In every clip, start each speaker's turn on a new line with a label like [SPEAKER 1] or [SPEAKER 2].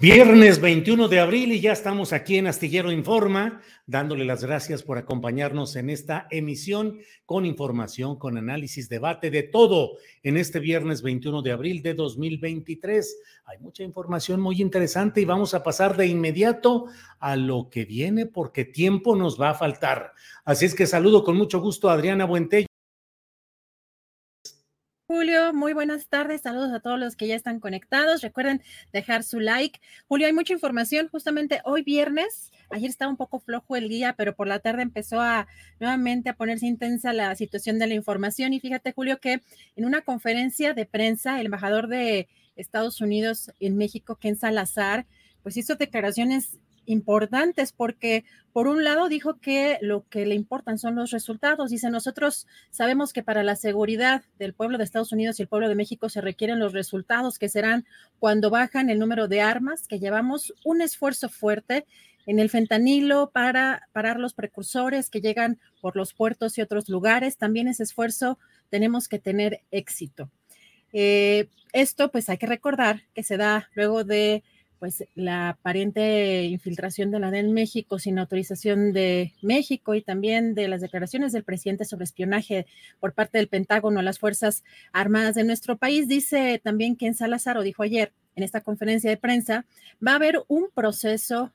[SPEAKER 1] Viernes 21 de abril y ya estamos aquí en Astillero Informa, dándole las gracias por acompañarnos en esta emisión con información, con análisis, debate de todo en este viernes 21 de abril de 2023. Hay mucha información muy interesante y vamos a pasar de inmediato a lo que viene porque tiempo nos va a faltar. Así es que saludo con mucho gusto a Adriana Buentello.
[SPEAKER 2] Julio, muy buenas tardes. Saludos a todos los que ya están conectados. Recuerden dejar su like. Julio, hay mucha información. Justamente hoy viernes, ayer estaba un poco flojo el día, pero por la tarde empezó a nuevamente a ponerse intensa la situación de la información. Y fíjate, Julio, que en una conferencia de prensa, el embajador de Estados Unidos en México, Ken Salazar, pues hizo declaraciones importantes porque por un lado dijo que lo que le importan son los resultados. Dice, nosotros sabemos que para la seguridad del pueblo de Estados Unidos y el pueblo de México se requieren los resultados que serán cuando bajan el número de armas, que llevamos un esfuerzo fuerte en el fentanilo para parar los precursores que llegan por los puertos y otros lugares. También ese esfuerzo tenemos que tener éxito. Eh, esto pues hay que recordar que se da luego de pues la aparente infiltración de la DEN México sin autorización de México y también de las declaraciones del presidente sobre espionaje por parte del Pentágono a las Fuerzas Armadas de nuestro país. Dice también que en Salazar, o dijo ayer en esta conferencia de prensa, va a haber un proceso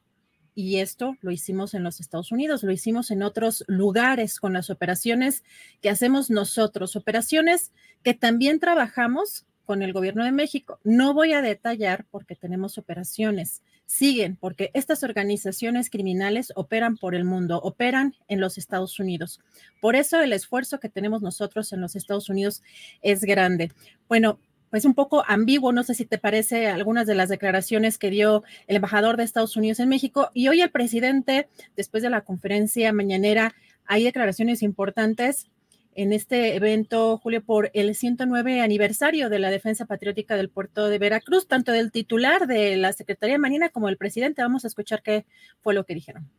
[SPEAKER 2] y esto lo hicimos en los Estados Unidos, lo hicimos en otros lugares con las operaciones que hacemos nosotros, operaciones que también trabajamos con el gobierno de México. No voy a detallar porque tenemos operaciones. Siguen porque estas organizaciones criminales operan por el mundo, operan en los Estados Unidos. Por eso el esfuerzo que tenemos nosotros en los Estados Unidos es grande. Bueno, pues un poco ambiguo, no sé si te parece algunas de las declaraciones que dio el embajador de Estados Unidos en México y hoy el presidente, después de la conferencia mañanera, hay declaraciones importantes en este evento, Julio, por el 109 aniversario de la defensa patriótica del puerto de Veracruz, tanto del titular de la Secretaría Marina como el presidente. Vamos a escuchar qué fue lo que dijeron.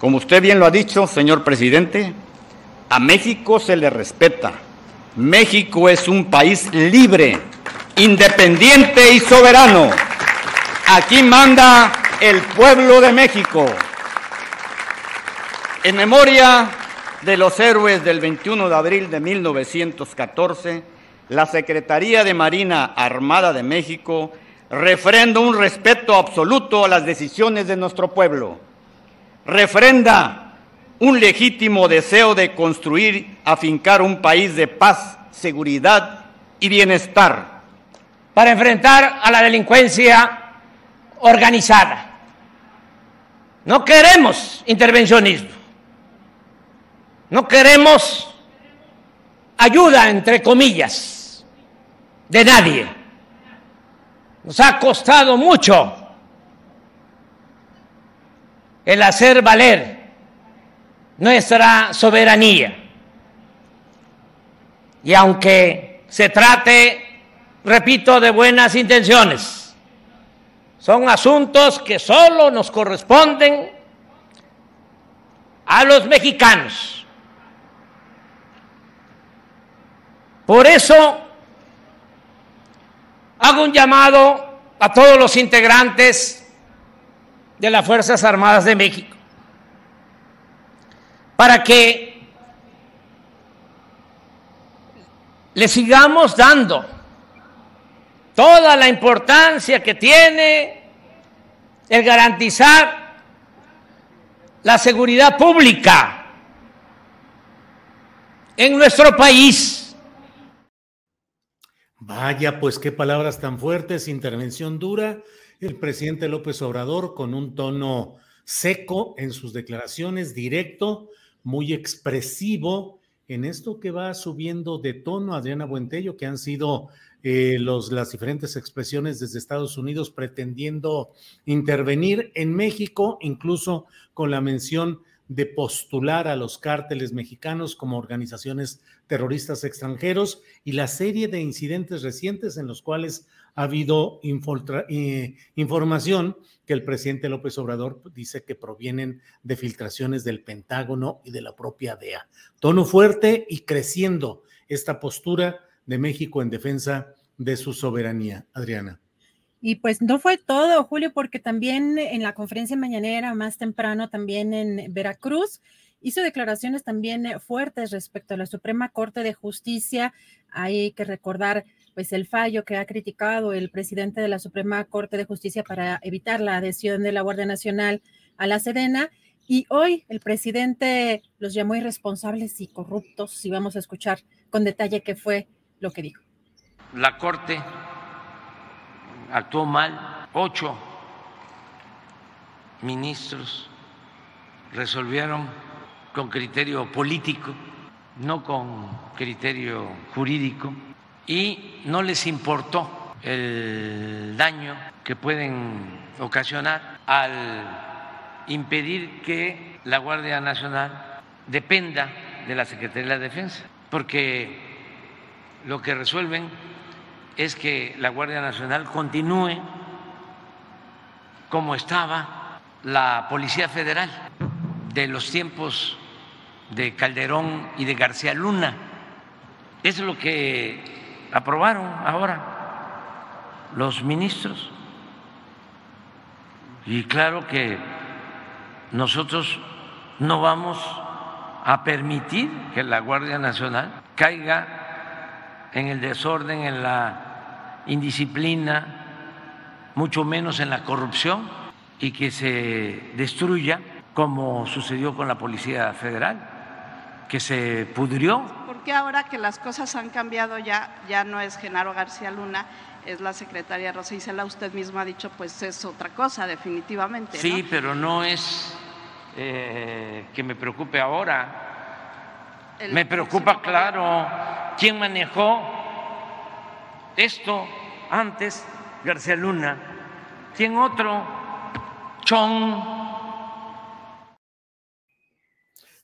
[SPEAKER 3] Como usted bien lo ha dicho, señor presidente, a México se le respeta. México es un país libre, independiente y soberano. Aquí manda el pueblo de México. En memoria de los héroes del 21 de abril de 1914, la Secretaría de Marina Armada de México refrenda un respeto absoluto a las decisiones de nuestro pueblo. Refrenda un legítimo deseo de construir, afincar un país de paz, seguridad y bienestar.
[SPEAKER 4] Para enfrentar a la delincuencia organizada. No queremos intervencionismo. No queremos ayuda, entre comillas, de nadie. Nos ha costado mucho el hacer valer nuestra soberanía. Y aunque se trate, repito, de buenas intenciones, son asuntos que solo nos corresponden a los mexicanos. Por eso hago un llamado a todos los integrantes de las Fuerzas Armadas de México para que le sigamos dando toda la importancia que tiene el garantizar la seguridad pública en nuestro país.
[SPEAKER 1] Vaya, pues qué palabras tan fuertes, intervención dura. El presidente López Obrador con un tono seco en sus declaraciones, directo, muy expresivo en esto que va subiendo de tono Adriana Buentello, que han sido eh, los, las diferentes expresiones desde Estados Unidos pretendiendo intervenir en México, incluso con la mención de postular a los cárteles mexicanos como organizaciones terroristas extranjeros y la serie de incidentes recientes en los cuales ha habido eh, información que el presidente López Obrador dice que provienen de filtraciones del Pentágono y de la propia DEA. Tono fuerte y creciendo esta postura de México en defensa de su soberanía. Adriana.
[SPEAKER 2] Y pues no fue todo, Julio, porque también en la conferencia mañanera, más temprano, también en Veracruz, hizo declaraciones también fuertes respecto a la Suprema Corte de Justicia. Hay que recordar pues el fallo que ha criticado el presidente de la Suprema Corte de Justicia para evitar la adhesión de la Guardia Nacional a la Sedena. Y hoy el presidente los llamó irresponsables y corruptos y vamos a escuchar con detalle qué fue lo que dijo.
[SPEAKER 4] La Corte actuó mal, ocho ministros resolvieron con criterio político, no con criterio jurídico y no les importó el daño que pueden ocasionar al impedir que la Guardia Nacional dependa de la Secretaría de la Defensa, porque lo que resuelven es que la Guardia Nacional continúe como estaba la Policía Federal de los tiempos de Calderón y de García Luna. Es lo que aprobaron ahora los ministros. Y claro que nosotros no vamos a permitir que la Guardia Nacional caiga en el desorden, en la indisciplina, mucho menos en la corrupción y que se destruya como sucedió con la Policía Federal, que se pudrió
[SPEAKER 5] que ahora que las cosas han cambiado ya, ya no es Genaro García Luna, es la secretaria Rosa Isela, usted mismo ha dicho, pues es otra cosa, definitivamente.
[SPEAKER 4] Sí, pero no es eh, que me preocupe ahora. Me preocupa, claro, quién manejó esto antes, García Luna. ¿Quién otro? Chong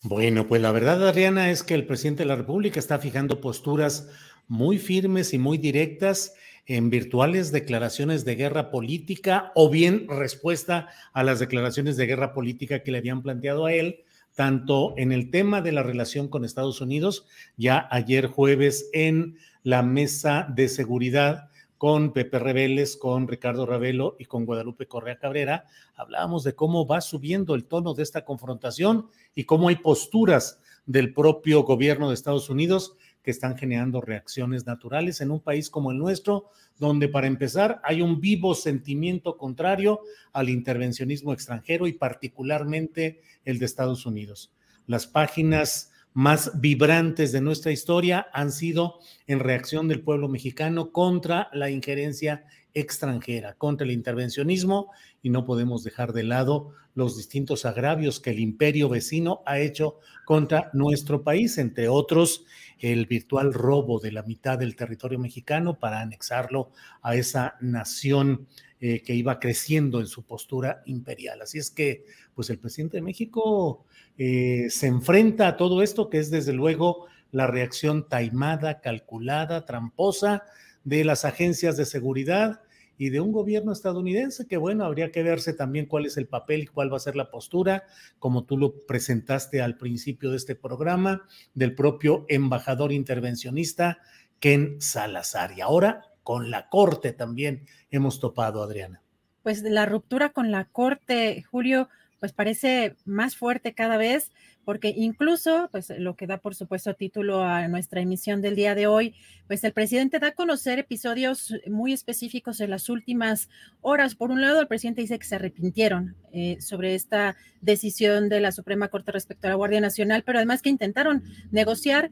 [SPEAKER 1] Bueno, pues la verdad, Adriana, es que el presidente de la República está fijando posturas muy firmes y muy directas en virtuales declaraciones de guerra política o bien respuesta a las declaraciones de guerra política que le habían planteado a él, tanto en el tema de la relación con Estados Unidos, ya ayer jueves en la mesa de seguridad con Pepe Rebeles, con Ricardo Ravelo y con Guadalupe Correa Cabrera, hablábamos de cómo va subiendo el tono de esta confrontación y cómo hay posturas del propio gobierno de Estados Unidos que están generando reacciones naturales en un país como el nuestro, donde para empezar hay un vivo sentimiento contrario al intervencionismo extranjero y particularmente el de Estados Unidos. Las páginas más vibrantes de nuestra historia han sido en reacción del pueblo mexicano contra la injerencia extranjera, contra el intervencionismo y no podemos dejar de lado los distintos agravios que el imperio vecino ha hecho contra nuestro país, entre otros el virtual robo de la mitad del territorio mexicano para anexarlo a esa nación eh, que iba creciendo en su postura imperial. Así es que, pues el presidente de México eh, se enfrenta a todo esto, que es desde luego la reacción taimada, calculada, tramposa de las agencias de seguridad y de un gobierno estadounidense que, bueno, habría que verse también cuál es el papel y cuál va a ser la postura, como tú lo presentaste al principio de este programa, del propio embajador intervencionista Ken Salazar. Y ahora con la Corte también hemos topado, Adriana.
[SPEAKER 2] Pues la ruptura con la Corte, Julio, pues parece más fuerte cada vez porque incluso, pues lo que da por supuesto título a nuestra emisión del día de hoy, pues el presidente da a conocer episodios muy específicos en las últimas horas. Por un lado, el presidente dice que se arrepintieron eh, sobre esta decisión de la Suprema Corte respecto a la Guardia Nacional, pero además que intentaron negociar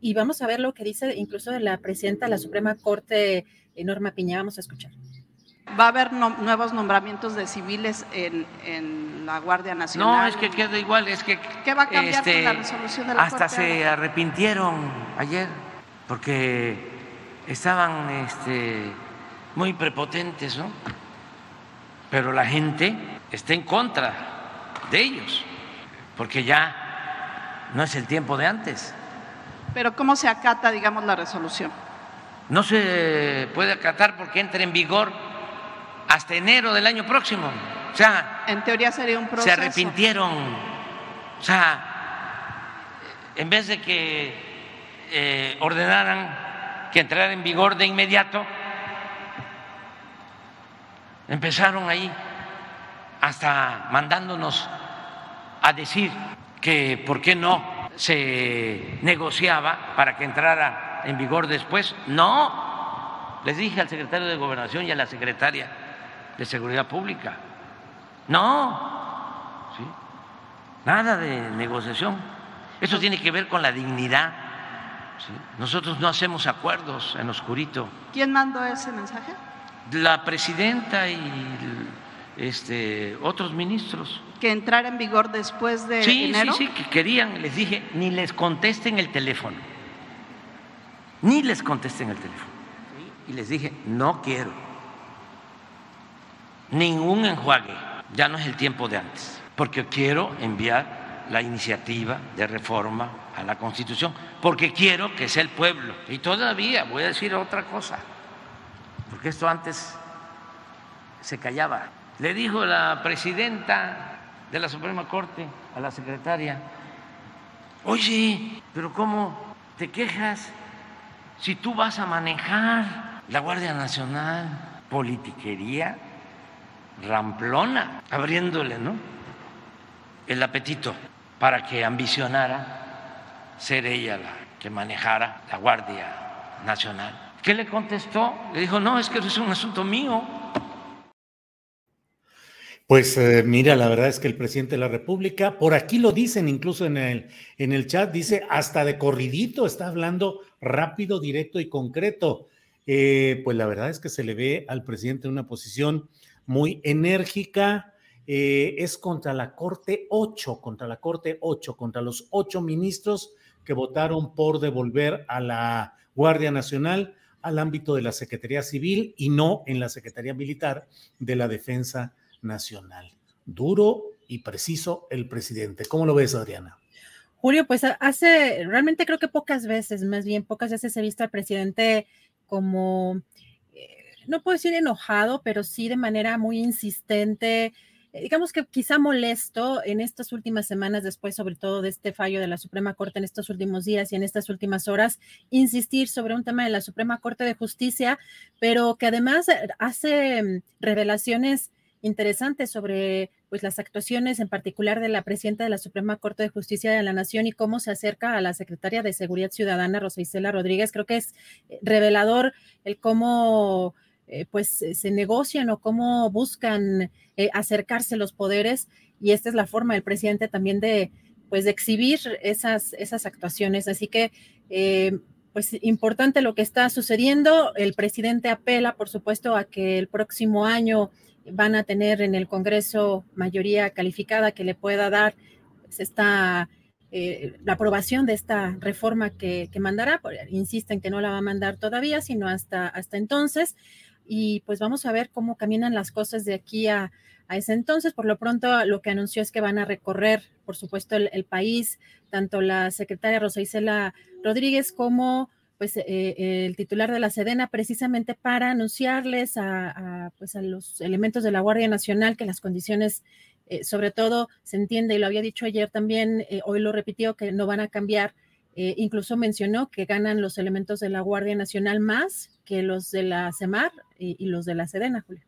[SPEAKER 2] y vamos a ver lo que dice incluso la presidenta de la Suprema Corte, eh, Norma Piña. Vamos a escuchar.
[SPEAKER 5] ¿Va a haber nuevos nombramientos de civiles en, la Guardia Nacional?
[SPEAKER 4] No, es que queda igual, es que...
[SPEAKER 5] ¿Qué va a cambiar con la este, resolución de la
[SPEAKER 4] Hasta se arrepintieron ayer porque estaban este, muy prepotentes, ¿no? Pero la gente está en contra de ellos, porque ya no es el tiempo de antes.
[SPEAKER 5] Pero ¿cómo se acata, digamos, la resolución?
[SPEAKER 4] No se puede acatar porque entra en vigor hasta enero del año próximo. O sea,
[SPEAKER 5] en teoría sería un proceso.
[SPEAKER 4] Se arrepintieron. O sea, en vez de que eh, ordenaran que entrara en vigor de inmediato, empezaron ahí hasta mandándonos a decir que por qué no se negociaba para que entrara en vigor después. No, les dije al secretario de Gobernación y a la secretaria de seguridad pública. No, ¿sí? nada de negociación. Eso tiene que ver con la dignidad. Nosotros no hacemos acuerdos en oscurito.
[SPEAKER 5] ¿Quién mandó ese mensaje?
[SPEAKER 4] La presidenta y este, otros ministros.
[SPEAKER 5] ¿Que entrara en vigor después de
[SPEAKER 4] sí,
[SPEAKER 5] enero?
[SPEAKER 4] Sí, sí, que querían. Les dije, ni les contesten el teléfono. Ni les contesten el teléfono. Y les dije, no quiero ningún enjuague, ya no es el tiempo de antes, porque quiero enviar la iniciativa de reforma a la Constitución, porque quiero que sea el pueblo. Y todavía voy a decir otra cosa, porque esto antes se callaba. Le dijo la presidenta de la Suprema Corte a la secretaria, oye, pero ¿cómo te quejas si tú vas a manejar la Guardia Nacional? Politiquería ramplona, abriéndole ¿no? el apetito para que ambicionara ser ella la que manejara la Guardia Nacional. ¿Qué le contestó? Le dijo, no, es que es un asunto mío.
[SPEAKER 1] Pues eh, mira, la verdad es que el presidente de la República, por aquí lo dicen incluso en el, en el chat, dice hasta de corridito, está hablando rápido, directo y concreto. Eh, pues la verdad es que se le ve al presidente en una posición muy enérgica. Eh, es contra la Corte 8, contra la Corte 8, contra los ocho ministros que votaron por devolver a la Guardia Nacional al ámbito de la Secretaría Civil y no en la Secretaría Militar de la Defensa Nacional. Duro y preciso el presidente. ¿Cómo lo ves, Adriana?
[SPEAKER 2] Julio, pues hace realmente creo que pocas veces, más bien pocas veces he visto al presidente como no puedo decir enojado, pero sí de manera muy insistente, eh, digamos que quizá molesto en estas últimas semanas, después sobre todo de este fallo de la Suprema Corte en estos últimos días y en estas últimas horas, insistir sobre un tema de la Suprema Corte de Justicia, pero que además eh, hace mm, revelaciones interesantes sobre pues las actuaciones en particular de la presidenta de la Suprema Corte de Justicia de la Nación y cómo se acerca a la secretaria de Seguridad Ciudadana Rosa Isela Rodríguez. Creo que es eh, revelador el cómo eh, pues eh, se negocian o cómo buscan eh, acercarse los poderes y esta es la forma del presidente también de pues de exhibir esas, esas actuaciones. Así que pues importante lo que está sucediendo. El presidente apela, por supuesto, a que el próximo año van a tener en el Congreso mayoría calificada que le pueda dar pues, esta, la aprobación de esta reforma que, que mandará. Insisten que no la va a mandar todavía, sino hasta, hasta entonces y pues vamos a ver cómo caminan las cosas de aquí a, ese entonces. Por lo pronto, lo que anunció es que van a recorrer, por supuesto, el, país, tanto la secretaria Rosa Isela Rodríguez como pues eh, el titular de la Sedena precisamente para anunciarles a, pues, a los elementos de la Guardia Nacional que las condiciones, eh, sobre todo se entiende y lo había dicho ayer también, eh, hoy lo repitió, que no van a cambiar. incluso mencionó que ganan los elementos de la Guardia Nacional más que los de la CEMAR y, los de la Sedena, Julio.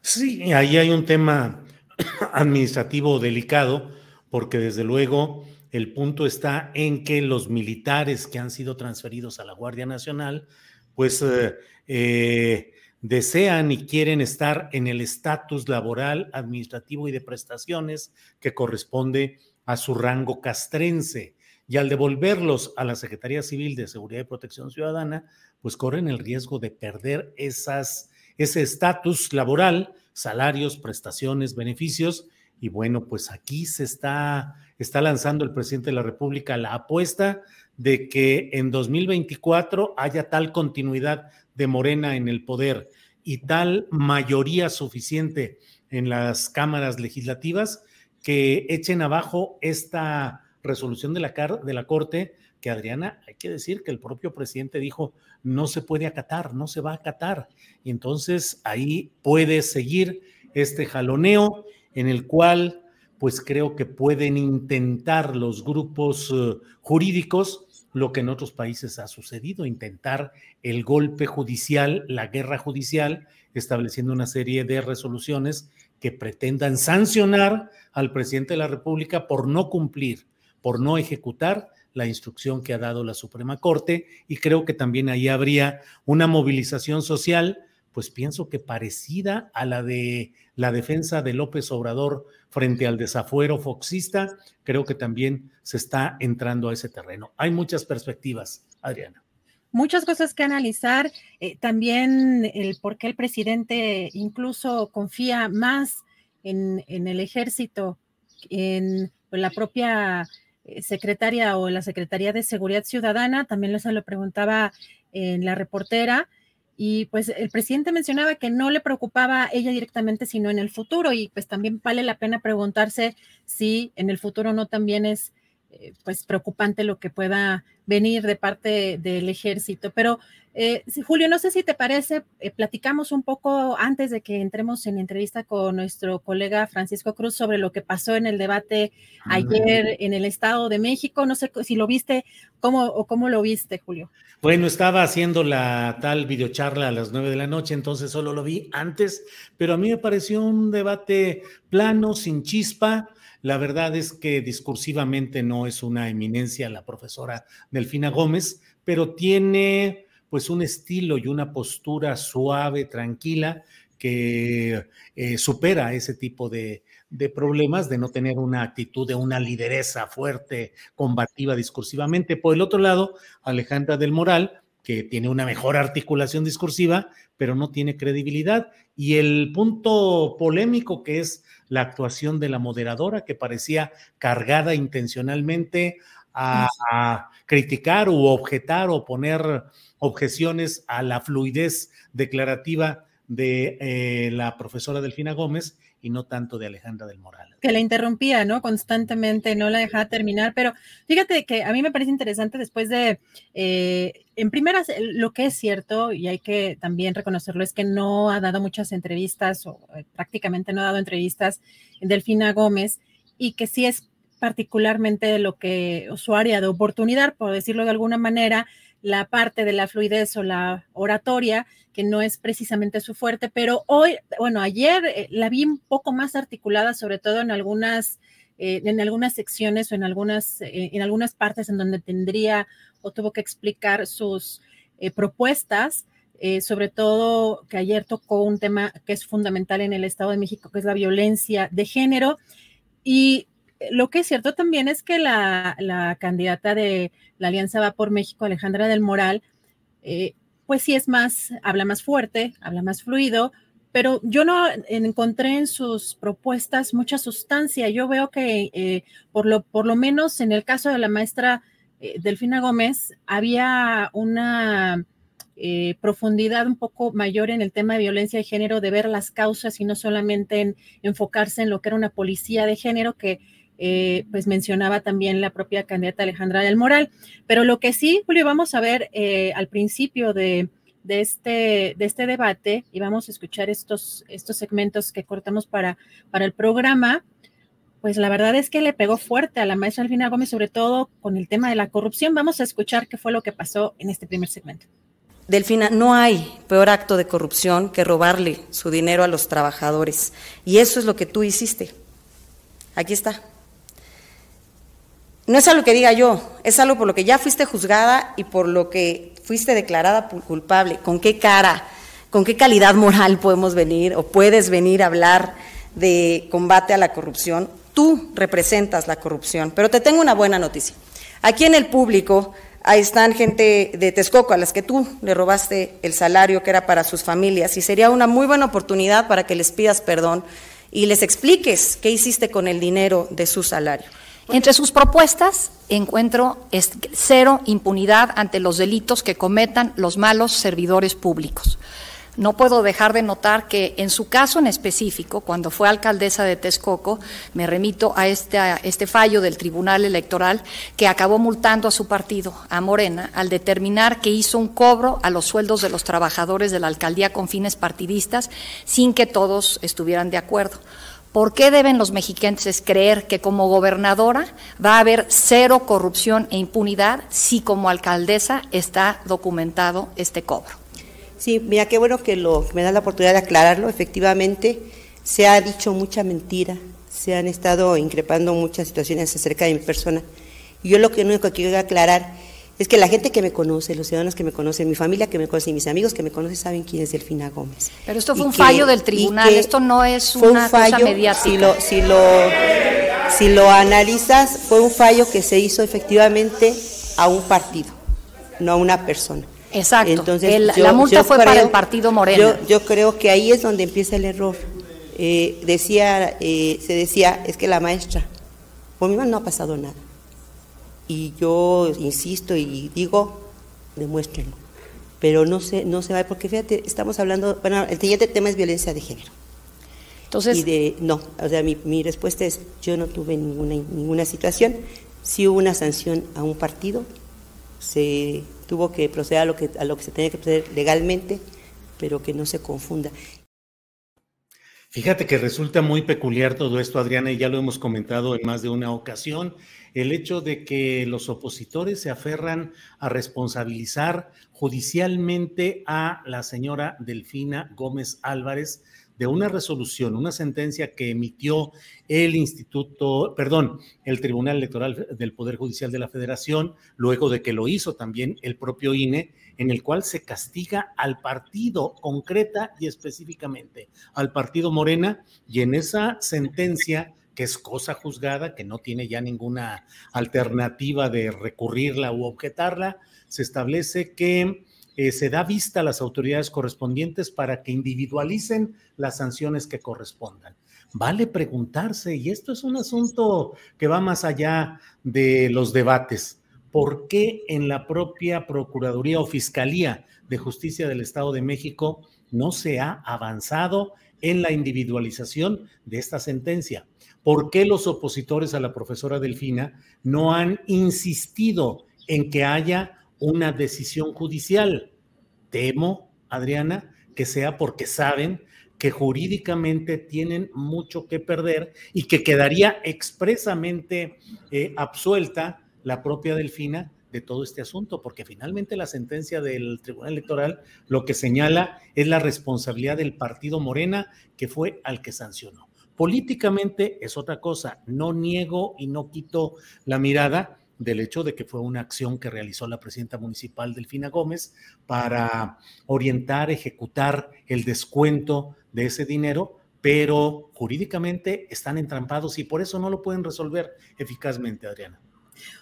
[SPEAKER 1] Sí, ahí hay un tema administrativo delicado, porque desde luego el punto está en que los militares que han sido transferidos a la Guardia Nacional, pues eh, eh, desean y quieren estar en el estatus laboral, administrativo y de prestaciones que corresponde a su rango castrense. Y al devolverlos a la Secretaría Civil de Seguridad y Protección Ciudadana, pues corren el riesgo de perder ese estatus laboral, salarios, prestaciones, beneficios. Y bueno, pues aquí se está está lanzando el presidente de la República la apuesta de que en 2024 haya tal continuidad de Morena en el poder y tal mayoría suficiente en las cámaras legislativas que echen abajo esta resolución de la, de la Corte que Adriana, hay que decir que el propio presidente dijo, no se puede acatar, no se va a acatar. Y entonces ahí puede seguir este jaloneo en el cual pues creo que pueden intentar los grupos eh, jurídicos lo que en otros países ha sucedido, intentar el golpe judicial, la guerra judicial, estableciendo una serie de resoluciones que pretendan sancionar al presidente de la República por no cumplir, por no ejecutar la instrucción que ha dado la Suprema Corte y creo que también ahí habría una movilización social, pues pienso que parecida a la de la defensa de López Obrador frente al desafuero foxista, creo que también se está entrando a ese terreno. Hay muchas perspectivas, Adriana.
[SPEAKER 2] Muchas cosas que analizar, eh, también el por qué el presidente incluso confía más en, el ejército, en la propia secretaria o la Secretaría de Seguridad Ciudadana, también se lo preguntaba en la reportera, y pues el presidente mencionaba que no le preocupaba ella directamente, sino en el futuro. Y pues también vale la pena preguntarse si en el futuro no también es eh, pues preocupante lo que pueda venir de parte del ejército. Pero eh, Julio, no sé si te parece, eh, platicamos un poco antes de que entremos en entrevista con nuestro colega Francisco Cruz sobre lo que pasó en el debate ayer en el Estado de México. No sé si lo viste cómo, o cómo lo viste, Julio.
[SPEAKER 1] Bueno, estaba haciendo la tal videocharla a las nueve de la noche, entonces solo lo vi antes, pero a mí me pareció un debate plano, sin chispa. La verdad es que discursivamente no es una eminencia la profesora Delfina Gómez, pero tiene pues un estilo y una postura suave, tranquila, que eh, supera ese tipo de, de, problemas, de no tener una actitud de una lideresa fuerte, combativa discursivamente. Por el otro lado, Alejandra del Moral, que tiene una mejor articulación discursiva, pero no tiene credibilidad. Y el punto polémico que es la actuación de la moderadora, que parecía cargada intencionalmente a, a criticar u objetar o poner objeciones a la fluidez declarativa de eh, la profesora Delfina Gómez y no tanto de Alejandra del Moral.
[SPEAKER 2] Que la interrumpía, ¿no? Constantemente, no la dejaba terminar, pero fíjate que a mí me parece interesante después de, eh, en primeras, lo que es cierto, y hay que también reconocerlo, es que no ha dado muchas entrevistas, o eh, prácticamente no ha dado entrevistas Delfina Gómez, y que sí es particularmente lo que su área de oportunidad, por decirlo de alguna manera, la parte de la fluidez o la oratoria, que no es precisamente su fuerte, pero hoy, bueno, ayer eh, la vi un poco más articulada, sobre todo en algunas, eh, en algunas secciones o en algunas, eh, en algunas partes en donde tendría o tuvo que explicar sus propuestas. sobre todo que ayer tocó un tema que es fundamental en el Estado de México, que es la violencia de género. Y lo que es cierto también es que la, candidata de la Alianza Va por México, Alejandra del Moral, eh, pues sí es más, habla más fuerte, habla más fluido, pero yo no encontré en sus propuestas mucha sustancia. Yo veo que eh, por, lo, por lo menos en el caso de la maestra eh, Delfina Gómez, había una profundidad un poco mayor en el tema de violencia de género, de ver las causas y no solamente en enfocarse en lo que era una policía de género, que eh, pues mencionaba también la propia candidata Alejandra del Moral. Pero lo que sí, Julio, vamos a ver eh, al principio de, este, de este debate y vamos a escuchar estos, estos segmentos que cortamos para, para el programa. Pues la verdad es que le pegó fuerte a la maestra Alvina Gómez, sobre todo con el tema de la corrupción. Vamos a escuchar qué fue lo que pasó en este primer segmento.
[SPEAKER 6] Delfina, no hay peor acto de corrupción que robarle su dinero a los trabajadores. Y eso es lo que tú hiciste. Aquí está. No es algo que diga yo, es algo por lo que ya fuiste juzgada y por lo que fuiste declarada culpable. ¿Con qué cara, con qué calidad moral podemos venir o puedes venir a hablar de combate a la corrupción? Tú representas la corrupción, pero te tengo una buena noticia. Aquí en el público ahí están gente de Texcoco a las que tú le robaste el salario que era para sus familias y sería una muy buena oportunidad para que les pidas perdón y les expliques qué hiciste con el dinero de su salario.
[SPEAKER 7] Entre sus propuestas encuentro cero impunidad ante los delitos que cometan los malos servidores públicos. No puedo dejar de notar que en su caso en específico, cuando fue alcaldesa de Texcoco, me remito a este, a este, fallo del Tribunal Electoral que acabó multando a su partido, a Morena, al determinar que hizo un cobro a los sueldos de los trabajadores de la alcaldía con fines partidistas sin que todos estuvieran de acuerdo. ¿Por qué deben los mexiquenses creer que como gobernadora va a haber cero corrupción e impunidad si como alcaldesa está documentado este cobro?
[SPEAKER 8] Sí, mira, qué bueno que lo, me da la oportunidad de aclararlo. Efectivamente, se ha dicho mucha mentira, se han estado increpando muchas situaciones acerca de mi persona. Yo lo que único que quiero aclarar es que la gente que me conoce, los ciudadanos que me conocen, mi familia que me conoce y mis amigos que me conocen saben quién es Delfina Gómez.
[SPEAKER 7] Pero esto fue un fallo del tribunal, esto no es una un fallo, cosa mediática.
[SPEAKER 8] Si lo, si, lo, si lo analizas, fue un fallo que se hizo efectivamente a un partido, no a una persona.
[SPEAKER 7] Exacto. Entonces, la multa fue para el partido Moreno.
[SPEAKER 8] Yo, creo que ahí es donde empieza el error. Eh, decía, eh, se decía, es que la maestra, por mi mano no ha pasado nada y yo insisto y digo, demuéstrenlo. Pero no se, no se va, porque fíjate, estamos hablando, bueno, el siguiente tema es violencia de género. Entonces. Y de, no, o sea, mi, mi respuesta es: yo no tuve ninguna, ninguna situación. Si hubo una sanción a un partido, se tuvo que proceder a lo que, a lo que se tenía que proceder legalmente, pero que no se confunda.
[SPEAKER 1] Fíjate que resulta muy peculiar todo esto, Adriana, y ya lo hemos comentado en más de una ocasión, el hecho de que los opositores se aferran a responsabilizar judicialmente a la señora Delfina Gómez Álvarez de una resolución, una sentencia que emitió el Instituto, perdón, el Tribunal Electoral del Poder Judicial de la Federación, luego de que lo hizo también el propio INE, en el cual se castiga al partido concreta y específicamente al partido Morena, y en esa sentencia que es cosa juzgada, que no tiene ya ninguna alternativa de recurrirla u objetarla, se establece que eh, se da vista a las autoridades correspondientes para que individualicen las sanciones que correspondan. Vale preguntarse, y esto es un asunto que va más allá de los debates, ¿por qué en la propia Procuraduría o Fiscalía de Justicia del Estado de México no se ha avanzado en la individualización de esta sentencia? ¿Por qué los opositores a la profesora Delfina no han insistido en que haya una decisión judicial? Temo, Adriana, que sea porque saben que jurídicamente tienen mucho que perder y que quedaría expresamente eh, absuelta la propia Delfina de todo este asunto, porque finalmente la sentencia del Tribunal Electoral lo que señala es la responsabilidad del partido Morena, que fue al que sancionó. Políticamente es otra cosa. No niego y no quito la mirada del hecho de que fue una acción que realizó la presidenta municipal Delfina Gómez para orientar, ejecutar el descuento de ese dinero, pero jurídicamente están entrampados y por eso no lo pueden resolver eficazmente, Adriana.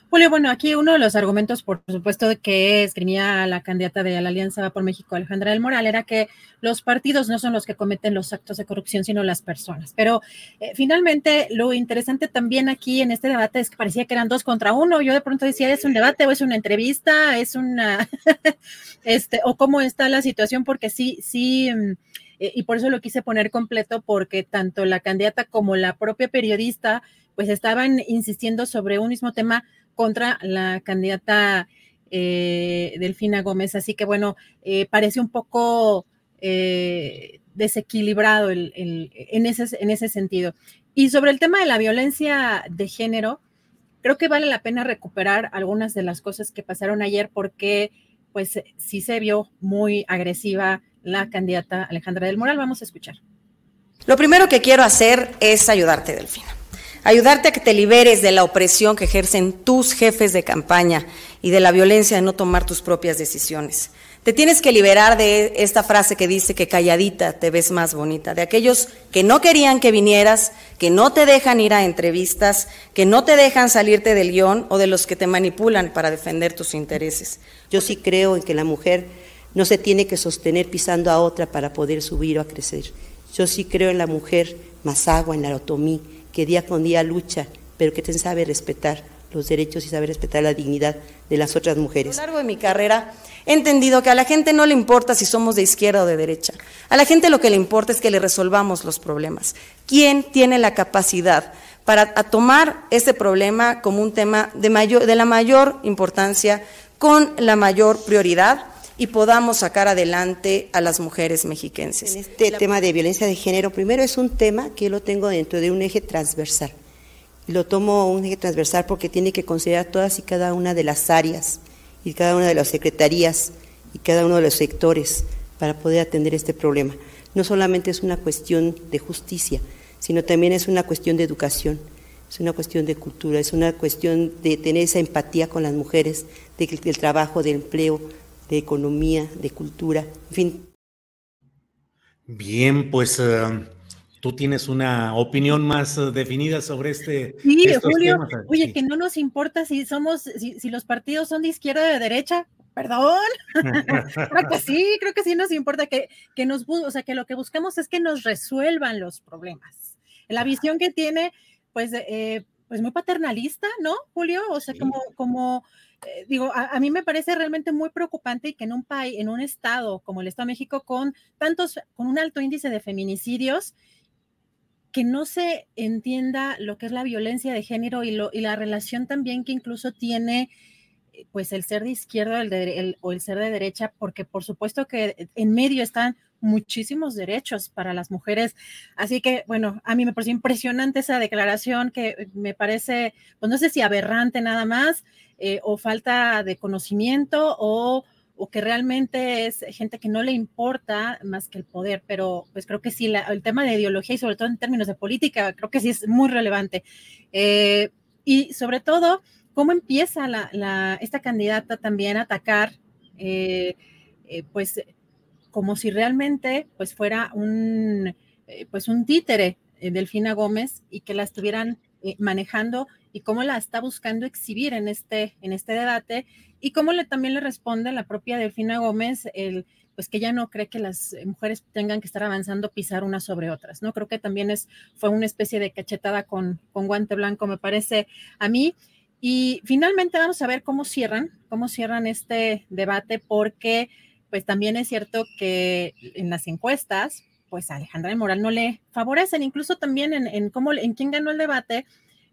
[SPEAKER 2] Julio, bueno, aquí uno de los argumentos, por supuesto, que escribía la candidata de la Alianza por México, Alejandra del Moral, era que los partidos no son los que cometen los actos de corrupción, sino las personas. Pero eh, finalmente, lo interesante también aquí en este debate es que parecía que eran dos contra uno. Yo de pronto decía, ¿es un debate o es una entrevista? ¿Es una, este, o cómo está la situación? Porque sí, sí. Mm, eh, y por eso lo quise poner completo, porque tanto la candidata como la propia periodista, pues estaban insistiendo sobre un mismo tema contra la candidata eh, Delfina Gómez. Así que bueno, eh, parece un poco eh, desequilibrado en, ese, en ese sentido. Y sobre el tema de la violencia de género, creo que vale la pena recuperar algunas de las cosas que pasaron ayer porque pues sí se vio muy agresiva la candidata Alejandra del Moral. Vamos a escuchar.
[SPEAKER 6] Lo primero que quiero hacer es ayudarte, Delfina ayudarte a que te liberes de la opresión que ejercen tus jefes de campaña y de la violencia de no tomar tus propias decisiones. Te tienes que liberar de esta frase que dice que calladita te ves más bonita, de aquellos que no querían que vinieras, que no te dejan ir a entrevistas, que no te dejan salirte del guion o de los que te manipulan para defender tus intereses.
[SPEAKER 8] Yo sí creo en que la mujer no se tiene que sostener pisando a otra para poder subir o a crecer. Yo sí creo en la mujer más agua, en la otomí, que día con día lucha, pero que también sabe respetar los derechos y sabe respetar la dignidad de las otras mujeres.
[SPEAKER 6] A lo largo de mi carrera he entendido que a la gente no le importa si somos de izquierda o de derecha. A la gente lo que le importa es que le resolvamos los problemas. ¿Quién tiene la capacidad para tomar este problema como un tema de, mayor, de la mayor importancia, con la mayor prioridad? Y podamos sacar adelante a las mujeres mexiquenses.
[SPEAKER 8] En este tema de violencia de género, primero es un tema que yo lo tengo dentro de un eje transversal. Lo tomo un eje transversal porque tiene que considerar todas y cada una de las áreas y cada una de las secretarías y cada uno de los sectores para poder atender este problema. No solamente es una cuestión de justicia, sino también es una cuestión de educación, es una cuestión de cultura, es una cuestión de tener esa empatía con las mujeres, del trabajo, del empleo, de economía, de cultura, en fin.
[SPEAKER 1] Bien, pues eh, tú tienes una opinión más eh, definida sobre este.
[SPEAKER 2] Sí, Julio, oye, que no nos importa si somos, si, los partidos son de izquierda o de derecha, perdón. creo que sí, creo que sí nos importa que, que nos, o sea, que lo que buscamos es que nos resuelvan los problemas. La visión que tiene, pues, eh, pues muy paternalista, ¿no, Julio? O sea, como, como eh, digo, a, mí me parece realmente muy preocupante que en un país, en un estado como el Estado de México, con tantos, con un alto índice de feminicidios, que no se entienda lo que es la violencia de género y, lo, y la relación también que incluso tiene eh, pues el ser de izquierda o el ser de derecha, porque por supuesto que en medio están muchísimos derechos para las mujeres. Así que, bueno, a mí me pareció impresionante esa declaración que me parece, pues no sé si aberrante nada más, eh, o falta de conocimiento, o, o, que realmente es gente que no le importa más que el poder, pero pues creo que sí, el tema de ideología y sobre todo en términos de política, creo que sí es muy relevante. Eh, y sobre todo, cómo empieza la, esta candidata también a atacar, eh, pues como si realmente pues fuera un, pues un títere de Delfina Gómez y que la estuvieran manejando y cómo la está buscando exhibir en este, en este debate y cómo le, también le responde la propia Delfina Gómez el pues que ya no cree que las mujeres tengan que estar avanzando pisar unas sobre otras, ¿no? Creo que también es, fue una especie de cachetada con, con guante blanco, me parece a mí. Y finalmente vamos a ver cómo cierran, cómo cierran este debate, porque pues también es cierto que en las encuestas, pues a Alejandra de Moral no le favorecen, incluso también en, cómo, en quién ganó el debate,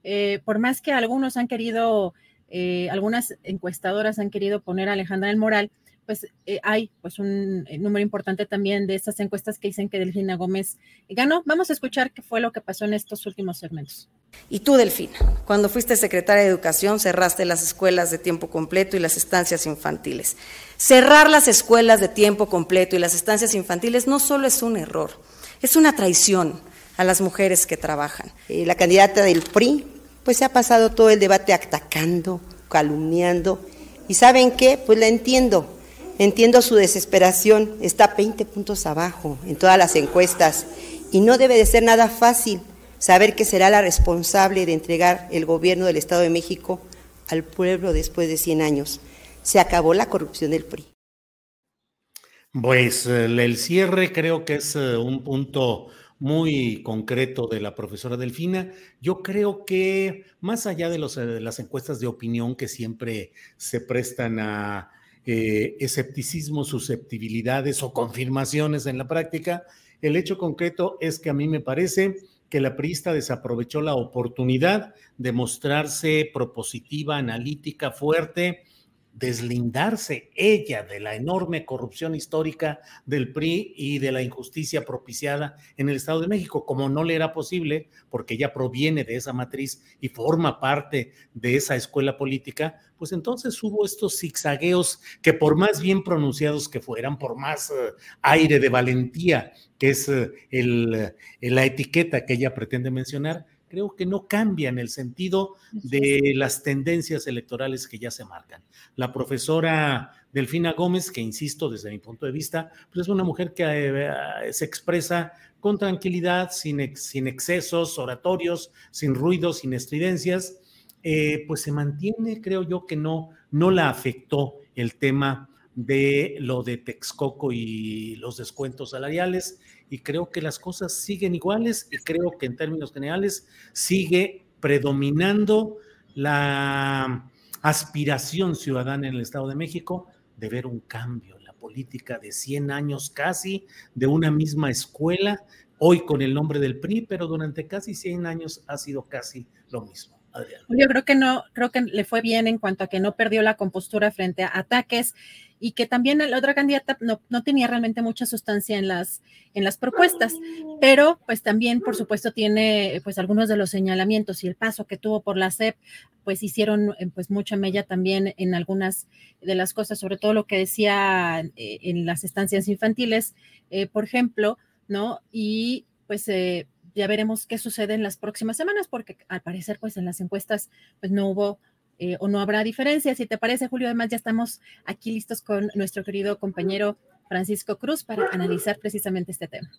[SPEAKER 2] eh, por más que algunos han querido, eh, algunas encuestadoras han querido poner a Alejandra del Moral, pues eh, hay pues un número importante también de estas encuestas que dicen que Delfina Gómez ganó. Vamos a escuchar qué fue lo que pasó en estos últimos segmentos.
[SPEAKER 6] Y tú, Delfina, cuando fuiste secretaria de Educación, cerraste las escuelas de tiempo completo y las estancias infantiles. Cerrar las escuelas de tiempo completo y las estancias infantiles no solo es un error, es una traición a las mujeres que trabajan.
[SPEAKER 8] Eh, la candidata del PRI, pues se ha pasado todo el debate atacando, calumniando. ¿Y saben qué? Pues la entiendo. Entiendo su desesperación. Está 20 puntos abajo en todas las encuestas. Y no debe de ser nada fácil saber que será la responsable de entregar el gobierno del Estado de México al pueblo después de 100 años. Se acabó la corrupción del PRI.
[SPEAKER 1] Pues eh, el cierre creo que es eh, un punto muy concreto de la profesora Delfina. Yo creo que más allá de, los, de las encuestas de opinión que siempre se prestan a eh, escepticismo, susceptibilidades o confirmaciones en la práctica. El hecho concreto es que a mí me parece que la priista desaprovechó la oportunidad de mostrarse propositiva, analítica, fuerte, deslindarse ella de la enorme corrupción histórica del PRI y de la injusticia propiciada en el Estado de México, como no le era posible, porque ella proviene de esa matriz y forma parte de esa escuela política, pues entonces hubo estos zigzagueos que por más bien pronunciados que fueran, por más eh, aire de valentía, que es eh, el, la etiqueta que ella pretende mencionar, creo que no cambian el sentido de las tendencias electorales que ya se marcan. La profesora Delfina Gómez, que insisto, desde mi punto de vista, pues es una mujer que eh, se expresa con tranquilidad, sin, sin, excesos oratorios, sin ruidos, sin estridencias, eh, pues se mantiene, creo yo, que no, no la afectó el tema de lo de Texcoco y los descuentos salariales y creo que las cosas siguen iguales y creo que en términos generales sigue predominando la aspiración ciudadana en el Estado de México de ver un cambio en la política de 100 años casi de una misma escuela, hoy con el nombre del PRI, pero durante casi 100 años ha sido casi lo mismo.
[SPEAKER 2] Yo creo que no, creo que le fue bien en cuanto a que no perdió la compostura frente a ataques y que también la otra candidata no, tenía realmente mucha sustancia en las, en las propuestas, pero pues también, por supuesto, tiene pues algunos de los señalamientos y el paso que tuvo por la CEP, pues hicieron eh, pues mucha mella también en algunas de las cosas, sobre todo lo que decía eh, en las estancias infantiles, eh, por ejemplo, ¿no? Y pues ya veremos qué sucede en las próximas semanas, porque al parecer pues en las encuestas pues no hubo eh, o no habrá diferencia. Si te parece, Julio, además ya estamos aquí listos con nuestro querido compañero Francisco Cruz para analizar precisamente este tema.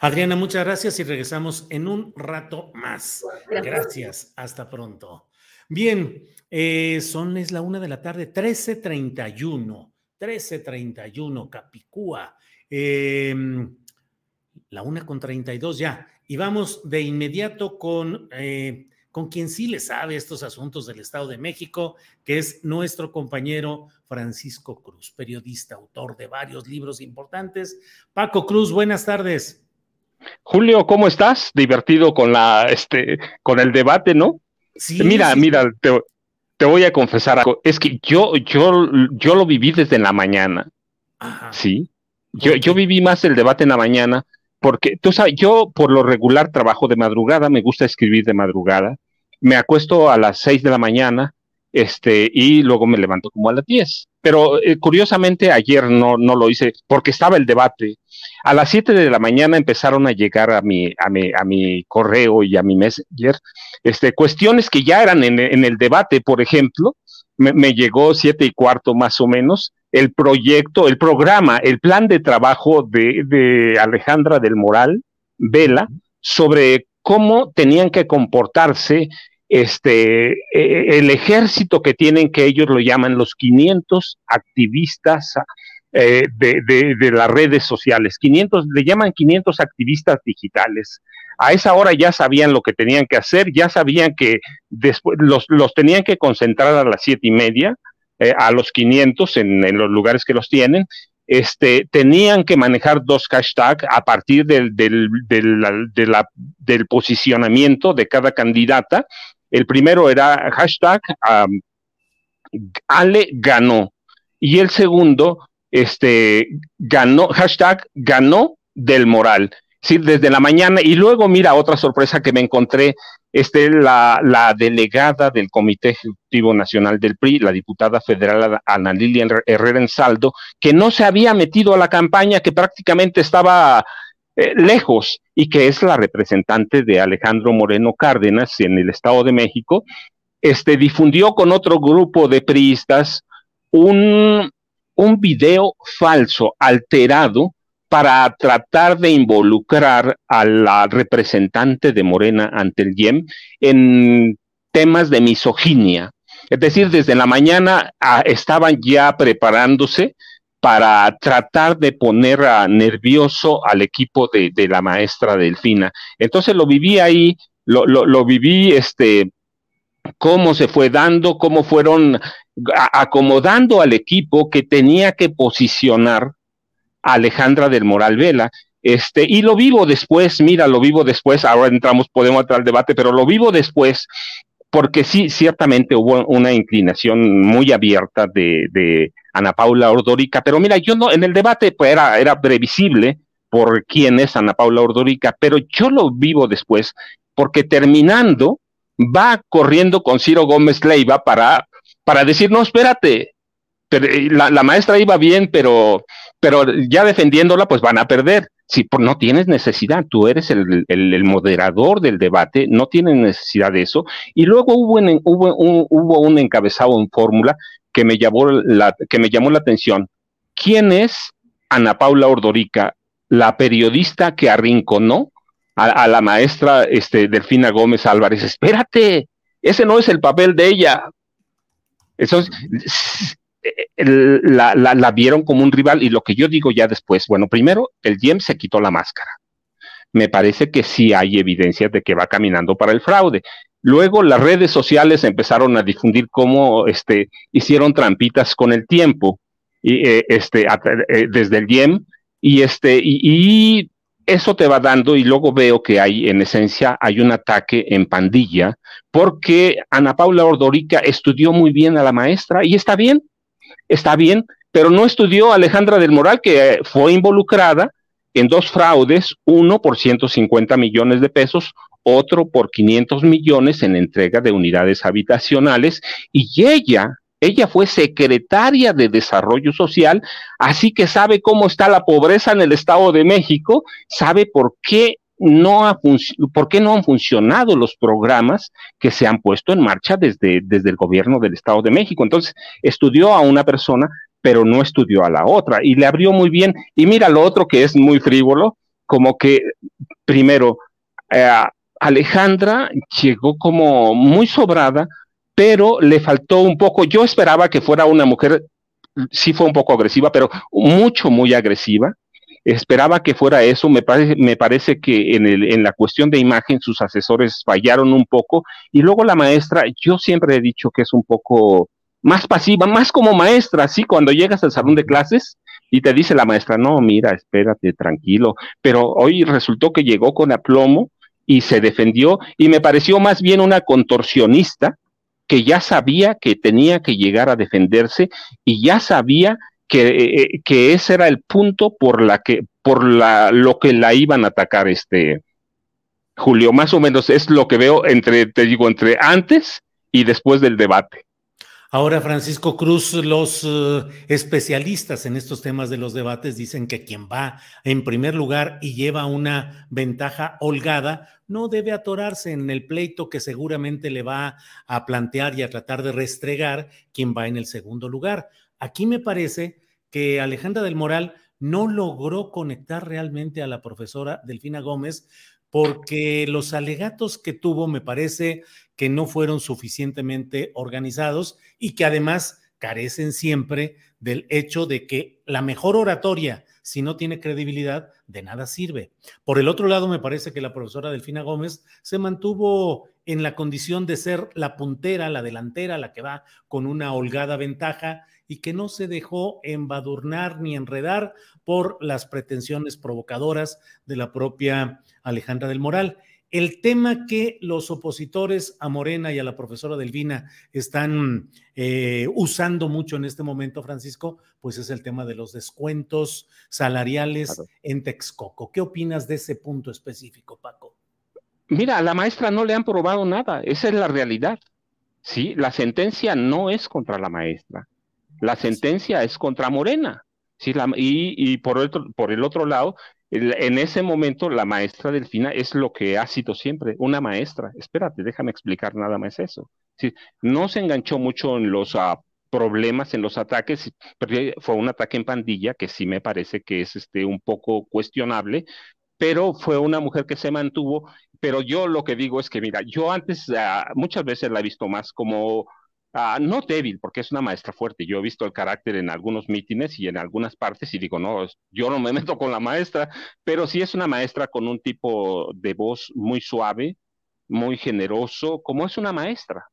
[SPEAKER 1] Adriana, muchas gracias y regresamos en un rato más. Gracias, hasta pronto. Bien, eh, son, es la una de la tarde, 13.31, 13.31, Capicúa. Em, la una con 32 ya. Y vamos de inmediato con eh, con quien sí le sabe estos asuntos del Estado de México, que es nuestro compañero Francisco Cruz, periodista, autor de varios libros importantes. Paco Cruz, buenas tardes.
[SPEAKER 9] Julio, ¿cómo estás? Divertido con la, este, con el debate, ¿no? Sí, mira, mira, te, voy a confesar algo. Es que yo, yo, yo lo viví desde la mañana. Sí. Yo, yo viví más el debate en la mañana porque tú sabes, yo por lo regular trabajo de madrugada, me gusta escribir de madrugada me acuesto a las 6 de la mañana este, y luego me levanto como a las 10. Pero eh, curiosamente ayer no, no lo hice porque estaba el debate. A las 7 de la mañana empezaron a llegar a mi, a mi, a mi correo y a mi messenger este, cuestiones que ya eran en, el debate, por ejemplo, me, llegó siete y cuarto más o menos el proyecto, el programa, el plan de trabajo de, de Alejandra del Moral Vela sobre cómo tenían que comportarse este, eh, el ejército que tienen, que ellos lo llaman los 500 activistas eh, de, las redes sociales. 500, le llaman 500 activistas digitales. A esa hora ya sabían lo que tenían que hacer, ya sabían que después los, tenían que concentrar a las siete y media, eh, a los 500 en, en, los lugares que los tienen, este, tenían que manejar dos hashtags a partir del, posicionamiento de cada candidata. El primero era hashtag Ale ganó y el segundo este, ganó, hashtag ganó del moral. Desde la mañana. Y luego mira otra sorpresa que me encontré este, la, delegada del Comité Ejecutivo Nacional del PRI, la diputada federal Ana Lilia Herrera en Saldo, que no se había metido a la campaña, que prácticamente estaba eh, lejos y que es la representante de Alejandro Moreno Cárdenas en el Estado de México, este, difundió con otro grupo de priistas un, un video falso, alterado, para tratar de involucrar a la representante de Morena ante el IEM en temas de misoginia. Es decir, desde la mañana ah, estaban ya preparándose para tratar de poner a nervioso al equipo de, la maestra Delfina. Entonces lo viví ahí, lo, lo, viví este, cómo se fue dando, cómo fueron acomodando al equipo que tenía que posicionar Alejandra del Moral Vela. Este, y lo vivo después, mira, lo vivo después, ahora entramos, podemos entrar al debate, pero lo vivo después, porque sí, ciertamente hubo una inclinación muy abierta de, Ana Paula Ordórica, pero mira, yo no, en el debate pues, era, era previsible por quién es Ana Paula Ordórica, pero yo lo vivo después, porque terminando, va corriendo con Ciro Gómez Leiva para, para decir, no, espérate, pero, eh, la, la, maestra iba bien, pero, pero ya defendiéndola, pues van a perder. Si no tienes necesidad, tú eres el, moderador del debate, no tienes necesidad de eso. Y luego hubo, un, hubo, un, encabezado en fórmula que me llamó la, que me llamó la atención. ¿Quién es Ana Paula Ordorica, la periodista que arrinconó a, la maestra este, Delfina Gómez Álvarez, espérate, ese no es el papel de ella. Eso la, vieron como un rival y lo que yo digo ya después, bueno, primero, el GEM se quitó la máscara. Me parece que sí hay evidencias de que va caminando para el fraude. Luego las redes sociales empezaron a difundir cómo este, hicieron trampitas con el tiempo y, eh, este, eh, desde el GEM y, este, y, y eso te va dando y luego veo que hay en esencia hay un ataque en pandilla porque Ana Paula Ordorica estudió muy bien a la maestra y está bien, está bien, pero no estudió Alejandra del Moral que fue involucrada en dos fraudes, uno por 150 millones de pesos, otro por 500 millones en entrega de unidades habitacionales y ella ella fue secretaria de Desarrollo Social, así que sabe cómo está la pobreza en el Estado de México, sabe por qué no, ha por qué no han funcionado los programas que se han puesto en marcha desde, desde el gobierno del Estado de México. Entonces, estudió a una persona, pero no estudió a la otra y le abrió muy bien. Y mira lo otro que es muy frívolo, como que, primero, eh, Alejandra llegó como muy sobrada pero le faltó un poco, yo esperaba que fuera una mujer, sí fue un poco agresiva, pero mucho, muy agresiva. Esperaba que fuera eso, me parece, me parece que en, el, en la cuestión de imagen sus asesores fallaron un poco. Y luego la maestra, yo siempre he dicho que es un poco más pasiva, más como maestra, sí, cuando llegas al salón de clases y te dice la maestra, no, mira, espérate, tranquilo, pero hoy resultó que llegó con aplomo y se defendió. Y me pareció más bien una contorsionista que ya sabía que tenía que llegar a defenderse y ya sabía que, eh, eh, que ese era el punto por la que por la, lo que la iban a atacar este Julio, más o menos es lo que veo entre, te digo, entre antes y después del debate.
[SPEAKER 1] Ahora, Francisco Cruz, los uh, especialistas en estos temas de los debates dicen que quien va en primer lugar y lleva una ventaja holgada no debe atorarse en el pleito que seguramente le va a plantear y a tratar de restregar quien va en el segundo lugar. Aquí me parece que Alejandra del Moral no logró conectar realmente a la profesora Delfina Gómez porque los alegatos que tuvo me parece que no fueron suficientemente organizados y que además carecen siempre del hecho de que la mejor oratoria, si no tiene credibilidad, de nada sirve. Por el otro lado, me parece que la profesora Delfina Gómez se mantuvo en la condición de ser la puntera, la delantera, la que va con una holgada ventaja y que no se dejó embadurnar ni enredar por las pretensiones provocadoras de la propia Alejandra del Moral. El tema que los opositores a Morena y a la profesora Delvina están eh, usando mucho en este momento, Francisco, pues es el tema de los descuentos salariales en Texcoco. ¿Qué opinas de ese punto específico, Paco?
[SPEAKER 9] Mira, a la maestra no le han probado nada, esa es la realidad. Sí, la sentencia no es contra la maestra, la sentencia es contra Morena. Sí, la, y, y por, otro, por el otro lado, en ese momento la maestra Delfina es lo que ha sido siempre, una maestra. Espérate, déjame explicar nada más eso. Sí, no se enganchó mucho en los uh, problemas, en los ataques, pero fue un ataque en pandilla que sí me parece que es este, un poco cuestionable, pero fue una mujer que se mantuvo. Pero yo lo que digo es que, mira, yo antes uh, muchas veces la he visto más como Ah, no débil, porque es una maestra fuerte. Yo he visto el carácter en algunos mítines y en algunas partes y digo, no, yo no me meto con la maestra, pero sí es una maestra con un tipo de voz muy suave, muy generoso, como es una maestra.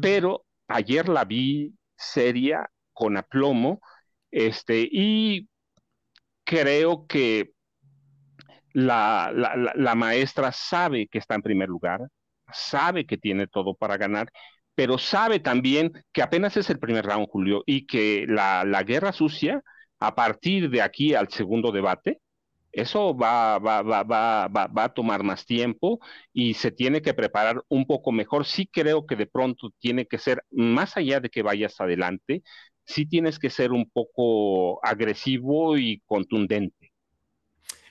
[SPEAKER 9] pero ayer la vi seria, con aplomo, este, y creo que la, la, maestra sabe que está en primer lugar, sabe que tiene todo para ganar, pero sabe también que apenas es el primer round, Julio, y que la, guerra sucia, a partir de aquí al segundo debate, eso va, va, va, a tomar más tiempo y se tiene que preparar un poco mejor. Sí creo que de pronto tiene que ser, más allá de que vayas adelante, sí tienes que ser un poco agresivo y contundente.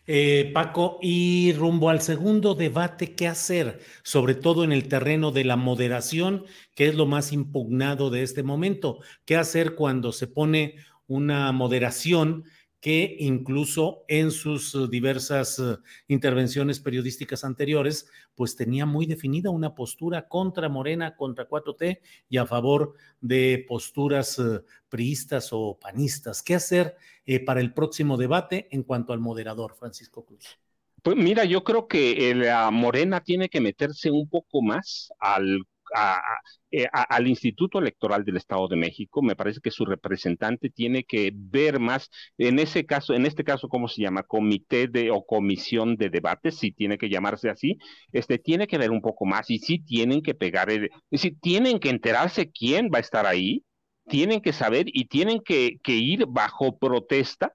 [SPEAKER 1] Eh, Paco, y rumbo al segundo debate, ¿qué hacer? Sobre todo en el terreno de la moderación, que es lo más impugnado de este momento. ¿Qué hacer cuando se pone una moderación que incluso en sus eh, diversas eh, intervenciones periodísticas anteriores, pues tenía muy definida una postura contra Morena, contra 4T y a favor de posturas eh, priistas o panistas. ¿Qué hacer para el próximo debate en cuanto al moderador, Francisco Cruz?
[SPEAKER 9] Pues mira, yo creo que la Morena tiene que meterse un poco más al eh, al Instituto Electoral del Estado de México. Me parece que su representante tiene que ver más, en ese caso, en este caso, ¿cómo se llama? Comité de o comisión de debate, si tiene que llamarse así, este, tiene que ver un poco más y sí tienen que pegar, el, es decir, tienen que enterarse quién va a estar ahí, tienen que saber y tienen que, que ir bajo protesta.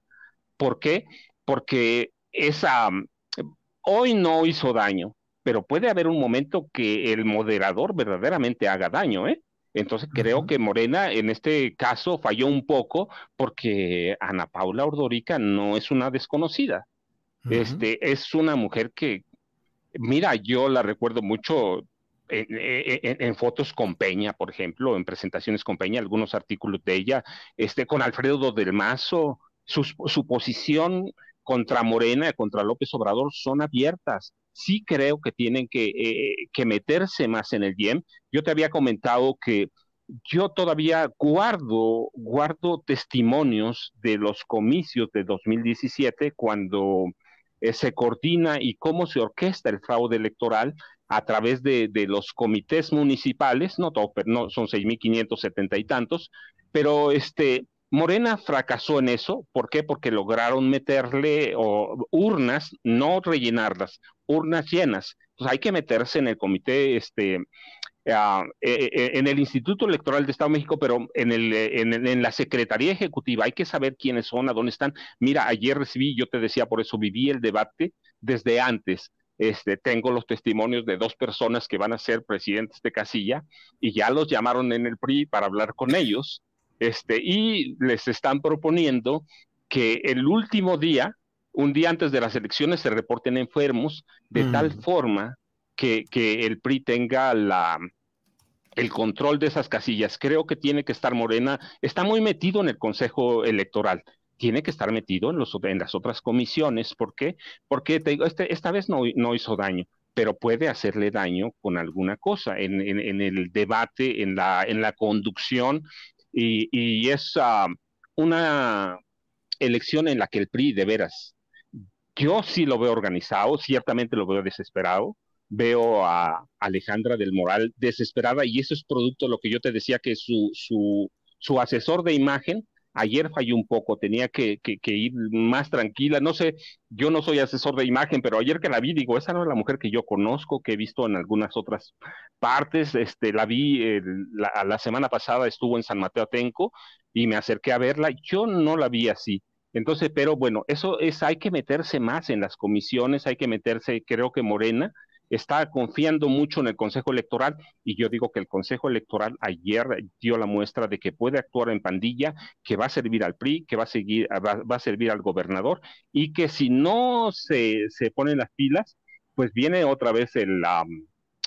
[SPEAKER 9] ¿Por qué? Porque esa, hoy no hizo daño, pero puede haber un momento que el moderador verdaderamente haga daño, ¿eh? Entonces creo que Morena en este caso falló un poco porque Ana Paula Ordorica no es una desconocida. Este es una mujer que, mira, yo la recuerdo mucho en, fotos con Peña, por ejemplo, en presentaciones con Peña, algunos artículos de ella, este, con Alfredo del Mazo, su, su posición contra Morena, contra López Obrador, son abiertas sí creo que tienen que, eh, meterse más en el IEM. Yo te había comentado que yo todavía guardo, guardo testimonios de los comicios de 2017 cuando eh, se coordina y cómo se orquesta el fraude electoral a través de, los comités municipales, no, todos, no son 6.570 y tantos, pero este, Morena fracasó en eso, ¿por qué? Porque lograron meterle urnas, no rellenarlas, urnas llenas. Entonces hay que meterse en el comité, este, eh, en el Instituto Electoral de Estado de México, pero en, el, en, la Secretaría Ejecutiva hay que saber quiénes son, a dónde están. Mira, ayer recibí, yo te decía, por eso viví el debate desde antes. Este, tengo los testimonios de dos personas que van a ser presidentes de casilla y ya los llamaron en el PRI para hablar con ellos este, y les están proponiendo que el último día, un día antes de las elecciones, se reporten enfermos de tal mm. forma que, que, el PRI tenga la, el control de esas casillas. Creo que tiene que estar Morena, está muy metido en el Consejo Electoral tiene que estar metido en, los, en las otras comisiones. ¿Por qué? Porque te digo, este, esta vez no, no hizo daño pero puede hacerle daño con alguna cosa en, en, en, el debate, en la, en la conducción y, es ah, una elección en la que el PRI de veras, yo sí lo veo organizado, ciertamente lo veo desesperado, veo a Alejandra del Moral desesperada y eso es producto de lo que yo te decía que su, su, su asesor de imagen Ayer falló un poco, tenía que, ir más tranquila. No sé, yo no soy asesor de imagen, pero ayer que la vi, digo, esa no es la mujer que yo conozco, que he visto en algunas otras partes. Este, la vi la, la, semana pasada, estuvo en San Mateo Atenco y me acerqué a verla. Yo no la vi así. Entonces, pero bueno, eso es, hay que meterse más en las comisiones, hay que meterse, creo que Morena está confiando mucho en el Consejo Electoral y yo digo que el Consejo Electoral ayer dio la muestra de que puede actuar en pandilla, que va a servir al PRI, que va a, seguir, va, a servir al gobernador y que si no se, se ponen las pilas, pues viene otra vez el,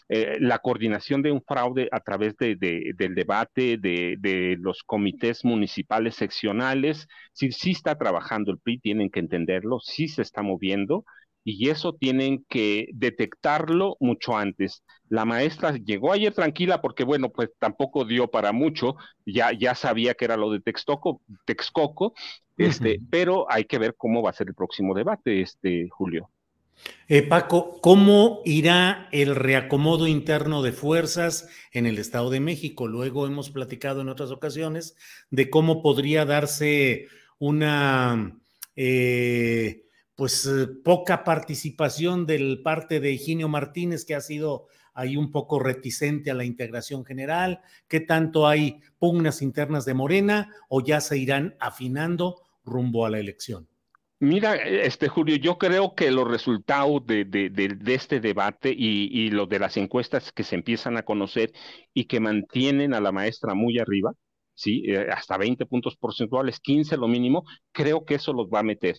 [SPEAKER 9] eh, la coordinación de un fraude a través de, del debate de, de, los comités municipales seccionales. Si sí está trabajando el PRI, tienen que entenderlo, sí se está moviendo y eso tienen que detectarlo mucho antes. La maestra llegó ayer tranquila porque, bueno, pues tampoco dio para mucho, ya, ya sabía que era lo de Texcoco, Texcoco este, pero hay que ver cómo va a ser el próximo debate, este, Julio.
[SPEAKER 1] Eh, Paco, ¿cómo irá el reacomodo interno de fuerzas en el Estado de México? Luego hemos platicado en otras ocasiones de cómo podría darse una... Eh, pues eh, poca participación del parte de Higinio Martínez, que ha sido ahí un poco reticente a la integración general, qué tanto hay pugnas internas de Morena o ya se irán afinando rumbo a la elección.
[SPEAKER 9] Mira, este Julio, yo creo que los resultados de, de, este debate y, y los de las encuestas que se empiezan a conocer y que mantienen a la maestra muy arriba, ¿sí? Eh, hasta 20 puntos porcentuales, 15 lo mínimo, creo que eso los va a meter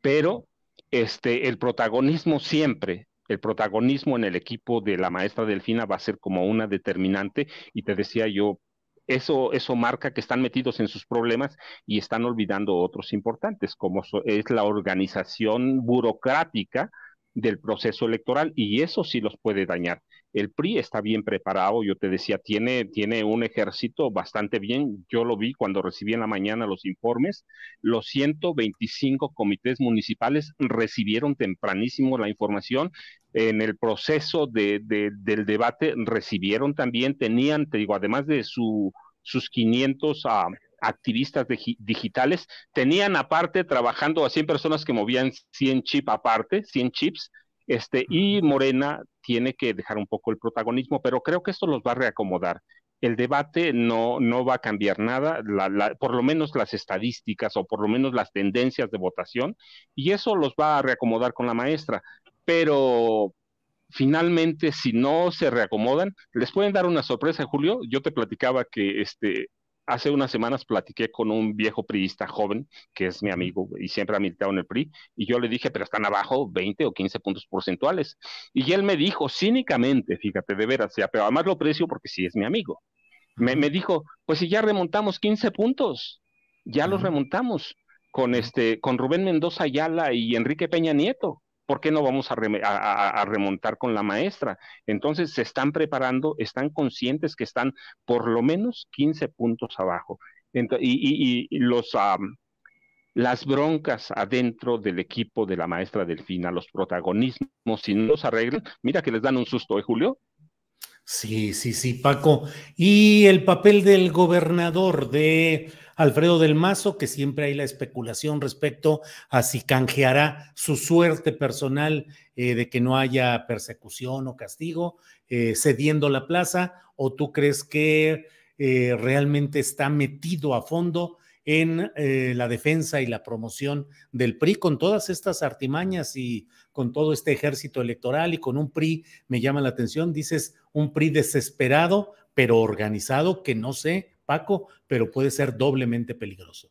[SPEAKER 9] pero este, el protagonismo siempre, el protagonismo en el equipo de la maestra Delfina va a ser como una determinante y te decía yo, eso, eso marca que están metidos en sus problemas y están olvidando otros importantes, como so, es la organización burocrática del proceso electoral y eso sí los puede dañar el PRI está bien preparado, yo te decía, tiene, tiene un ejército bastante bien, yo lo vi cuando recibí en la mañana los informes, los 125 comités municipales recibieron tempranísimo la información, en el proceso de, del debate recibieron también, tenían, te digo, además de su, sus 500 uh, ah, activistas digitales tenían aparte trabajando a 100 personas que movían 100 chips aparte, 100 chips, este, y Morena tiene que dejar un poco el protagonismo, pero creo que esto los va a reacomodar. El debate no, no va a cambiar nada, la, la, por lo menos las estadísticas o por lo menos las tendencias de votación, y eso los va a reacomodar con la maestra. Pero finalmente, si no se reacomodan, les pueden dar una sorpresa, Julio. Yo te platicaba que este, Hace unas semanas platiqué con un viejo priista joven, que es mi amigo y siempre ha militado en el PRI, y yo le dije, pero están abajo 20 o 15 puntos porcentuales. Y él me dijo cínicamente, fíjate, de veras, ya, pero además lo aprecio porque sí es mi amigo. Me, me dijo, pues si ya remontamos 15 puntos, ya los remontamos con, este, con Rubén Mendoza Ayala y Enrique Peña Nieto. ¿por qué no vamos a, remontar con la maestra? Entonces se están preparando, están conscientes que están por lo menos 15 puntos abajo. Y, y, y, las broncas adentro del equipo de la maestra Delfina, los protagonismos, si no los arreglan, mira que les dan un susto, ¿eh, Julio?
[SPEAKER 1] Sí, sí, sí, Paco. Y el papel del gobernador de Alfredo del Mazo, que siempre hay la especulación respecto a si canjeará su suerte personal eh, de que no haya persecución o castigo, eh, cediendo la plaza, o tú crees que eh, realmente está metido a fondo en la defensa y la promoción del PRI con todas estas artimañas y con todo este ejército electoral y con un PRI, me llama la atención, dices, un PRI desesperado, pero organizado, que no sé Paco, pero puede ser doblemente peligroso.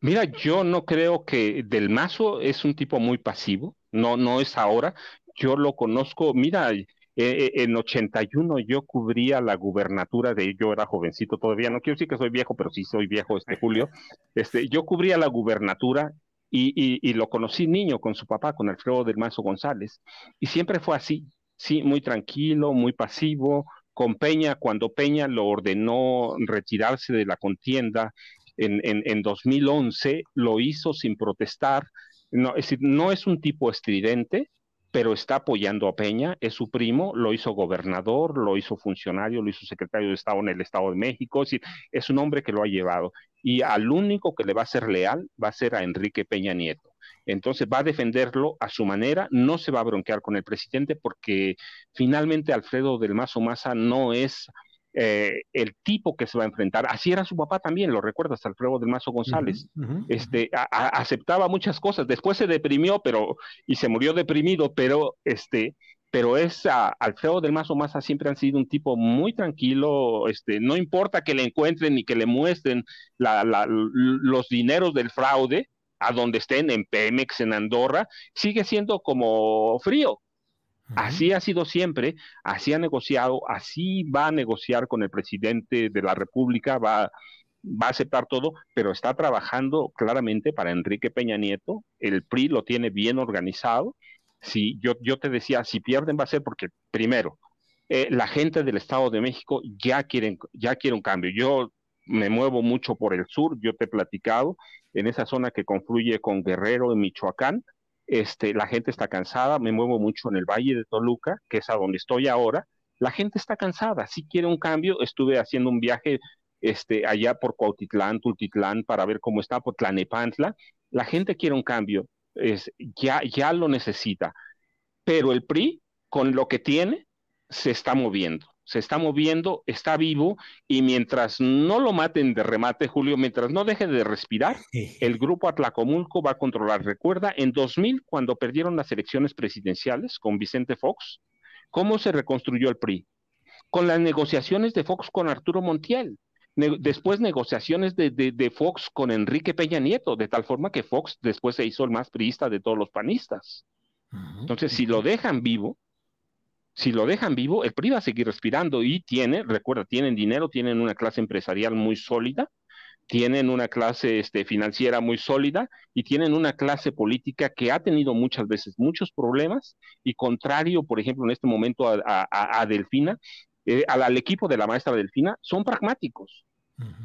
[SPEAKER 9] Mira, yo no creo que Del Mazo es un tipo muy pasivo, no, no es ahora. Yo lo conozco, mira, eh, eh, en 81 yo cubría la gubernatura de, yo era jovencito todavía, no quiero decir que soy viejo, pero sí soy viejo este Julio, este, yo cubría la gubernatura y, y lo conocí niño con su papá, con Alfredo del Mazo González, y siempre fue así, sí, muy tranquilo, muy pasivo, con Peña cuando Peña lo ordenó retirarse de la contienda en, en, en 2011, lo hizo sin protestar. No es, decir, no es un tipo estridente, pero está apoyando a Peña, es su primo, lo hizo gobernador, lo hizo funcionario, lo hizo secretario de Estado en el Estado de México, es decir, es un hombre que lo ha llevado. Y al único que le va a ser leal va a ser a Enrique Peña Nieto. Entonces va a defenderlo a su manera, no se va a bronquear con el presidente porque finalmente Alfredo del Mazo Maza no es eh, el tipo que se va a enfrentar. Así era su papá también, lo recuerdas, Alfredo del Mazo González. Este aceptaba muchas cosas, después se deprimió, pero y se murió deprimido, pero este pero es Alfredo del Mazo Maza siempre han sido un tipo muy tranquilo, este, no importa que le encuentren ni que le muestren los dineros del fraude, a donde estén, en Pemex, en Andorra, sigue siendo como frío. Así ha sido siempre, así ha negociado, así va a negociar con el presidente de la República, va, va a aceptar todo, pero está trabajando claramente para Enrique Peña Nieto, el PRI lo tiene bien organizado. Si, yo, yo te decía, si pierden va a ser porque, primero, eh, la gente del Estado de México ya quieren, ya quiere un cambio. Yo me muevo mucho por el sur, yo te he platicado, en esa zona que confluye con Guerrero, en Michoacán, este, la gente está cansada, me muevo mucho en el Valle de Toluca, que es a donde estoy ahora, la gente está cansada, si quiere un cambio, estuve haciendo un viaje este, allá por Cuautitlán, Tultitlán, para ver cómo está, por Tlanepantla, la gente quiere un cambio, es, ya, ya lo necesita, pero el PRI, con lo que tiene, se está moviendo se está moviendo, está vivo y mientras no lo maten de remate, Julio, mientras no deje de respirar, el grupo Atlacomulco va a controlar. Recuerda, en 2000, cuando perdieron las elecciones presidenciales con Vicente Fox, ¿cómo se reconstruyó el PRI? Con las negociaciones de Fox con Arturo Montiel. después negociaciones de, de, Fox con Enrique Peña Nieto, de tal forma que Fox después se hizo el más priista de todos los panistas. Entonces, si lo dejan vivo, si lo dejan vivo, el PRI va a seguir respirando y tiene, recuerda, tienen dinero, tienen una clase empresarial muy sólida, tienen una clase este, financiera muy sólida y tienen una clase política que ha tenido muchas veces muchos problemas y contrario, por ejemplo, en este momento a, Delfina, eh, al, equipo de la maestra Delfina, son pragmáticos.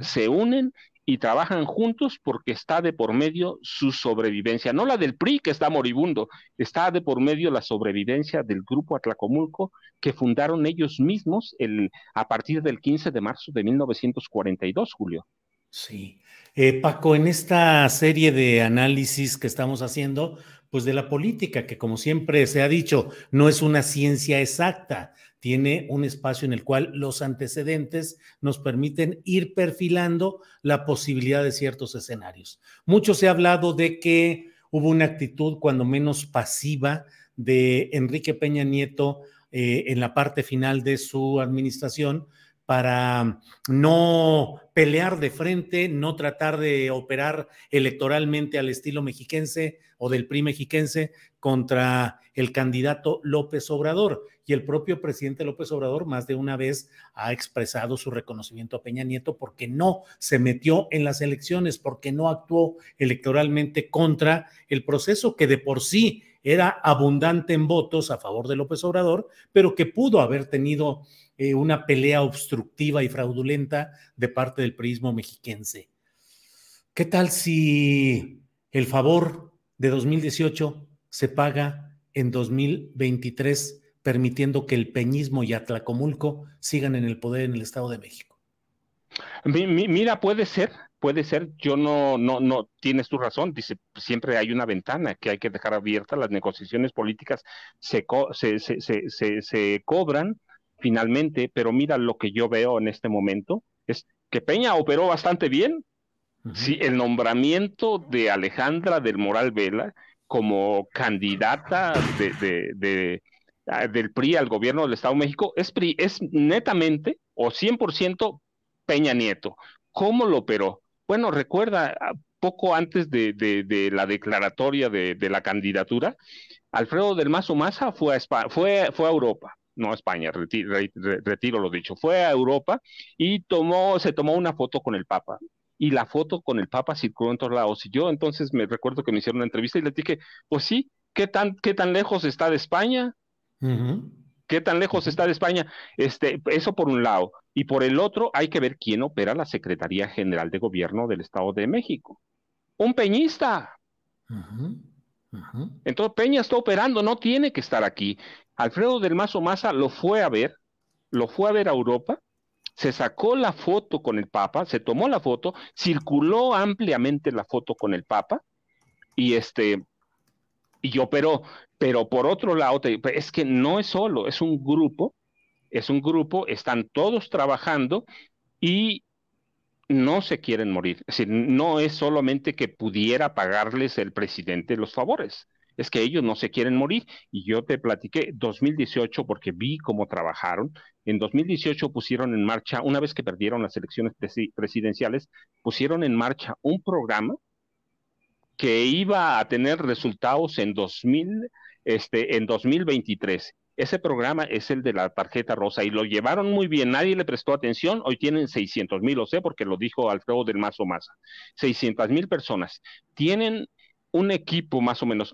[SPEAKER 9] Se unen y trabajan juntos porque está de por medio su sobrevivencia, no la del PRI que está moribundo, está de por medio la sobrevivencia del grupo Atlacomulco que fundaron ellos mismos el, a partir del 15 de marzo de 1942, Julio.
[SPEAKER 1] Sí. Eh, Paco, en esta serie de análisis que estamos haciendo, pues de la política, que como siempre se ha dicho, no es una ciencia exacta, tiene un espacio en el cual los antecedentes nos permiten ir perfilando la posibilidad de ciertos escenarios. Mucho se ha hablado de que hubo una actitud cuando menos pasiva de Enrique Peña Nieto eh, en la parte final de su administración para no pelear de frente, no tratar de operar electoralmente al estilo mexiquense o del PRI mexiquense contra el candidato López Obrador. Y el propio presidente López Obrador más de una vez ha expresado su reconocimiento a Peña Nieto porque no se metió en las elecciones, porque no actuó electoralmente contra el proceso que de por sí era abundante en votos a favor de López Obrador, pero que pudo haber tenido eh, una pelea obstructiva y fraudulenta de parte del prismo mexiquense. ¿Qué tal si el favor de 2018 se paga en 2023, permitiendo que el peñismo y Atlacomulco sigan en el poder en el Estado de México?
[SPEAKER 9] Mira, puede ser, puede ser, yo no, no, no, tienes tu razón, dice, siempre hay una ventana que hay que dejar abierta, las negociaciones políticas se, se, se, se, se cobran finalmente, pero mira lo que yo veo en este momento, es que Peña operó bastante bien, sí, el nombramiento de Alejandra del Moral Vela como candidata de, de, de, ah, del PRI al gobierno del Estado de México es, es netamente o 100% Peña Nieto. ¿Cómo lo operó? Bueno, recuerda, ah, poco antes de, la declaratoria de, la candidatura, Alfredo del Mazo Maza fue a, fue, fue a Europa, no a España, retiro, lo dicho, fue a Europa y tomó, se tomó una foto con el Papa. Y la foto con el Papa circuló en todos lados. Y yo entonces me recuerdo que me hicieron una entrevista y le dije, pues sí, ¿qué tan, qué tan lejos está de España? ¿Qué tan lejos está de España? Este, eso por un lado. Y por el otro, hay que ver quién opera la Secretaría General de Gobierno del Estado de México. Un peñista. Entonces Peña está operando, no tiene que estar aquí. Alfredo del Mazo Maza lo fue a ver, lo fue a ver a Europa, se sacó la foto con el Papa, se tomó la foto, circuló ampliamente la foto con el Papa y este y operó. Pero por otro lado, es que no es solo, es un grupo, es un grupo, están todos trabajando y no se quieren morir. Es decir, no es solamente que pudiera pagarles el presidente los favores, es que ellos no se quieren morir. Y yo te platiqué 2018 porque vi cómo trabajaron. En 2018 pusieron en marcha, una vez que perdieron las elecciones presidenciales, pusieron en marcha un programa que iba a tener resultados en 2000, este, en 2023. Ese programa es el de la tarjeta rosa y lo llevaron muy bien, nadie le prestó atención, hoy tienen 600 mil, lo sé porque lo dijo Alfredo del Mazo Maza, 600 mil personas. Tienen un equipo más o menos,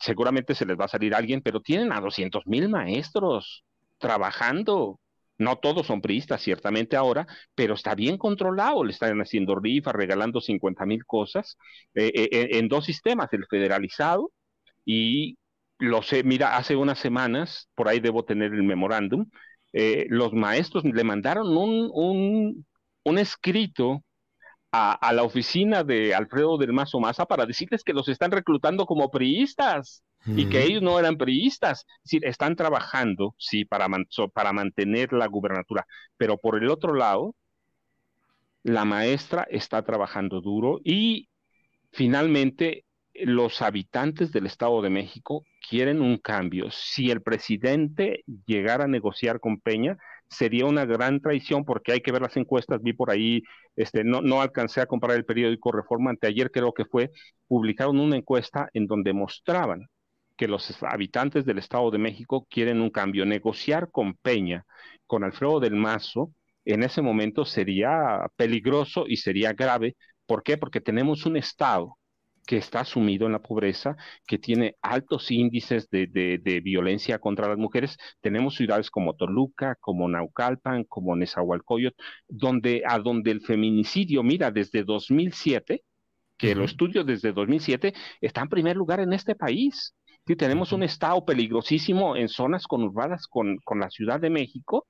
[SPEAKER 9] seguramente se les va a salir alguien, pero tienen a 200 mil maestros trabajando. No todos son priistas, ciertamente ahora, pero está bien controlado. Le están haciendo rifas, regalando 50 mil cosas eh, eh, en dos sistemas, el federalizado y lo sé, mira, hace unas semanas, por ahí debo tener el memorándum, eh, los maestros le mandaron un, un, un escrito a, la oficina de Alfredo del Mazo Maza para decirles que los están reclutando como priistas y que ellos no eran priistas. Es decir, están trabajando, sí, para, para mantener la gubernatura, pero por el otro lado, la maestra está trabajando duro y finalmente los habitantes del Estado de México quieren un cambio. Si el presidente llegara a negociar con Peña, sería una gran traición porque hay que ver las encuestas, vi por ahí, este, no, no alcancé a comprar el periódico Reforma, anteayer creo que fue, publicaron una encuesta en donde mostraban que los habitantes del Estado de México quieren un cambio. Negociar con Peña, con Alfredo del Mazo, en ese momento sería peligroso y sería grave. ¿Por qué? Porque tenemos un Estado que está sumido en la pobreza, que tiene altos índices de, de, violencia contra las mujeres. Tenemos ciudades como Toluca, como Naucalpan, como Nezahualcóyotl, donde, a donde el feminicidio, mira, desde 2007, que los estudios desde 2007 está en primer lugar en este país. Sí, tenemos un estado peligrosísimo en zonas conurbadas con, con la Ciudad de México,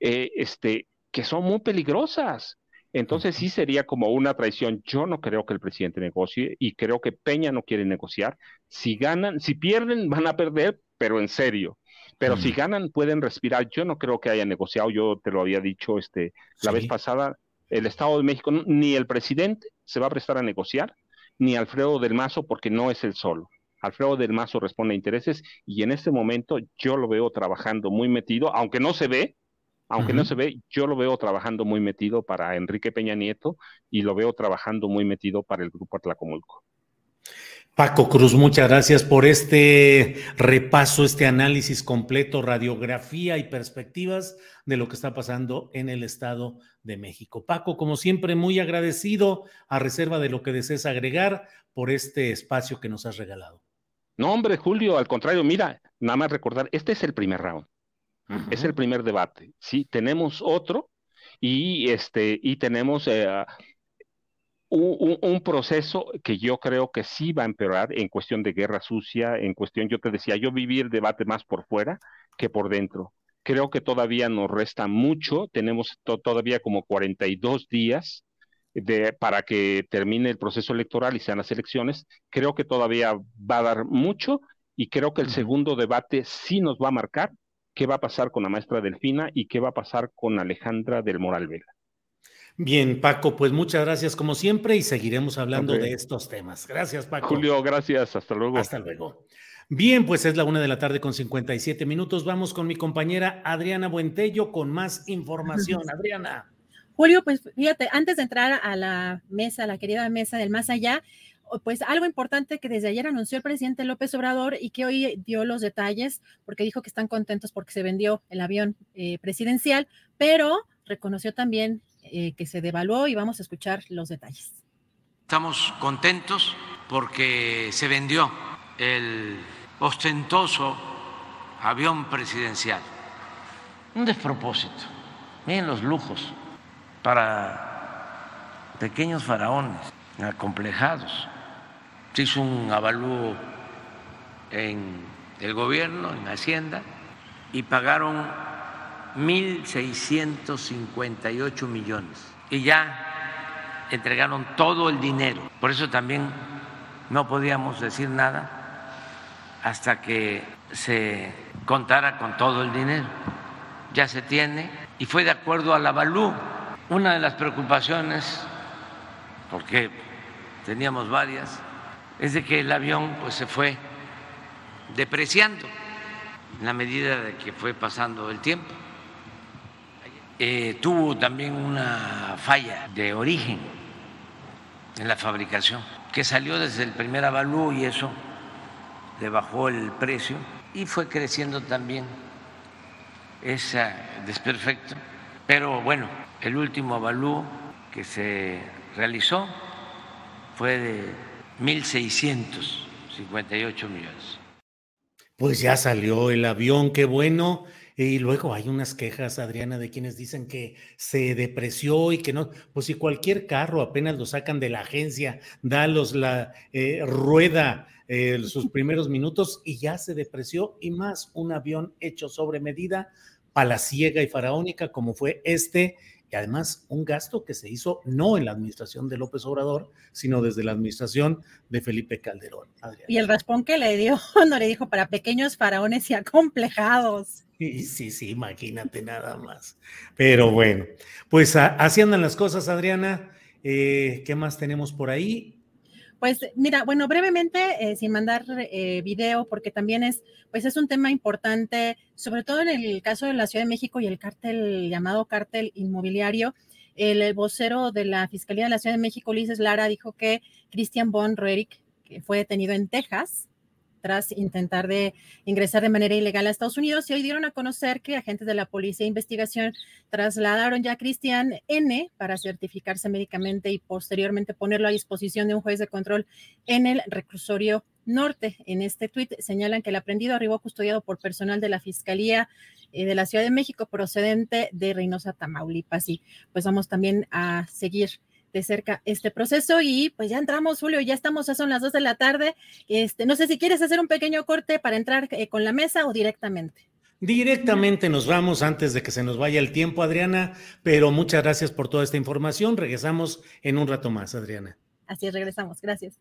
[SPEAKER 9] eh, este, que son muy peligrosas. Entonces sí sería como una traición. Yo no creo que el presidente negocie y creo que Peña no quiere negociar. Si ganan, si pierden, van a perder, pero en serio. Pero si ganan, pueden respirar. Yo no creo que haya negociado. Yo te lo había dicho este, la vez pasada. El Estado de México, ni el presidente se va a prestar a negociar, ni Alfredo del Mazo, porque no es el solo. Alfredo del Mazo responde a intereses y en este momento yo lo veo trabajando muy metido, aunque no se ve, aunque no se ve, yo lo veo trabajando muy metido para Enrique Peña Nieto y lo veo trabajando muy metido para el grupo Atlacomulco.
[SPEAKER 1] Paco Cruz, muchas gracias por este repaso, este análisis completo, radiografía y perspectivas de lo que está pasando en el Estado de México. Paco, como siempre, muy agradecido a reserva de lo que desees agregar por este espacio que nos has regalado.
[SPEAKER 9] No, hombre, Julio, al contrario, mira, nada más recordar, este es el primer round. Es el primer debate. Sí, tenemos otro y, este, y tenemos eh, un, proceso que yo creo que sí va a empeorar en cuestión de guerra sucia, en cuestión, yo te decía, yo viví el debate más por fuera que por dentro. Creo que todavía nos resta mucho, tenemos todavía como 42 días de, para que termine el proceso electoral y sean las elecciones. Creo que todavía va a dar mucho y creo que el segundo debate sí nos va a marcar qué va a pasar con la maestra Delfina y qué va a pasar con Alejandra del Moral Vela.
[SPEAKER 1] Bien, Paco, pues muchas gracias como siempre y seguiremos hablando de estos temas. Gracias, Paco.
[SPEAKER 9] Julio, gracias. Hasta luego.
[SPEAKER 1] Hasta luego. Bien, pues es la una de la tarde con 57 minutos. Vamos con mi compañera Adriana Buentello con más información. Adriana.
[SPEAKER 2] Julio, pues fíjate, antes de entrar a la mesa, la querida mesa del más allá, pues algo importante que desde ayer anunció el presidente López Obrador y que hoy dio los detalles, porque dijo que están contentos porque se vendió el avión eh, presidencial, pero reconoció también eh, que se devaluó y vamos a escuchar los detalles.
[SPEAKER 4] Estamos contentos porque se vendió el ostentoso avión presidencial. Un despropósito. Miren los lujos para pequeños faraones acomplejados se hizo un avalúo en el gobierno, en Hacienda, y pagaron 1.658 millones. Y ya entregaron todo el dinero. Por eso también no podíamos decir nada hasta que se contara con todo el dinero. Ya se tiene y fue de acuerdo al avalúo. Una de las preocupaciones, porque teníamos varias, es de que el avión pues se fue depreciando en la medida de que fue pasando el tiempo. Eh, tuvo también una falla de origen en la fabricación, que salió desde el primer avalúo y eso le bajó el precio y fue creciendo también ese desperfecto. Pero bueno, el último avalúo que se realizó fue de 1.658 millones.
[SPEAKER 1] Pues ya salió el avión, qué bueno. Y luego hay unas quejas, Adriana, de quienes dicen que se depreció y que no, pues si cualquier carro apenas lo sacan de la agencia, da los la eh, rueda eh, sus primeros minutos y ya se depreció y más un avión hecho sobre medida, palaciega y faraónica como fue este además un gasto que se hizo no en la administración de López Obrador, sino desde la administración de Felipe Calderón.
[SPEAKER 2] Y el raspón que le dio, no le dijo para pequeños faraones y acomplejados.
[SPEAKER 1] Sí, sí, sí, imagínate nada más. Pero bueno, pues así andan las cosas, Adriana. Eh, ¿Qué más tenemos por ahí?
[SPEAKER 2] Pues mira, bueno, brevemente, eh, sin mandar eh, video, porque también es, pues es un tema importante, sobre todo en el caso de la Ciudad de México y el cártel llamado cártel inmobiliario. El, vocero de la Fiscalía de la Ciudad de México, Ulises Lara, dijo que Christian von Roerich, que fue detenido en Texas, tras intentar de ingresar de manera ilegal a Estados Unidos y hoy dieron a conocer que agentes de la Policía de Investigación trasladaron ya a Cristian N para certificarse médicamente y posteriormente ponerlo a disposición de un juez de control en el reclusorio norte. En este tuit señalan que el aprendido arribó custodiado por personal de la Fiscalía eh, de la Ciudad de México procedente de Reynosa, Tamaulipas. Y pues vamos también a seguir de cerca este proceso y pues ya entramos, Julio, ya estamos, ya son las dos de la tarde. Este, no sé si quieres hacer un pequeño corte para entrar eh, con la mesa o directamente.
[SPEAKER 1] Directamente nos vamos antes de que se nos vaya el tiempo, Adriana, pero muchas gracias por toda esta información. Regresamos en un rato más, Adriana.
[SPEAKER 2] Así es, regresamos. Gracias.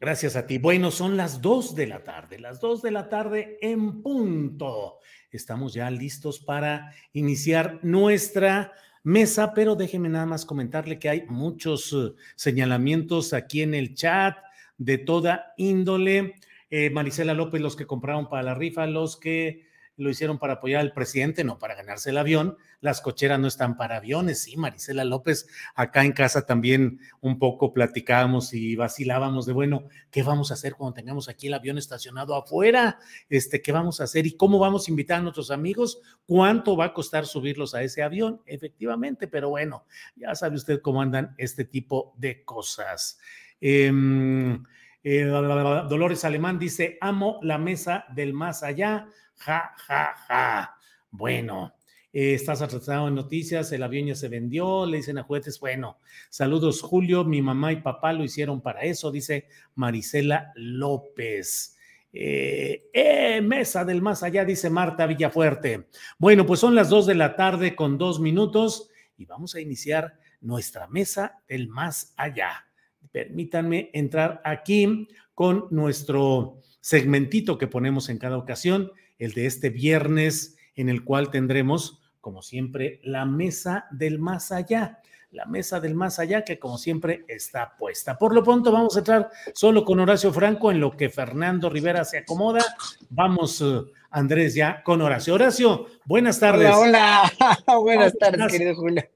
[SPEAKER 1] Gracias a ti. Bueno, son las dos de la tarde, las dos de la tarde en punto. Estamos ya listos para iniciar nuestra mesa, pero déjeme nada más comentarle que hay muchos eh, señalamientos aquí en el chat de toda índole. Eh, Marisela López, los que compraron para la rifa, los que lo hicieron para apoyar al presidente, no para ganarse el avión. Las cocheras no están para aviones, sí, Marisela López, acá en casa también un poco platicábamos y vacilábamos de, bueno, ¿qué vamos a hacer cuando tengamos aquí el avión estacionado afuera? Este, ¿Qué vamos a hacer y cómo vamos a invitar a nuestros amigos? ¿Cuánto va a costar subirlos a ese avión? Efectivamente, pero bueno, ya sabe usted cómo andan este tipo de cosas. Em, eh, Dolores Alemán dice, amo la mesa del más allá Ja, ja, ja. Bueno, eh, estás atrasado en noticias, el avión ya se vendió, le dicen a juguetes, bueno, saludos Julio, mi mamá y papá lo hicieron para eso, dice Marisela López. Eh, eh, mesa del más allá, dice Marta Villafuerte. Bueno, pues son las dos de la tarde con dos minutos y vamos a iniciar nuestra mesa del más allá. Permítanme entrar aquí con nuestro segmentito que ponemos en cada ocasión el de este viernes, en el cual tendremos, como siempre, la mesa del más allá. La mesa del más allá que como siempre está puesta. Por lo pronto vamos a entrar solo con Horacio Franco en lo que Fernando Rivera se acomoda. Vamos, uh, Andrés, ya con Horacio. Horacio, buenas tardes.
[SPEAKER 10] Hola, hola. buenas tardes, querido Julio.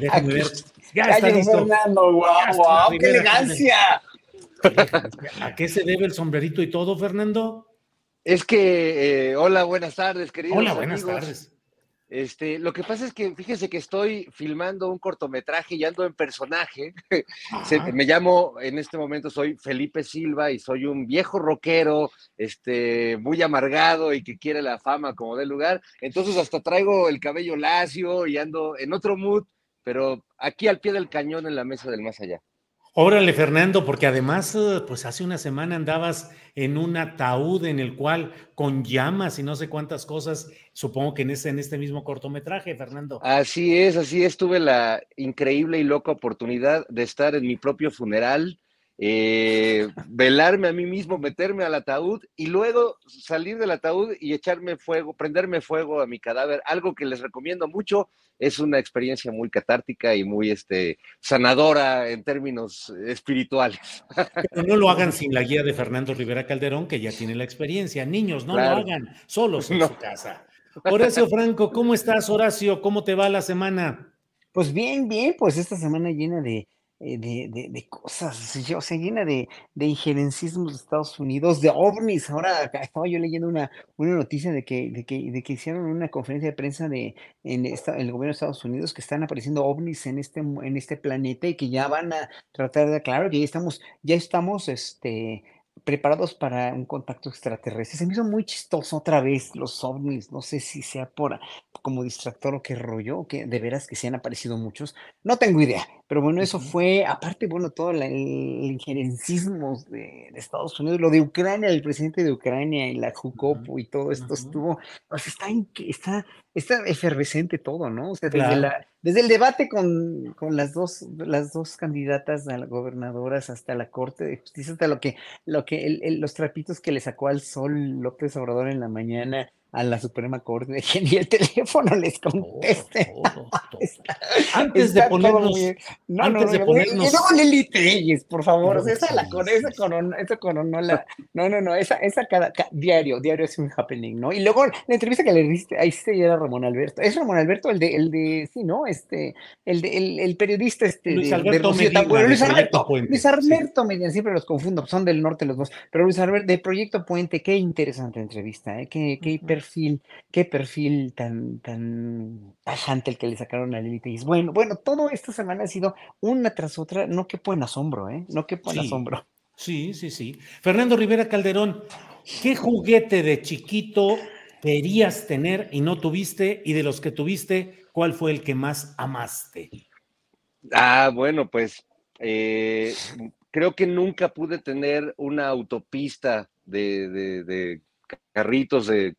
[SPEAKER 1] Déjame ver. Ya está listo.
[SPEAKER 10] Fernando, guau, guau, qué elegancia.
[SPEAKER 1] ¿A qué se debe el sombrerito y todo, Fernando?
[SPEAKER 10] Es que, eh, hola, buenas tardes, queridos.
[SPEAKER 1] Hola, buenas tardes.
[SPEAKER 10] Este, lo que pasa es que fíjese que estoy filmando un cortometraje y ando en personaje. me llamo, en este momento soy Felipe Silva y soy un viejo rockero, este, muy amargado y que quiere la fama como del lugar. Entonces hasta traigo el cabello lacio y ando en otro mood, pero aquí al pie del cañón en la mesa del más allá.
[SPEAKER 1] Órale, Fernando, porque además, eh, pues hace una semana andabas en un ataúd en el cual con llamas y no sé cuántas cosas, supongo que en, ese, en este mismo cortometraje, Fernando.
[SPEAKER 10] Así es, así es, tuve la increíble y loca oportunidad de estar en mi propio funeral eh, velarme a mí mismo, meterme al ataúd y luego salir del ataúd y echarme fuego, prenderme fuego a mi cadáver, algo que les recomiendo mucho, es una experiencia muy catártica y muy este, sanadora en términos espirituales.
[SPEAKER 1] Pero no lo hagan sin la guía de Fernando Rivera Calderón, que ya tiene la experiencia. Niños, no lo hagan solos en su casa. Horacio Franco, ¿cómo estás, Horacio? ¿Cómo te va la semana?
[SPEAKER 11] Pues bien, bien, pues esta semana llena de, de, de, de, cosas, o sea, llena de, de injerencismos de Estados Unidos, de ovnis. Ahora estaba yo leyendo una, una noticia de que, de, que, de que hicieron una conferencia de prensa de, en el gobierno de Estados Unidos que están apareciendo ovnis en este, en este planeta y que ya van a tratar de aclarar que ya estamos, ya estamos este, preparados para un contacto extraterrestre. Se me hizo muy chistoso otra vez los ovnis, no sé si sea por como distractor o qué rollo, que de veras que se han aparecido muchos, no tengo idea, pero bueno, eso fue, aparte, bueno, todo el injerencismo de, Estados Unidos, lo de Ucrania, el presidente de Ucrania y la Jucopo y todo esto estuvo, pues está, está, está efervescente todo, ¿no? O sea, desde la desde el debate con, las, dos, las dos candidatas a las gobernadoras hasta la Corte de Justicia, hasta lo que, lo que los trapitos que le sacó al sol López Obrador en la mañana, a la Suprema Corte de que ni el teléfono les conteste.
[SPEAKER 1] antes de ponernos,
[SPEAKER 11] no, antes no, de ponernos... Y luego Lili Telles, por favor, esa la con esa coronó, esa coronó la, no, no, no, esa, esa cada, diario, diario es un happening, ¿no? Y luego la entrevista que le diste, ahí sí era Ramón Alberto, es Ramón Alberto el de, el de, sí, ¿no? Este, el de, el, el periodista este
[SPEAKER 1] Luis Alberto de, Medina,
[SPEAKER 11] Luis Alberto, Puente, Luis Alberto sí. Medina, siempre los confundo, son del norte los dos, pero Luis Alberto, de Proyecto Puente, qué interesante entrevista, ¿eh? Qué, qué hiper perfil, qué perfil tan, tan tajante el que le sacaron a Lili y Bueno, bueno, todo esta semana ha sido una tras otra, no que en asombro, ¿eh? No que en asombro.
[SPEAKER 1] Sí, sí, sí. Fernando Rivera Calderón, ¿qué juguete de chiquito querías tener y no tuviste? Y de los que tuviste, ¿cuál fue el que más amaste?
[SPEAKER 10] Ah, bueno, pues eh, creo que nunca pude tener una autopista de, de carritos de,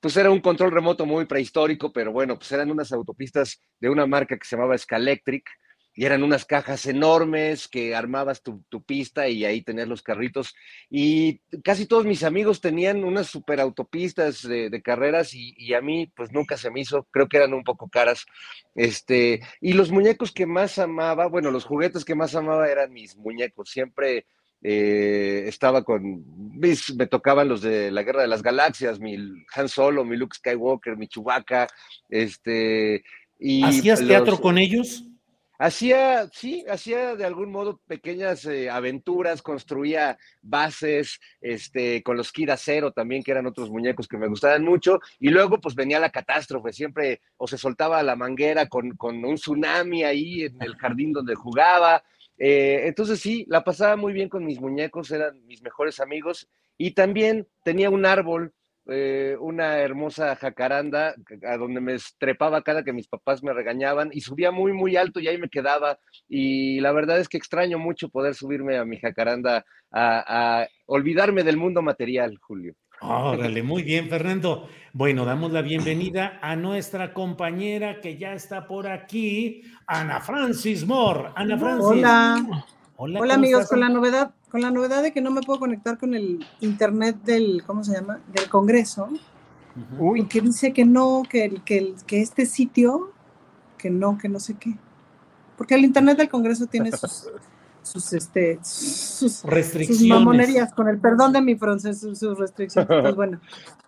[SPEAKER 10] pues era un control remoto muy prehistórico, pero bueno, pues eran unas autopistas de una marca que se llamaba Scalectric y eran unas cajas enormes que armabas tu, pista y ahí tenías los carritos. Y casi todos mis amigos tenían unas super autopistas de, carreras y, a mí pues nunca se me hizo, creo que eran un poco caras. Este, y los muñecos que más amaba, bueno, los juguetes que más amaba eran mis muñecos, siempre eh, estaba con, me tocaban los de la Guerra de las Galaxias, mi Han Solo, mi Luke Skywalker, mi Chewbacca, este... Y
[SPEAKER 1] ¿Hacías teatro con ellos?
[SPEAKER 10] Hacía, sí, hacía de algún modo pequeñas eh, aventuras, construía bases, este, con los Kira Cero también, que eran otros muñecos que me gustaban mucho, y luego pues venía la catástrofe, siempre o se soltaba la manguera con, con un tsunami ahí en el jardín donde jugaba, eh, entonces sí, la pasaba muy bien con mis muñecos, eran mis mejores amigos y también tenía un árbol, eh, una hermosa jacaranda a donde me trepaba cada que mis papás me regañaban y subía muy, muy alto y ahí me quedaba. Y la verdad es que extraño mucho poder subirme a mi jacaranda a olvidarme del mundo material, Julio.
[SPEAKER 1] Órale, muy bien, Fernando. Bueno, damos la bienvenida a nuestra compañera que ya está por aquí, Ana Francis Moore. Ana Francis.
[SPEAKER 12] Hola. Hola, amigos, con la novedad, con la novedad de que no me puedo conectar con el internet del, ¿cómo se llama? Del Congreso. Uy. Que dice que no, que, que, que este sitio, que no, que no sé qué. Porque el internet del Congreso tiene sus sus, este, sus
[SPEAKER 1] restricciones.
[SPEAKER 12] mamonerías, con el perdón de mi francés, sus, restricciones. Pues bueno,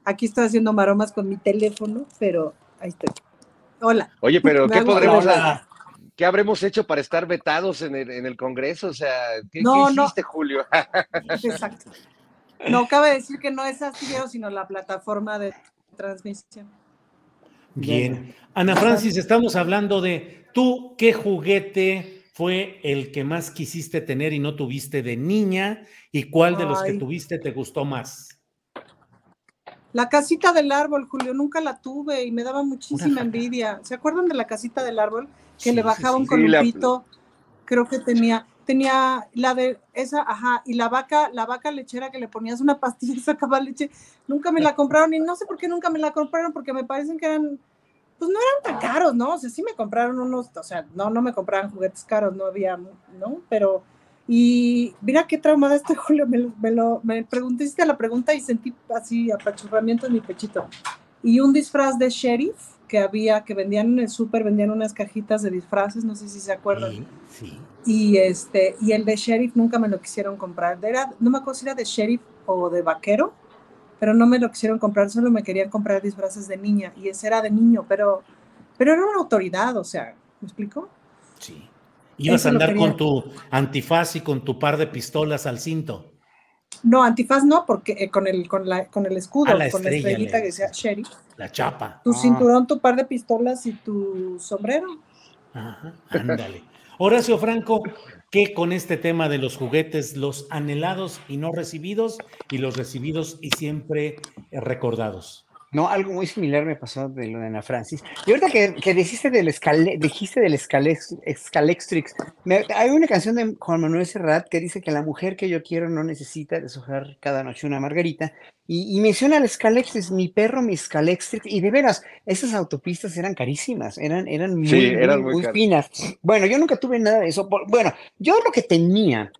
[SPEAKER 12] aquí estoy haciendo maromas con mi teléfono, pero ahí estoy. Hola.
[SPEAKER 10] Oye, pero ¿qué podremos ¿Qué habremos hecho para estar vetados en el, en el Congreso? O sea, ¿qué, hiciste, Julio?
[SPEAKER 12] Exacto. No, cabe decir que no es Astillero, sino la plataforma de transmisión.
[SPEAKER 1] Bien. Ana Francis, estamos hablando de tú, ¿qué juguete fue el que más quisiste tener y no tuviste de niña? ¿Y cuál de los que tuviste te gustó más?
[SPEAKER 12] La casita del árbol, Julio, nunca la tuve y me daba muchísima envidia. ¿Se acuerdan de la casita del árbol? Que le bajaba un columpito. Creo que tenía, tenía la de esa, ajá, y la vaca, la vaca lechera que le ponías una pastilla y sacaba leche. Nunca me la compraron y no sé por qué nunca me la compraron porque me parecen que eran pues no eran tan caros, ¿no? O sea, sí me compraron unos, o sea, no, no me compraban juguetes caros, no había, ¿no? Pero, y mira qué traumada estoy, Julio, me, me lo, me preguntaste la pregunta y sentí así apachurramiento en mi pechito. Y un disfraz de sheriff que había, que vendían en el súper, vendían unas cajitas de disfraces, no sé si se acuerdan. Sí, sí. Y este, y el de sheriff nunca me lo quisieron comprar. Era, no me acuerdo si era de sheriff o de vaquero, pero no me lo quisieron comprar, solo me querían comprar disfraces de niña y ese era de niño, pero, pero era una autoridad, o sea, ¿me explico?
[SPEAKER 1] Sí. Ibas a andar con tu antifaz y con tu par de pistolas al cinto.
[SPEAKER 12] No, antifaz no, porque eh, con, el, con, la, con el escudo, ah, con la estrellita que decía Sherry.
[SPEAKER 1] La chapa.
[SPEAKER 12] Tu ah. cinturón, tu par de pistolas y tu sombrero.
[SPEAKER 1] Ajá, ándale. Horacio Franco, ¿qué con este tema de los juguetes, los anhelados y no recibidos, y los recibidos y siempre recordados?
[SPEAKER 11] No, algo muy similar me pasó de lo de Ana Francis. Y ahorita que, que dijiste del, escale, dijiste del Scalextrix, hay una canción de Juan Manuel Serrat que dice que la mujer que yo quiero no necesita deshojar cada noche una margarita. Y, y menciona el Scalextrix, mi perro, mi Scalextrix. Y de veras, esas autopistas eran carísimas, eran, eran muy, eran muy, finas. Bueno, yo nunca tuve nada de eso. Bueno, yo lo que tenía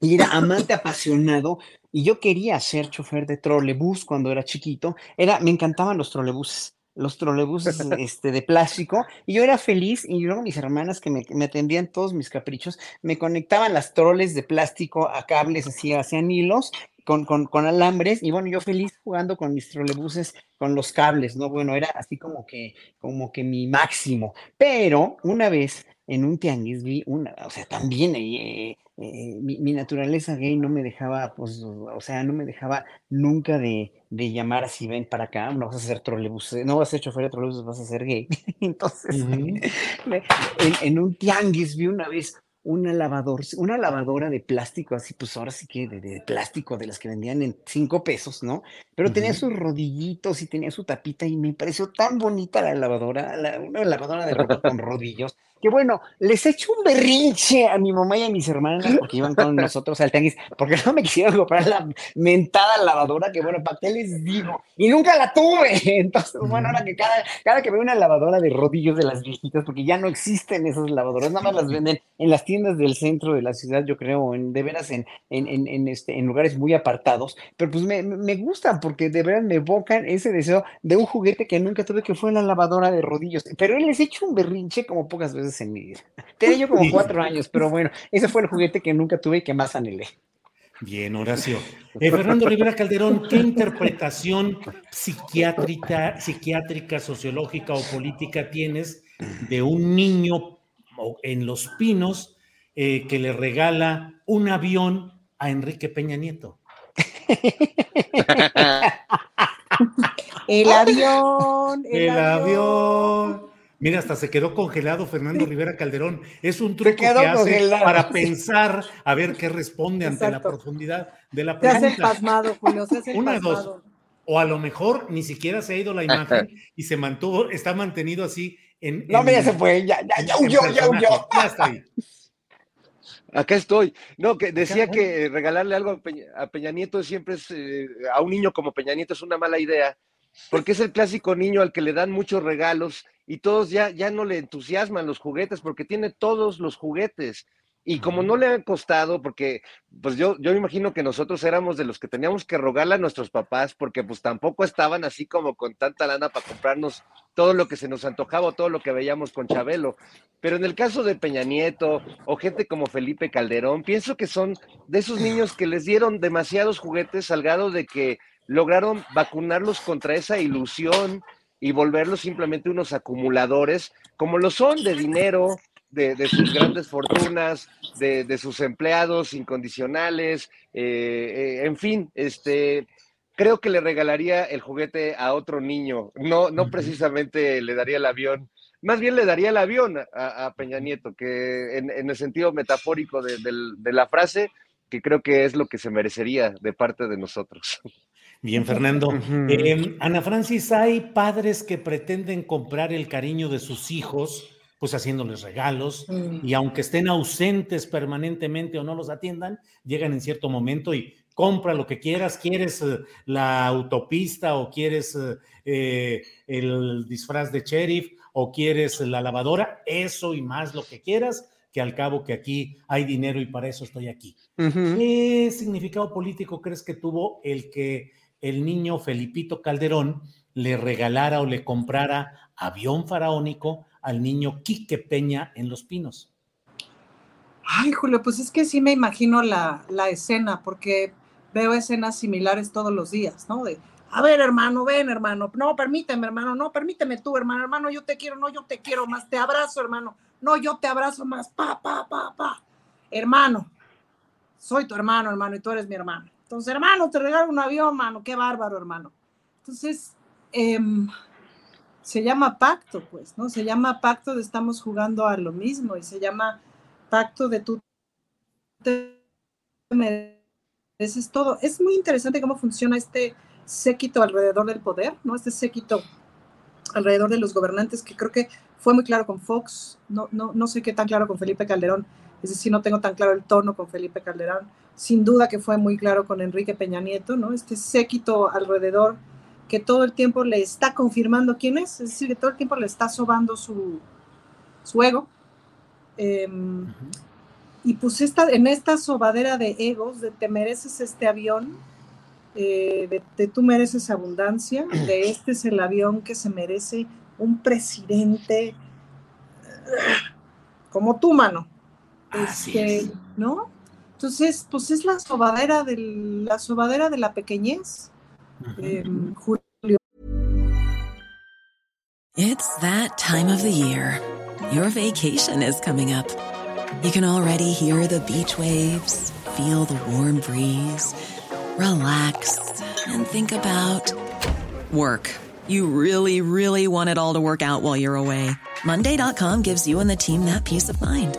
[SPEAKER 11] y era amante apasionado y yo quería ser chofer de trolebús cuando era chiquito. Era, me encantaban los trolebuses, los trolebuses este, de plástico. Y yo era feliz y luego mis hermanas que me, atendían todos mis caprichos, me conectaban las troles de plástico a cables así, hacían hilos. Con, con, con, alambres y bueno, yo feliz jugando con mis trolebuses, con los cables, ¿no? Bueno, era así como que, como que mi máximo. Pero una vez en un tianguis vi una, o sea, también eh, eh, mi, naturaleza gay no me dejaba, pues, o sea, no me dejaba nunca de, de llamar así, ven para acá, no vas a ser trolebús, no vas a ser chofer de trolebús, vas a ser gay. Entonces, en, un tianguis vi una vez una lavadora, una lavadora de plástico, así pues ahora sí que de, plástico, de las que vendían en cinco pesos, ¿no? Pero tenía sus rodillitos y tenía su tapita y me pareció tan bonita la lavadora, una lavadora de ropa con rodillos que bueno, les echo un berrinche a mi mamá y a mis hermanas porque iban con nosotros al tenis, porque no me quisieron comprar la mentada lavadora, que bueno, ¿para qué les digo? Y nunca la tuve. Entonces, bueno, ahora que cada, cada que veo una lavadora de rodillos de las viejitas, porque ya no existen esas lavadoras, nada más las venden en las tiendas del centro de la ciudad, yo creo, en, de veras en, en, en, este, en lugares muy apartados, pero pues me, me gustan porque de veras me evocan ese deseo de un juguete que nunca tuve, que fue la lavadora de rodillos. Pero él les echo un berrinche como pocas veces en mi vida. Tenía yo como cuatro años, pero bueno, ese fue el juguete que nunca tuve y que más anhelé.
[SPEAKER 1] Bien, Horacio. Eh, Fernando Rivera Calderón, ¿qué interpretación psiquiátrica, psiquiátrica, sociológica o política tienes de un niño en Los Pinos eh, que le regala un avión a Enrique Peña Nieto?
[SPEAKER 13] el avión.
[SPEAKER 1] El, avión. Mira, hasta se quedó congelado Fernando Rivera Calderón. Es un truco que hace para pensar a ver qué responde ante la profundidad de la pregunta.
[SPEAKER 13] Se hace pasmado, Julio, se hace
[SPEAKER 1] Una dos. O a lo mejor ni siquiera se ha ido la imagen y se mantuvo, está mantenido así en.
[SPEAKER 11] No, ya se fue, ya, ya, ya huyó, ya huyó.
[SPEAKER 1] Ya está ahí.
[SPEAKER 10] Acá estoy. No, que decía que regalarle algo a Peña, Nieto siempre es, eh, a un niño como Peña Nieto es una mala idea, porque es el clásico niño al que le dan muchos regalos y todos ya, ya no le entusiasman los juguetes porque tiene todos los juguetes. Y como no le han costado, porque pues yo, yo me imagino que nosotros éramos de los que teníamos que rogarle a nuestros papás, porque pues tampoco estaban así como con tanta lana para comprarnos todo lo que se nos antojaba, todo lo que veíamos con Chabelo. Pero en el caso de Peña Nieto o gente como Felipe Calderón, pienso que son de esos niños que les dieron demasiados juguetes al grado de que lograron vacunarlos contra esa ilusión y volverlos simplemente unos acumuladores, como lo son de dinero, de, sus grandes fortunas, de, sus empleados incondicionales, eh, eh, en fin, este, creo que le regalaría el juguete a otro niño, no, no precisamente le daría el avión, más bien le daría el avión a, Peña Nieto, que en, el sentido metafórico de, de la frase, que creo que es lo que se merecería de parte de nosotros.
[SPEAKER 1] Bien, Fernando. Em, Ana Francis, hay padres que pretenden comprar el cariño de sus hijos, pues haciéndoles regalos, mm. y aunque estén ausentes permanentemente o no los atiendan, llegan en cierto momento y compra lo que quieras, quieres eh, la autopista o quieres eh, eh, el disfraz de sheriff o quieres la lavadora, eso y más lo que quieras, que al cabo que aquí hay dinero y para eso estoy aquí. ¿Qué significado político crees que tuvo el que el niño Felipito Calderón le regalara o le comprara avión faraónico al niño Quique Peña en Los Pinos.
[SPEAKER 13] Ay, Julio, pues es que sí me imagino la, escena, porque veo escenas similares todos los días, ¿no? De, a ver, hermano, ven, hermano, no, permíteme, hermano, no, permíteme tú, hermano, hermano, yo te quiero, no, yo te quiero más, te abrazo, hermano, no, yo te abrazo más, pa, pa, pa, pa, hermano, soy tu hermano, hermano, y tú eres mi hermano. Entonces, hermano, te regalo un avión, hermano, qué bárbaro, hermano. Entonces, em, se llama pacto, pues, ¿no? Se llama pacto de estamos jugando a lo mismo y se llama pacto de tú te mereces todo. Es muy interesante cómo funciona este séquito alrededor del poder, ¿no? Este séquito alrededor de los gobernantes que creo que fue muy claro con Fox, no, no, no sé qué tan claro con Felipe Calderón, es decir, no tengo tan claro el tono con Felipe Calderón, sin duda que fue muy claro con Enrique Peña Nieto, ¿no? Este séquito alrededor que todo el tiempo le está confirmando quién es, es decir, que todo el tiempo le está sobando su, su ego. Em, y pues esta, en esta sobadera de egos, de te mereces este avión, eh, de, tú mereces abundancia, de este es el avión que se merece un presidente como tú, mano. Este, ¿No? Entonces, pues es la sobadera, del, la sobadera de la pequeñez. Um, Julio.
[SPEAKER 14] It's that time of the year. Your vacation is coming up. You can already hear the beach waves, feel the warm breeze, relax, and think about work. You really, really want it all to work out while you're away. Monday.com gives you and the team that peace of mind.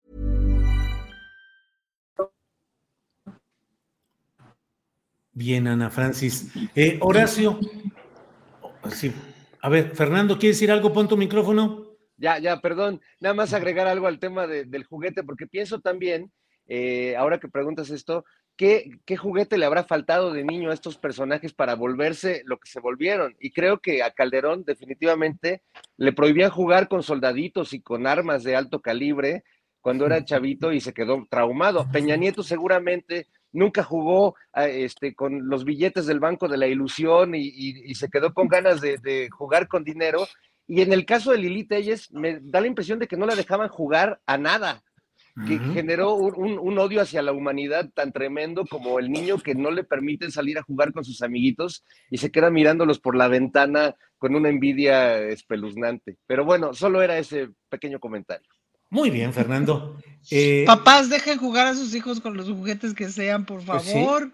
[SPEAKER 1] Bien, Ana Francis. Eh, Horacio, sí. A ver, Fernando, ¿quieres decir algo? Pon tu micrófono.
[SPEAKER 10] Ya, ya, perdón. Nada más agregar algo al tema del juguete, porque pienso también, eh, ahora que preguntas esto, ¿qué, ¿qué juguete le habrá faltado de niño a estos personajes para volverse lo que se volvieron? Y creo que a Calderón definitivamente le prohibían jugar con soldaditos y con armas de alto calibre cuando era chavito y se quedó traumado. Peña Nieto seguramente nunca jugó ah, este, con los billetes del Banco de la Ilusión y, se quedó con ganas de, jugar con dinero. Y en el caso de Lili Telles, me da la impresión de que no la dejaban jugar a nada, que generó un, odio hacia la humanidad tan tremendo como el niño que no le permiten salir a jugar con sus amiguitos y se queda mirándolos por la ventana con una envidia espeluznante. Pero bueno, solo era ese pequeño comentario.
[SPEAKER 1] Muy bien, Fernando. Eh,
[SPEAKER 13] Papás, dejen jugar a sus hijos con los juguetes que sean, por pues favor.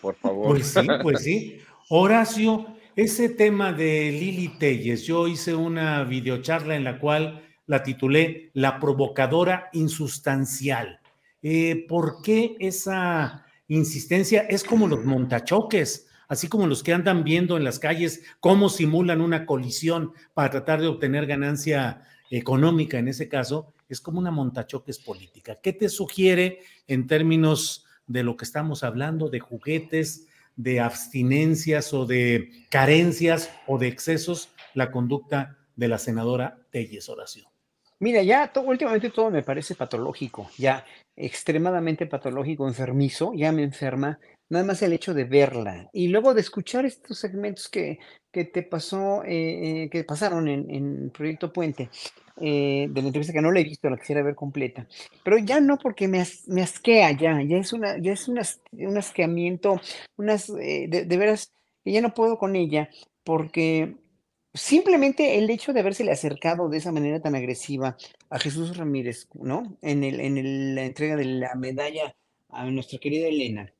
[SPEAKER 10] Por favor.
[SPEAKER 1] Pues sí, pues sí. Horacio, ese tema de Lili Telles, yo hice una videocharla en la cual la titulé La provocadora insustancial. Eh, ¿Por qué esa insistencia? Es como los montachoques, así como los que andan viendo en las calles cómo simulan una colisión para tratar de obtener ganancia económica en ese caso es como una montachoques política. ¿Qué te sugiere en términos de lo que estamos hablando, de juguetes, de abstinencias o de carencias o de excesos, la conducta de la senadora Telles Oración?
[SPEAKER 11] Mira, ya últimamente todo me parece patológico, ya extremadamente patológico, enfermizo, ya me enferma nada más el hecho de verla y luego de escuchar estos segmentos que, que te pasó, eh, eh, que pasaron en, en Proyecto Puente, eh, de la entrevista que no la he visto, la quisiera ver completa, pero ya no porque me, me asquea, ya, ya es, una, ya es un asqueamiento, unas, de, de veras, que ya no puedo con ella, porque simplemente el hecho de habérsele acercado de esa manera tan agresiva a Jesús Ramírez, ¿no? En, el, en la entrega de la medalla a nuestra querida Elena,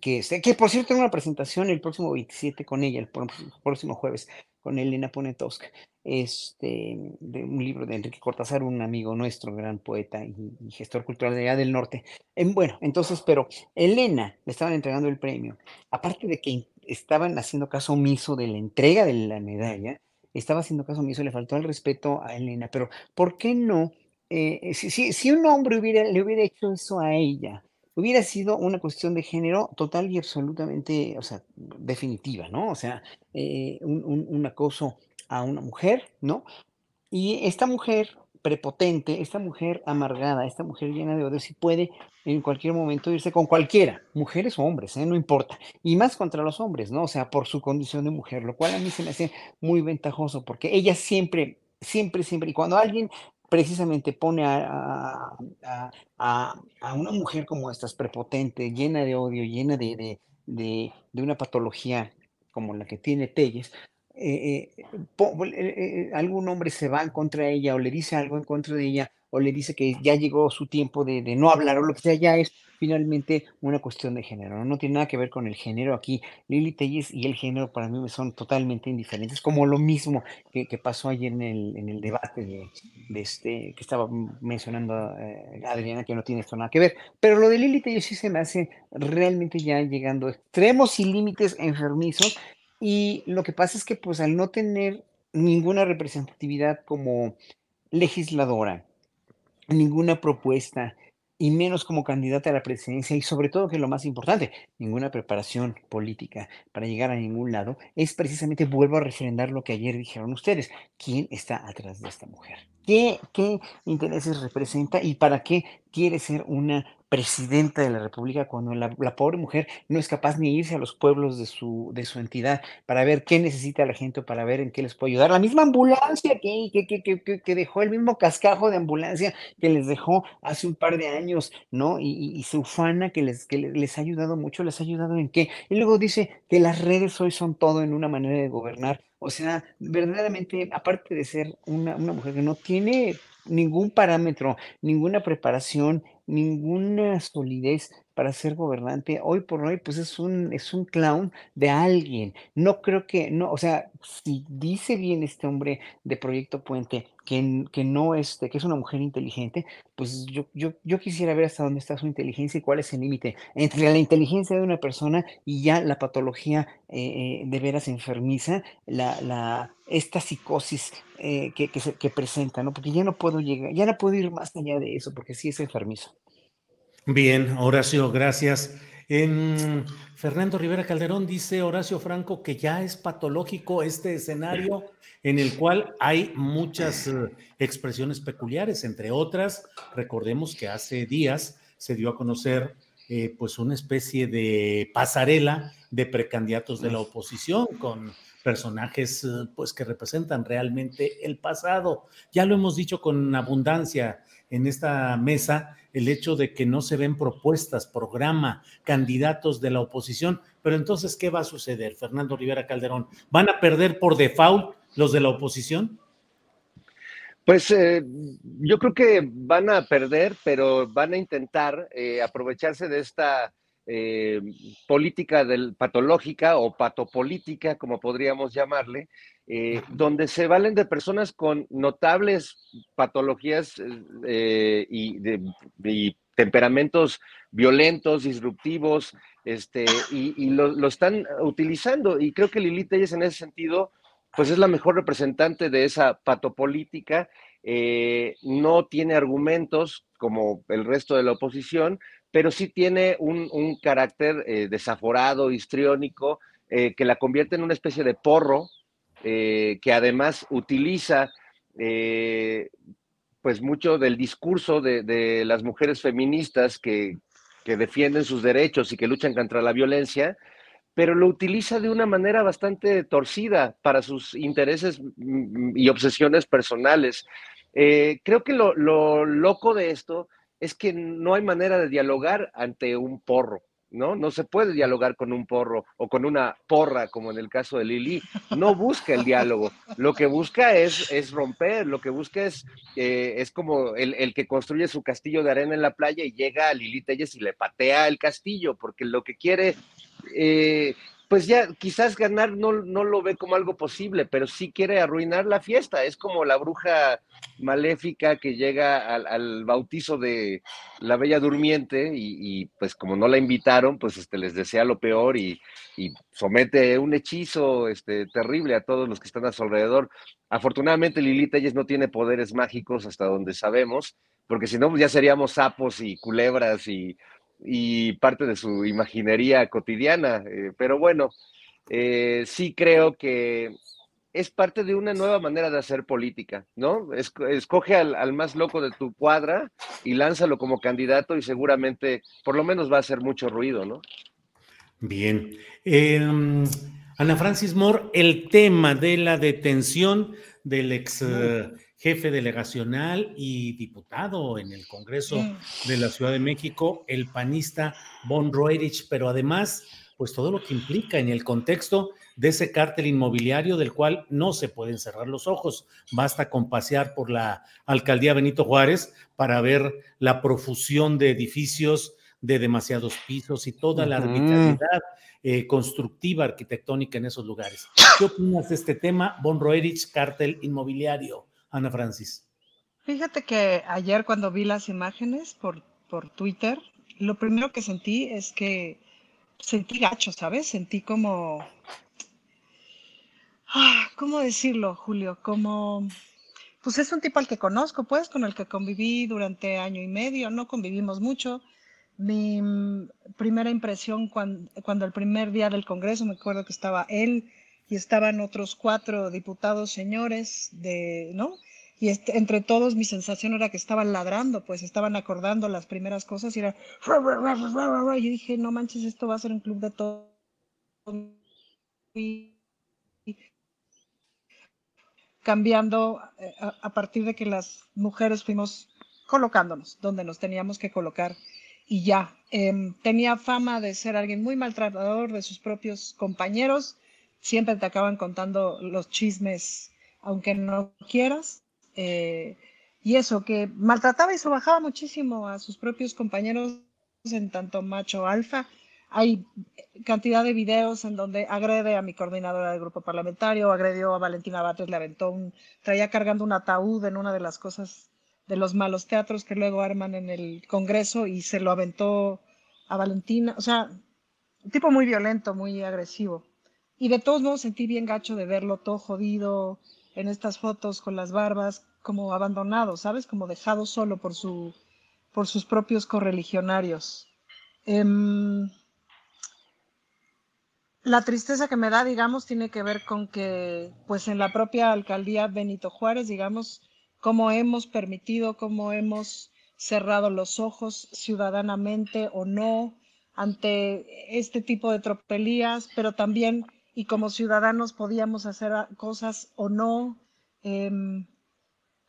[SPEAKER 11] que, que por cierto tengo una presentación el próximo 27 con ella, el próximo jueves, con Elena Ponetowska, este, de un libro de Enrique Cortázar, un amigo nuestro, gran poeta y, gestor cultural de allá del norte. En, bueno, entonces, pero Elena le estaban entregando el premio, aparte de que estaban haciendo caso omiso de la entrega de la medalla, estaba haciendo caso omiso, le faltó el respeto a Elena, pero ¿por qué no? Eh, si, si, si, un hombre le hubiera hecho eso a ella, hubiera sido una cuestión de género total y absolutamente, o sea, definitiva, ¿no? O sea, eh, un, acoso a una mujer, ¿no? Y esta mujer, prepotente, esta mujer amargada, esta mujer llena de odio, si puede en cualquier momento irse con cualquiera, mujeres o hombres, ¿eh? no importa, y más contra los hombres, ¿no? O sea, por su condición de mujer, lo cual a mí se me hace muy ventajoso, porque ella siempre, siempre, siempre, y cuando alguien precisamente pone a, una mujer como esta, prepotente, llena de odio, llena de una patología como la que tiene Telles, eh, eh, eh, algún hombre se va en contra de ella o le dice algo en contra de ella o le dice que ya llegó su tiempo de, no hablar o lo que sea, ya es finalmente una cuestión de género. No, tiene nada que ver con el género aquí. Lili Telles y el género para mí son totalmente indiferentes, como lo mismo que, pasó ayer en el, debate de, este que estaba mencionando Adriana, que no tiene esto nada que ver. Pero lo de Lili Telles sí se me hace realmente ya llegando a extremos y límites enfermizos y lo que pasa es que pues al no tener ninguna representatividad como legisladora, ninguna propuesta, y menos como candidata a la presidencia, y sobre todo que lo más importante, ninguna preparación política para llegar a ningún lado, es precisamente, vuelvo a refrendar lo que ayer dijeron ustedes, ¿quién está atrás de esta mujer? ¿Qué, qué intereses representa y para qué quiere ser una presidenta de la República cuando la, pobre mujer no es capaz ni irse a los pueblos de su, de su entidad para ver qué necesita la gente para ver en qué les puede ayudar. La misma ambulancia que, que, que, que dejó, el mismo cascajo de ambulancia que les dejó hace un par de años, ¿no? Y, y, su ufana que, les, que les ha ayudado mucho, ¿les ha ayudado en qué? Y luego dice que las redes hoy son todo en una manera de gobernar. O sea, verdaderamente, aparte de ser una, una mujer que no tiene ningún parámetro, ninguna preparación, ninguna solidez para ser gobernante. Hoy por hoy, pues es un, es un clown de alguien. No creo que, no, o sea, si dice bien este hombre de Proyecto Puente que, que no este, que es una mujer inteligente, pues yo, yo, yo quisiera ver hasta dónde está su inteligencia y cuál es el límite entre la inteligencia de una persona y ya la patología eh, eh, de veras enfermiza, la, la, esta psicosis eh, que, que, se, que presenta, ¿no? Porque ya no puedo llegar, ya no puedo ir más allá de eso, porque sí es enfermizo.
[SPEAKER 1] Bien, Horacio, gracias. En Fernando Rivera Calderón dice Horacio Franco que ya es patológico este escenario en el cual hay muchas eh, expresiones peculiares, entre otras, recordemos que hace días se dio a conocer eh, pues una especie de pasarela de precandidatos de la oposición con personajes eh, pues que representan realmente el pasado. Ya lo hemos dicho con abundancia en esta mesa el hecho de que no se ven propuestas, programa, candidatos de la oposición. Pero entonces, ¿qué va a suceder, Fernando Rivera Calderón? ¿Van a perder por default los de la oposición?
[SPEAKER 10] Pues eh, yo creo que van a perder, pero van a intentar eh, aprovecharse de esta eh, política del, patológica o patopolítica, como podríamos llamarle, eh, donde se valen de personas con notables patologías eh, y, de, temperamentos violentos, disruptivos, este, y, lo, están utilizando. Y creo que Lili Telles en ese sentido, pues es la mejor representante de esa patopolítica. no tiene argumentos como el resto de la oposición, pero sí tiene un, carácter eh, desaforado, histriónico, eh, que la convierte en una especie de porro, eh, que además utiliza pues mucho del discurso de, las mujeres feministas que, que, defienden sus derechos y que luchan contra la violencia, pero lo utiliza de una manera bastante torcida para sus intereses mm, y obsesiones personales. creo que lo, lo loco de esto es que no hay manera de dialogar ante un porro, ¿no? No se puede dialogar con un porro o con una porra, como en el caso de Lili. No busca el diálogo. Lo que busca es, es romper, lo que busca es, eh, es como el, que construye su castillo de arena en la playa y llega a Lili Telles y le patea el castillo, porque lo que quiere eh, pues ya quizás ganar no, no, lo ve como algo posible, pero sí quiere arruinar la fiesta. Es como la bruja maléfica que llega al, bautizo de la Bella Durmiente y, pues como no la invitaron, pues este, les desea lo peor y, somete un hechizo este, terrible a todos los que están a su alrededor. Afortunadamente Lilita ella no tiene poderes mágicos hasta donde sabemos, porque si no, pues ya seríamos sapos y culebras y y parte de su imaginería cotidiana. Eh, pero bueno, eh, sí creo que es parte de una nueva manera de hacer política, ¿no? escoge al, más loco de tu cuadra y lánzalo como candidato y seguramente por lo menos va a hacer mucho ruido, ¿no?
[SPEAKER 1] Bien. Em, Ana Francis Moore, el tema de la detención del ex jefe delegacional y diputado en el Congreso de la Ciudad de México, el panista Von Roerich, pero además, pues todo lo que implica en el contexto de ese cártel inmobiliario del cual no se pueden cerrar los ojos. Basta con pasear por la alcaldía Benito Juárez para ver la profusión de edificios de demasiados pisos y toda la arbitrariedad eh, constructiva arquitectónica en esos lugares. ¿Qué opinas de este tema, Von Roerich, cártel inmobiliario? Ana Francis.
[SPEAKER 13] Fíjate que ayer cuando vi las imágenes por, por Twitter, lo primero que sentí es que sentí gacho, ¿sabes? Sentí como Ah, ¿cómo decirlo, Julio? Como, pues es un tipo al que conozco, pues, con el que conviví durante año y medio, no convivimos mucho. Mi mm, primera impresión cuando, cuando el primer día del Congreso, me acuerdo que estaba él y estaban otros cuatro diputados señores de, ¿no? Y este, entre todos mi sensación era que estaban ladrando, pues estaban acordando las primeras cosas y era... Yo dije, no manches, esto va a ser un club de todo cambiando eh, a, partir de que las mujeres fuimos colocándonos donde nos teníamos que colocar y ya. Em, tenía fama de ser alguien muy maltratador de sus propios compañeros, siempre te acaban contando los chismes aunque no quieras. Eh, y eso, que maltrataba y bajaba muchísimo a sus propios compañeros en tanto macho alfa hay cantidad de videos en donde agrede a mi coordinadora del grupo parlamentario, agredió a Valentina Batres, le aventó un, traía cargando un ataúd en una de las cosas de los malos teatros que luego arman en el Congreso y se lo aventó a Valentina, o sea, un tipo muy violento, muy agresivo. Y de todos modos sentí bien gacho de verlo todo jodido en estas fotos con las barbas, como abandonado, ¿sabes? Como dejado solo por, su, por sus propios correligionarios. Em, la tristeza que me da, digamos, tiene que ver con que, pues en la propia alcaldía Benito Juárez, digamos, cómo hemos permitido, cómo hemos cerrado los ojos ciudadanamente o no ante este tipo de tropelías, pero también y como ciudadanos podíamos hacer cosas o no, em,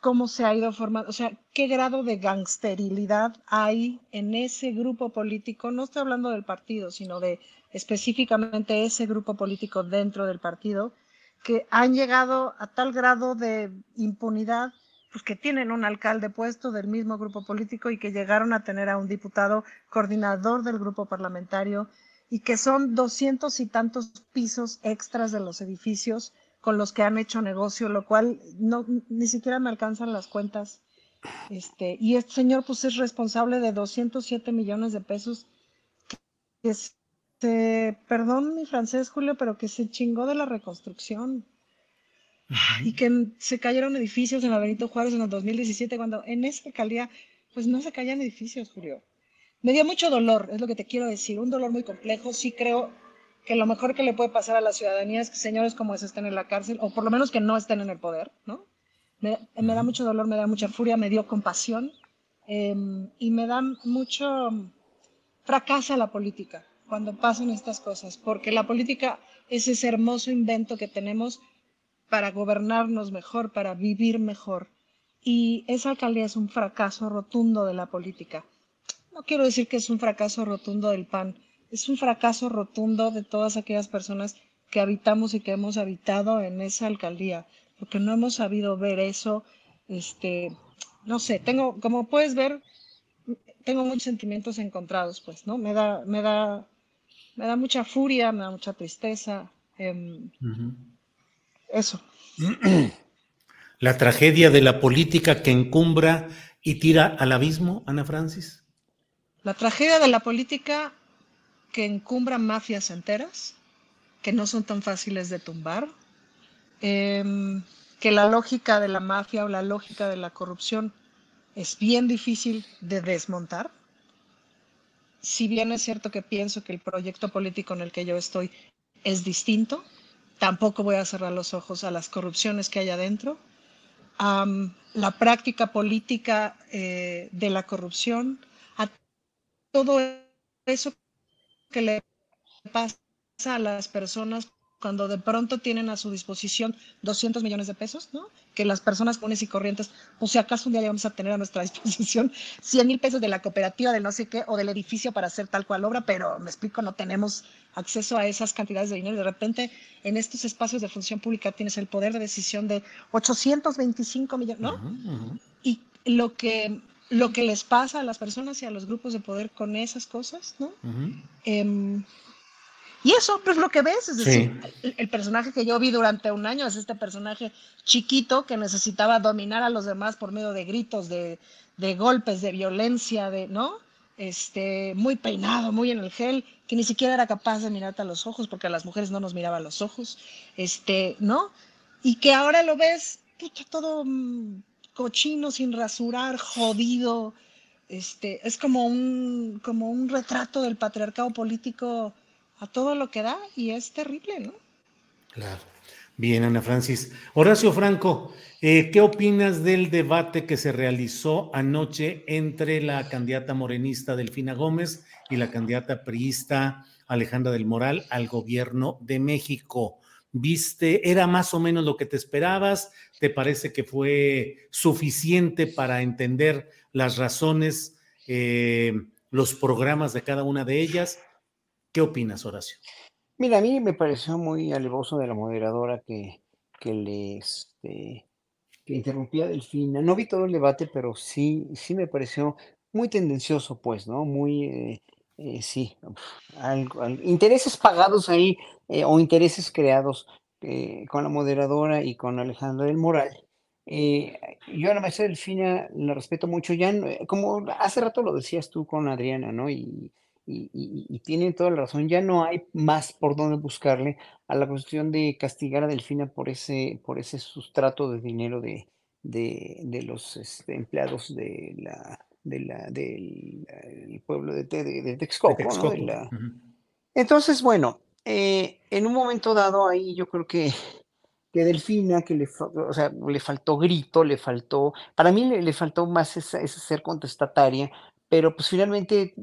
[SPEAKER 13] cómo se ha ido formando, o sea, qué grado de gangsterilidad hay en ese grupo político, no estoy hablando del partido, sino de específicamente ese grupo político dentro del partido, que han llegado a tal grado de impunidad, pues que tienen un alcalde puesto del mismo grupo político y que llegaron a tener a un diputado coordinador del grupo parlamentario y que son doscientos y tantos pisos extras de los edificios con los que han hecho negocio, lo cual no, ni siquiera me alcanzan las cuentas. Este, y este señor pues es responsable de 207 millones de pesos que este, perdón mi francés, Julio, pero que se chingó de la reconstrucción. Y que se cayeron edificios en la Benito Juárez en el 2017, cuando en esa alcaldía, pues no se caían edificios, Julio. Me dio mucho dolor, es lo que te quiero decir, un dolor muy complejo. Sí creo que lo mejor que le puede pasar a la ciudadanía es que señores como ese estén en la cárcel, o por lo menos que no estén en el poder, ¿no? Me, da mucho dolor, me da mucha furia, me dio compasión em, y me da mucho fracasa la política cuando pasan estas cosas, porque la política es ese hermoso invento que tenemos para gobernarnos mejor, para vivir mejor. Y esa alcaldía es un fracaso rotundo de la política. No quiero decir que es un fracaso rotundo del PAN, es un fracaso rotundo de todas aquellas personas que habitamos y que hemos habitado en esa alcaldía, porque no hemos sabido ver eso, este, no sé, tengo, como puedes ver, tengo muchos sentimientos encontrados, pues, ¿no? Me da, me da me da mucha furia, me da mucha tristeza. Em, eso.
[SPEAKER 1] La tragedia de la política que encumbra y tira al abismo, Ana Francis.
[SPEAKER 13] La tragedia de la política que encumbra mafias enteras, que no son tan fáciles de tumbar, em, que la lógica de la mafia o la lógica de la corrupción es bien difícil de desmontar. Si bien es cierto que pienso que el proyecto político en el que yo estoy es distinto tampoco voy a cerrar los ojos a las corrupciones que hay adentro, a la práctica política eh, de la corrupción, todo eso que le pasa a las personas cuando de pronto tienen a su disposición 200 millones de pesos, ¿no? Que las personas comunes y corrientes, pues si acaso un día vamos a tener a nuestra disposición 100 mil pesos de la cooperativa, de no sé qué, o del edificio para hacer tal cual obra, pero me explico, no tenemos acceso a esas cantidades de dinero. De repente, en estos espacios de función pública tienes el poder de decisión de 825 millones, ¿no? Y lo que, lo que les pasa a las personas y a los grupos de poder con esas cosas, ¿no? Y eso, pues lo que ves, es decir, el, personaje que yo vi durante un año es este personaje chiquito que necesitaba dominar a los demás por medio de gritos, de, de golpes, de violencia, de, ¿no? Este, muy peinado, muy en el gel, que ni siquiera era capaz de mirarte a los ojos, porque a las mujeres no nos miraba a los ojos, este, ¿no? Y que ahora lo ves, pucha, todo mm, cochino, sin rasurar, jodido, este, es como un, como un retrato del patriarcado político a todo lo que da y es terrible, ¿no?
[SPEAKER 1] Claro. Bien, Ana Francis. Horacio Franco, eh, ¿qué opinas del debate que se realizó anoche entre la candidata morenista Delfina Gómez y la candidata priista Alejandra del Moral al gobierno de México? ¿Viste, era más o menos lo que te esperabas? ¿Te parece que fue suficiente para entender las razones, eh, los programas de cada una de ellas? ¿Qué opinas, Horacio?
[SPEAKER 11] Mira, a mí me pareció muy alevoso de la moderadora que, que le este, que interrumpía Delfina. No vi todo el debate, pero sí, sí me pareció muy tendencioso, pues, ¿no? Muy, eh, eh, sí, intereses pagados ahí eh, o intereses creados con la moderadora y con Alejandra del Moral. yo a la maestra Delfina la respeto mucho, ya, como hace rato lo decías tú con Adriana, ¿no? Y, y, tienen toda la razón, ya no hay más por dónde buscarle a la cuestión de castigar a Delfina por ese, por ese sustrato de dinero de, de, los este, empleados de la, de la, del pueblo de, de, Texcoco. Entonces, bueno, eh, en un momento dado ahí yo creo que, que Delfina, que le, o sea, le faltó grito, le faltó, para mí le, faltó más esa, ese ser contestataria, pero pues finalmente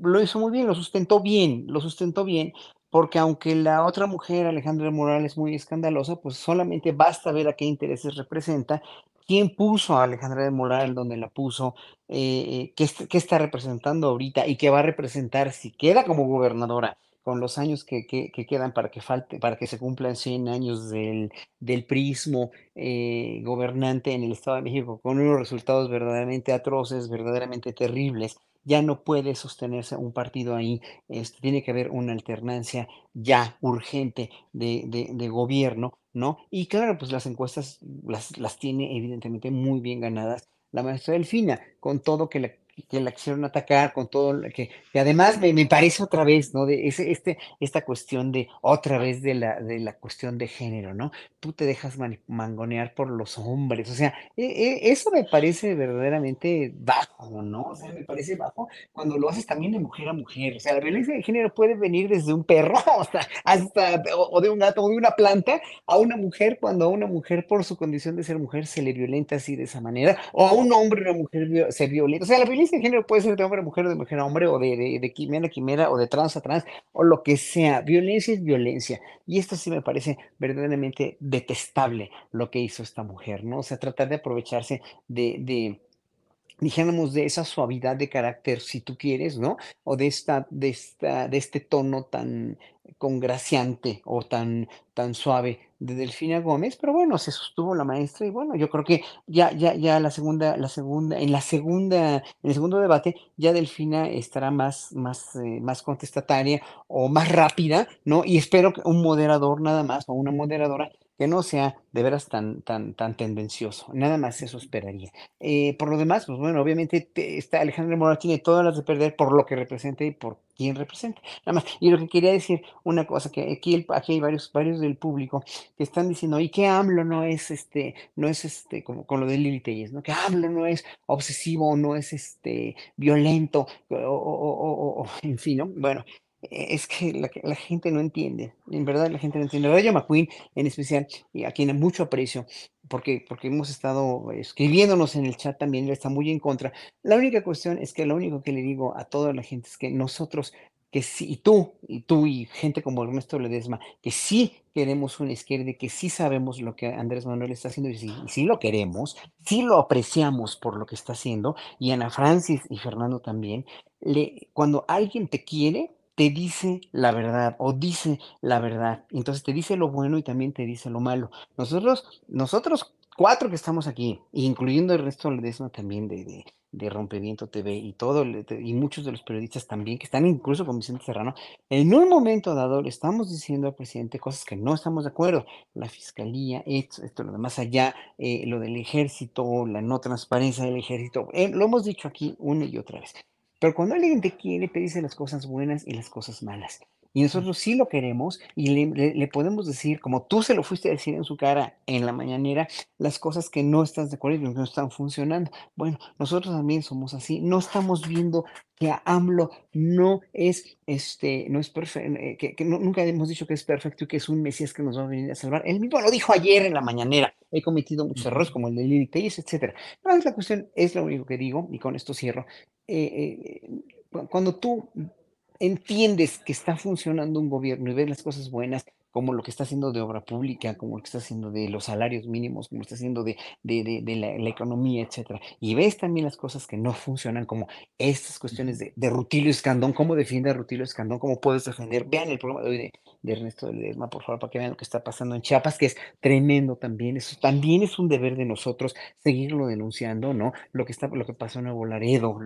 [SPEAKER 11] lo hizo muy bien, lo sustentó bien, lo sustentó bien, porque aunque la otra mujer, Alejandra Morales, es muy escandalosa, pues solamente basta ver a qué intereses representa, quién puso a Alejandra de Moral donde la puso, eh, qué, qué, está representando ahorita y qué va a representar si queda como gobernadora con los años que, quedan para que falte, para que se cumplan 100 años del, del prismo eh, gobernante en el Estado de México, con unos resultados verdaderamente atroces, verdaderamente terribles, ya no puede sostenerse un partido ahí, este, tiene que haber una alternancia ya urgente de, de, gobierno, ¿no? Y claro, pues las encuestas las, las tiene evidentemente muy bien ganadas la maestra Delfina, con todo que la que la quisieron atacar con todo que, que además me, me, parece otra vez, ¿no? De ese, este, esta cuestión de otra vez de la, de la cuestión de género, ¿no? Tú te dejas mangonear por los hombres, o sea, e, e, eso me parece verdaderamente bajo, ¿no? O sea, me parece bajo cuando lo haces también de mujer a mujer, o sea, la violencia de género puede venir desde un perro hasta, hasta o, de un gato o de una planta a una mujer cuando a una mujer por su condición de ser mujer se le violenta así de esa manera, o a un hombre una mujer se violenta, o sea, la violencia de género puede ser de hombre a mujer, de mujer a hombre, o de, quimera a quimera, o de trans a trans, o lo que sea. Violencia es violencia. Y esto sí me parece verdaderamente detestable lo que hizo esta mujer, ¿no? O sea, tratar de aprovecharse de dijéramos, de esa suavidad de carácter, si tú quieres, ¿no? O de, esta, de, esta, de este tono tan congraciante o tan, tan suave de Delfina Gómez, pero bueno, se sostuvo la maestra y bueno, yo creo que ya, ya, ya la segunda, la segunda, en la segunda, en el segundo debate, ya Delfina estará más, más, eh, más contestataria o más rápida, ¿no? Y espero que un moderador nada más o una moderadora que no sea de veras tan, tan, tan tendencioso. Nada más eso esperaría. Eh, por lo demás, pues bueno, obviamente está Alejandro Morales tiene todas las de perder por lo que representa y por quién representa. Nada más. Y lo que quería decir, una cosa, que aquí, aquí hay varios, varios del público que están diciendo, y que AMLO no es este, no es este, como con lo de Lili Telles, ¿no? Que AMLO no es obsesivo, no es este violento, o, o, o, o en fin, ¿no? Bueno, es que la, gente no entiende, en verdad la gente no entiende. Rayo McQueen en especial, y a quien mucho aprecio, porque, porque hemos estado escribiéndonos en el chat también, él está muy en contra. La única cuestión es que lo único que le digo a toda la gente es que nosotros que sí, y tú, y tú y gente como Ernesto Ledesma, que sí queremos una izquierda, que sí sabemos lo que Andrés Manuel está haciendo, y sí, lo queremos, sí lo apreciamos por lo que está haciendo, y Ana Francis y Fernando también, le, cuando alguien te quiere, te dice la verdad o dice la verdad. Entonces te dice lo bueno y también te dice lo malo. Nosotros, nosotros cuatro que estamos aquí, incluyendo el resto de Ledesma también de, de Rompeviento TV y todo, y muchos de los periodistas también, que están incluso con Vicente Serrano, en un momento dado le estamos diciendo al presidente cosas que no estamos de acuerdo. La fiscalía, esto, esto lo demás allá, eh, lo del ejército, la no transparencia del ejército, eh, lo hemos dicho aquí una y otra vez. Pero cuando alguien te quiere, te dice las cosas buenas y las cosas malas. Y nosotros sí lo queremos y le, podemos decir, como tú se lo fuiste a decir en su cara en la mañanera, las cosas que no estás de acuerdo y que no están funcionando. Bueno, nosotros también somos así. No estamos viendo que AMLO no es, este, no es perfecto, eh, que, nunca hemos dicho que es perfecto y que es un Mesías que nos va a venir a salvar. Él mismo lo dijo ayer en la mañanera. He cometido muchos errores como el de Lili Telles, etc. Pero la cuestión es lo único que digo, y con esto cierro. Eh, eh, cuando tú entiendes que está funcionando un gobierno y ves las cosas buenas, como lo que está haciendo de obra pública, como lo que está haciendo de los salarios mínimos, como lo está haciendo de, de, de, la, economía, etcétera. Y ves también las cosas que no funcionan, como estas cuestiones de, Rutilio Escandón, cómo defiende a Rutilio Escandón, cómo puedes defender. Vean el programa de hoy de, Ernesto de Ledesma, por favor, para que vean lo que está pasando en Chiapas, que es tremendo también. Eso también es un deber de nosotros seguirlo denunciando, ¿no? Lo que está, lo que pasó en Nuevo Laredo,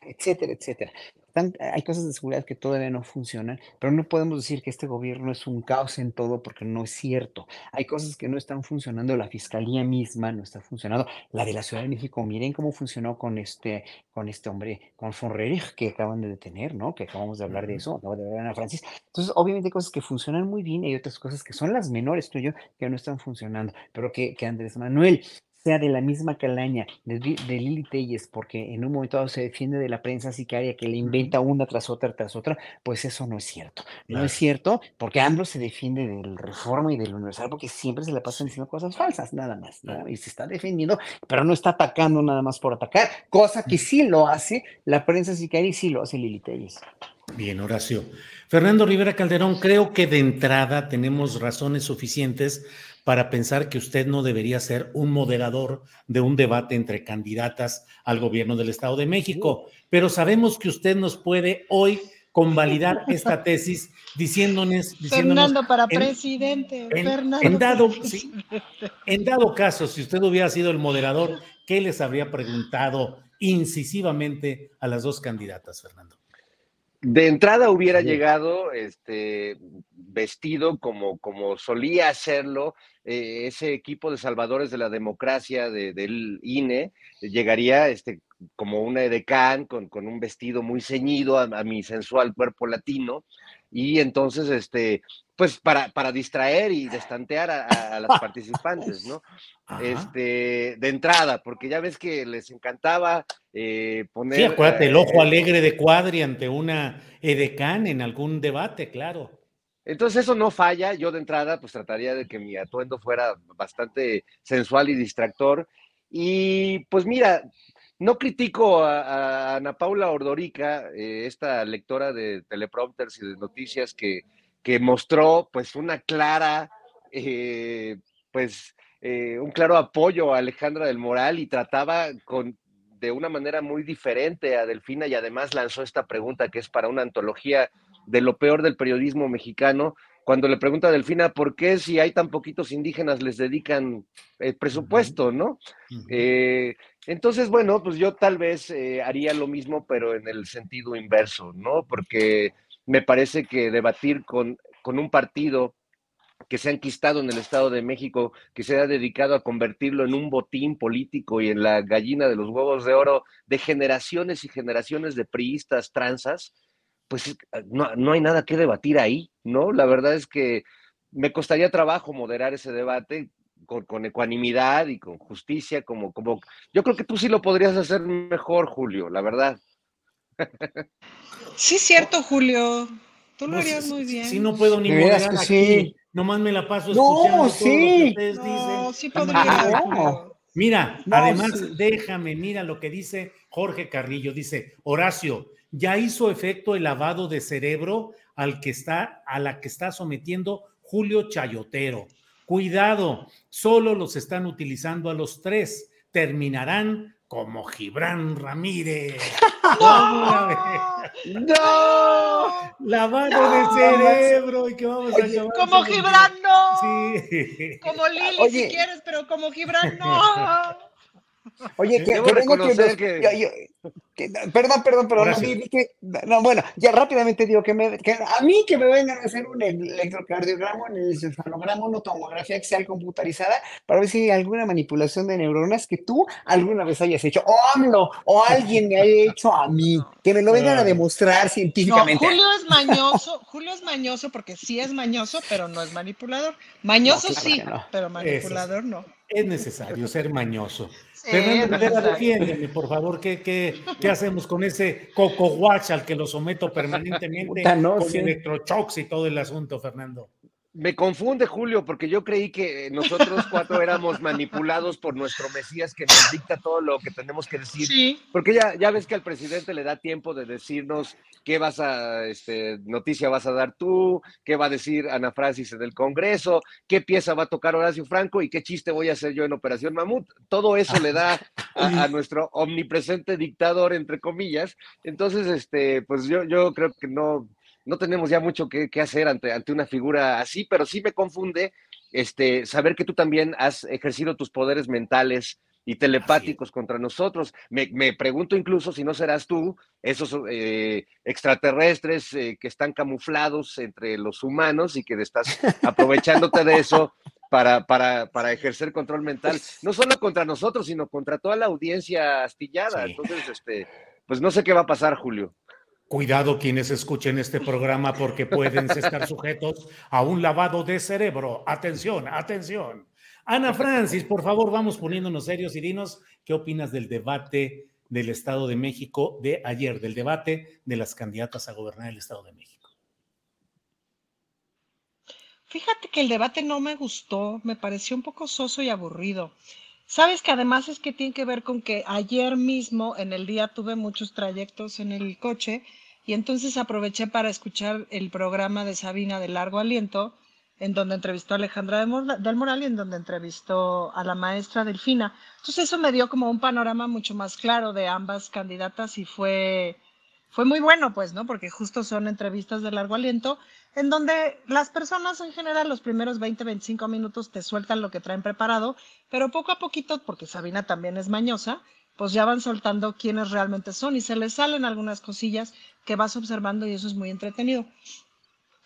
[SPEAKER 11] etcétera, etcétera hay cosas de seguridad que todavía no funcionan, pero no podemos decir que este gobierno es un caos en todo porque no es cierto. Hay cosas que no están funcionando, la fiscalía misma no está funcionando, la de la Ciudad de México, miren cómo funcionó con este, con este hombre, con Fonrerich, que acaban de detener, ¿no? Que acabamos de hablar de eso, acabo de hablar a Francis. Entonces, obviamente hay cosas que funcionan muy bien y hay otras cosas que son las menores, tú y yo, que no están funcionando, pero que, que Andrés Manuel sea de la misma calaña de, de Lili Telles, porque en un momento dado se defiende de la prensa sicaria que le inventa una tras otra tras otra, pues eso no es cierto. No es cierto, porque AMLO se defiende del Reforma y del Universal, porque siempre se le pasan diciendo cosas falsas, nada más, y se está defendiendo, pero no está atacando nada más por atacar, cosa que sí lo hace la prensa sicaria y sí lo hace Lili Telles.
[SPEAKER 1] Bien, Horacio. Fernando Rivera Calderón, creo que de entrada tenemos razones suficientes para pensar que usted no debería ser un moderador de un debate entre candidatas al gobierno del Estado de México. Pero sabemos que usted nos puede hoy convalidar esta tesis diciéndonos...
[SPEAKER 13] Fernando para presidente.
[SPEAKER 1] En, dado, en dado caso, si usted hubiera sido el moderador, ¿qué les habría preguntado incisivamente a las dos candidatas, Fernando?
[SPEAKER 10] De entrada hubiera llegado este, vestido como, como solía hacerlo eh, ese equipo de salvadores de la democracia del INE, llegaría este, como una edecán con, con un vestido muy ceñido a, mi sensual cuerpo latino, y entonces, este, pues para, para distraer y destantear a, las participantes, ¿no? Este, de entrada, porque ya ves que les encantaba eh, poner... Sí,
[SPEAKER 1] acuérdate, el ojo eh, alegre de Cuadri ante una edecán en algún debate, claro.
[SPEAKER 10] Entonces eso no falla. Yo de entrada pues trataría de que mi atuendo fuera bastante sensual y distractor. Y pues mira, no critico a, Ana Paula Ordorica, eh, esta lectora de teleprompters y de noticias que, que mostró pues una clara, eh, pues eh, un claro apoyo a Alejandra del Moral y trataba con, de una manera muy diferente a Delfina y además lanzó esta pregunta que es para una antología de lo peor del periodismo mexicano, cuando le pregunta a Delfina por qué si hay tan poquitos indígenas les dedican el presupuesto, ¿no? Eh, entonces, bueno, pues yo tal vez eh, haría lo mismo, pero en el sentido inverso, ¿no? Porque me parece que debatir con, con un partido que se ha enquistado en el Estado de México, que se ha dedicado a convertirlo en un botín político y en la gallina de los huevos de oro de generaciones y generaciones de priistas transas, pues ah, no, hay nada que debatir ahí, ¿no? La verdad es que me costaría trabajo moderar ese debate con, ecuanimidad y con justicia, como, como yo creo que tú sí lo podrías hacer mejor, Julio, la verdad.
[SPEAKER 13] Sí, cierto, Julio. Tú lo harías muy bien.
[SPEAKER 1] Si no puedo ni moderar aquí, sí. nomás me la paso escuchando no, sí. todo lo que ustedes no, dicen. Sí podría. Mira, además, déjame, mira lo que dice Jorge Carrillo. Dice, Horacio, ya hizo efecto el lavado de cerebro al que está, a la que está sometiendo Julio Chayotero. Cuidado, solo los están utilizando a los tres. Terminarán como Gibran Ramírez. ¡No! ¡No! Lavado de cerebro y que vamos a
[SPEAKER 13] acabar. Como Gibran, no. Sí. Como Lili, si quieres, pero como Gibran, no.
[SPEAKER 11] Oye, que, que, que, perdón, perdón, perdón. No, bueno, ya rápidamente digo que, me, que a mí que me vengan a hacer un electrocardiograma, un encefalograma, una tomografía axial computarizada para ver si hay alguna manipulación de neuronas que tú alguna vez hayas hecho, o AMLO, o alguien me haya hecho a mí, que me lo vengan a demostrar científicamente.
[SPEAKER 13] No, Julio es mañoso, Julio es mañoso porque sí es mañoso, pero no es manipulador. Mañoso sí, pero manipulador no.
[SPEAKER 1] Es necesario ser mañoso. Fernando defiéndeme, por favor, ¿qué, qué, qué hacemos con ese coco watch al que lo someto permanentemente con electrochocks y todo el asunto, Fernando?
[SPEAKER 10] Me confunde, Julio, porque yo creí que nosotros cuatro éramos manipulados por nuestro Mesías que nos dicta todo lo que tenemos que decir. Sí. Porque ya, ya ves que al presidente le da tiempo de decirnos qué vas a, este, noticia vas a dar tú, qué va a decir Ana Francis en el Congreso, qué pieza va a tocar Horacio Franco y qué chiste voy a hacer yo en Operación Mamut. Todo eso le da a, a nuestro omnipresente dictador, entre comillas. Entonces, este, pues yo, yo creo que no no tenemos ya mucho que, hacer ante, ante una figura así, pero sí me confunde este, saber que tú también has ejercido tus poderes mentales y telepáticos contra nosotros. Me, pregunto incluso si no serás tú, esos eh, extraterrestres eh, que están camuflados entre los humanos y que estás aprovechándote de eso para, para, para, ejercer control mental, no solo contra nosotros, sino contra toda la audiencia astillada. Entonces, este, pues no sé qué va a pasar, Julio.
[SPEAKER 1] Cuidado quienes escuchen este programa porque pueden estar sujetos a un lavado de cerebro. Atención, atención. Ana Francis, por favor, vamos poniéndonos serios y dinos qué opinas del debate del Estado de México de ayer, del debate de las candidatas a gobernar el Estado de México.
[SPEAKER 13] Fíjate que el debate no me gustó, me pareció un poco soso y aburrido. Sabes que además es que tiene que ver con que ayer mismo en el día tuve muchos trayectos en el coche y entonces aproveché para escuchar el programa de Sabina de largo aliento, en donde entrevistó a Alejandra del Moral y en donde entrevistó a la maestra Delfina. Entonces eso me dio como un panorama mucho más claro de ambas candidatas y fue, fue muy bueno, pues, ¿no? Porque justo son entrevistas de largo aliento en donde las personas en general los primeros 20, 25 minutos te sueltan lo que traen preparado, pero poco a poquito, porque Sabina también es mañosa, pues ya van soltando quiénes realmente son y se les salen algunas cosillas que vas observando y eso es muy entretenido.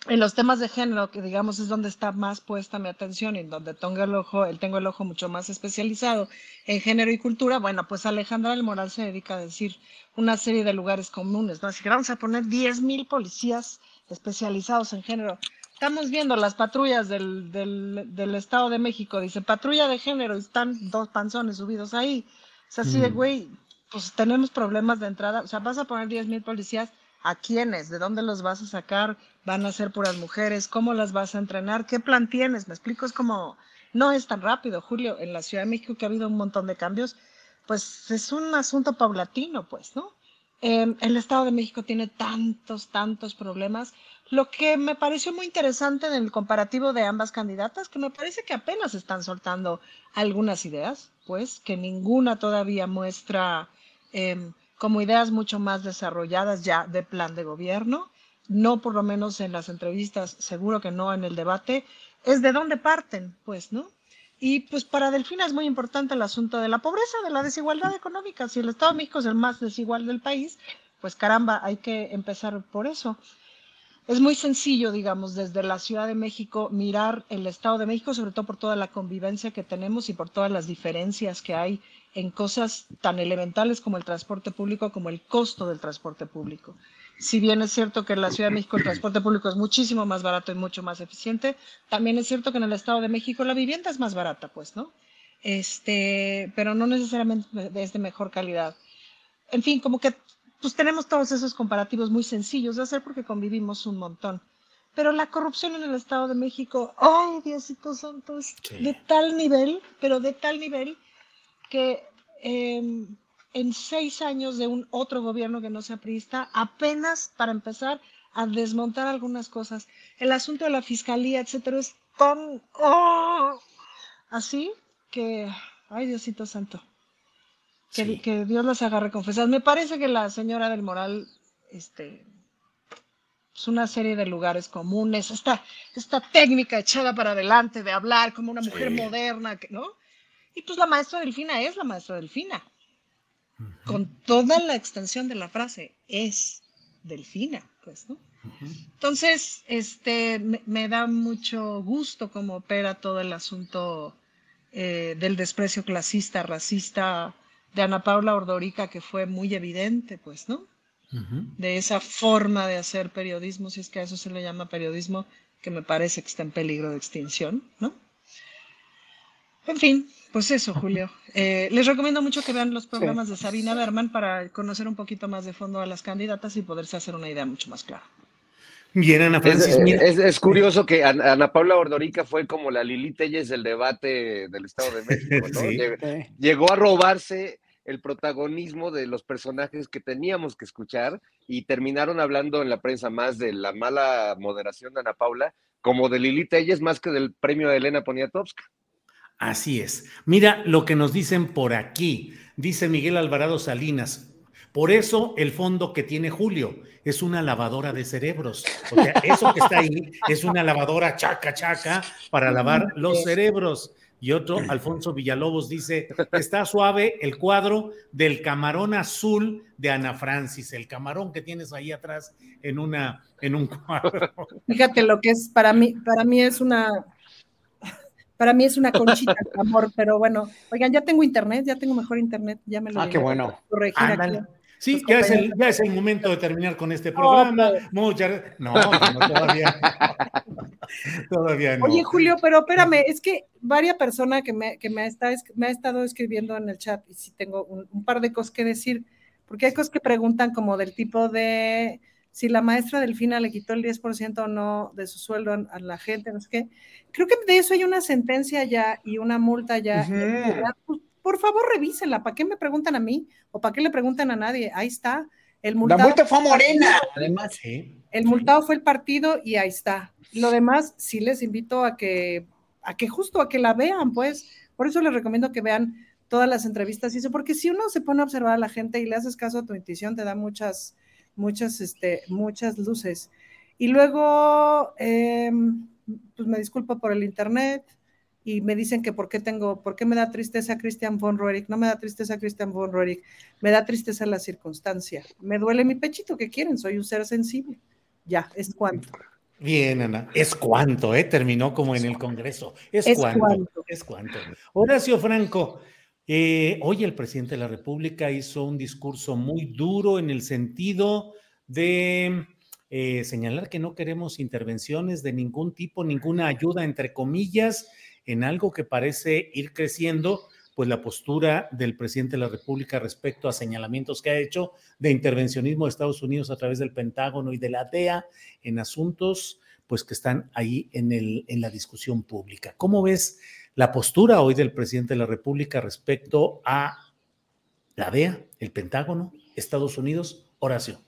[SPEAKER 13] En los temas de género, que digamos es donde está más puesta mi atención y donde tengo el ojo, el tengo el ojo mucho más especializado en género y cultura, bueno, pues Alejandra del Moral se dedica a decir una serie de lugares comunes, ¿no? Así que vamos a poner 10.000 policías especializados en género. Estamos viendo las patrullas del, del, Estado de México, dice patrulla de género, y están dos panzones subidos ahí. O sea, así de, mm. güey, pues tenemos problemas de entrada. O sea, vas a poner 10 mil policías, ¿a quiénes? ¿De dónde los vas a sacar? ¿Van a ser puras mujeres? ¿Cómo las vas a entrenar? ¿Qué plan tienes? Me explico, es como, no es tan rápido, Julio. En la Ciudad de México, que ha habido un montón de cambios, pues es un asunto paulatino, pues, ¿no? Em, el Estado de México tiene tantos, tantos problemas. Lo que me pareció muy interesante en el comparativo de ambas candidatas, que me parece que apenas están soltando algunas ideas, pues, que ninguna todavía muestra em, como ideas mucho más desarrolladas ya de plan de gobierno, no por lo menos en las entrevistas, seguro que no en el debate, es de dónde parten, pues, ¿no? Y pues para Delfina es muy importante el asunto de la pobreza, de la desigualdad económica. Si el Estado de México es el más desigual del país, pues caramba, hay que empezar por eso. Es muy sencillo, digamos, desde la Ciudad de México mirar el Estado de México, sobre todo por toda la convivencia que tenemos y por todas las diferencias que hay en cosas tan elementales como el transporte público, como el costo del transporte público si bien es cierto que en la Ciudad de México el transporte público es muchísimo más barato y mucho más eficiente, también es cierto que en el Estado de México la vivienda es más barata, pues, ¿no? Este, pero no necesariamente es de mejor calidad. En fin, como que pues tenemos todos esos comparativos muy sencillos de hacer porque convivimos un montón. Pero la corrupción en el Estado de México, ay, Diosito Santo, es de tal nivel, pero de tal nivel que em, en seis años de un otro gobierno que no sea priista, apenas para empezar a desmontar algunas cosas. El asunto de la fiscalía, etcétera, es tan oh, así que, ay, Diosito Santo. Que, Dios las haga confesar. Me parece que la señora del Moral, este, es una serie de lugares comunes, esta, esta técnica echada para adelante de hablar como una mujer moderna, ¿no? Y pues la maestra Delfina es la maestra Delfina. Con toda la extensión de la frase, es Delfina, pues, ¿no? Entonces, este, me, da mucho gusto cómo opera todo el asunto eh, del desprecio clasista, racista, de Ana Paula Ordorica, que fue muy evidente, pues, ¿no? De esa forma de hacer periodismo, si es que a eso se le llama periodismo, que me parece que está en peligro de extinción, ¿no? En fin, pues eso, Julio. Eh, les recomiendo mucho que vean los programas de Sabina Berman para conocer un poquito más de fondo a las candidatas y poderse hacer una idea mucho más clara.
[SPEAKER 1] Bien, Ana Francis.
[SPEAKER 10] Es, curioso que Ana, Paula Ordorica fue como la Lili Telles del debate del Estado de México, ¿no? Llegó a robarse el protagonismo de los personajes que teníamos que escuchar y terminaron hablando en la prensa más de la mala moderación de Ana Paula como de Lili Telles más que del premio de Elena Poniatowska.
[SPEAKER 1] Así es. Mira lo que nos dicen por aquí. Dice Miguel Alvarado Salinas, por eso el fondo que tiene Julio es una lavadora de cerebros. O sea, eso que está ahí es una lavadora chaca chaca para lavar los cerebros. Y otro, Alfonso Villalobos, dice, está suave el cuadro del camarón azul de Ana Francis, el camarón que tienes ahí atrás en, una, en un cuadro.
[SPEAKER 13] Fíjate lo que es, para mí, para mí es una, para mí es una conchita, amor, pero bueno, oigan, ya tengo internet, ya tengo mejor internet, ya me lo
[SPEAKER 11] Ah, qué bueno.
[SPEAKER 1] Sí, ya es, el, ya es, el, momento de terminar con este programa. No, no, todavía, todavía no.
[SPEAKER 13] Oye, Julio, pero espérame, es que varias personas que me, que me, está, me ha estado escribiendo en el chat y sí tengo un, par de cosas que decir, porque hay cosas que preguntan como del tipo de si la maestra Delfina le quitó el 10% o no de su sueldo a, la gente, no sé qué. Creo que de eso hay una sentencia ya y una multa ya por favor revísenla, ¿para qué me preguntan a mí? ¿O para qué le preguntan a nadie? Ahí está. El multado,
[SPEAKER 11] la multa fue morena, además.
[SPEAKER 13] El multado fue el partido y ahí está. Lo demás, sí les invito a que, a que justo a que la vean, pues. Por eso les recomiendo que vean todas las entrevistas y eso, porque si uno se pone a observar a la gente y le haces caso a tu intuición, te da muchas, muchas, este, muchas luces. Y luego, em, pues me disculpo por el internet, y me dicen que por qué tengo, por qué me da tristeza Christian von Roerich, no me da tristeza Christian von Roerich, me da tristeza la circunstancia, me duele mi pechito, ¿qué quieren? Soy un ser sensible. Ya, es cuanto.
[SPEAKER 1] Bien, Ana, es cuanto, ¿eh? Terminó como en el Congreso. Es, cuanto, Es cuanto. Horacio Franco, eh, hoy el presidente de la República hizo un discurso muy duro en el sentido de eh, señalar que no queremos intervenciones de ningún tipo, ninguna ayuda, entre comillas, en algo que parece ir creciendo, pues la postura del presidente de la República respecto a señalamientos que ha hecho de intervencionismo de Estados Unidos a través del Pentágono y de la DEA en asuntos pues que están ahí en, el, en la discusión pública. ¿Cómo ves la postura hoy del presidente de la República respecto a la DEA, el Pentágono, Estados Unidos? Horacio.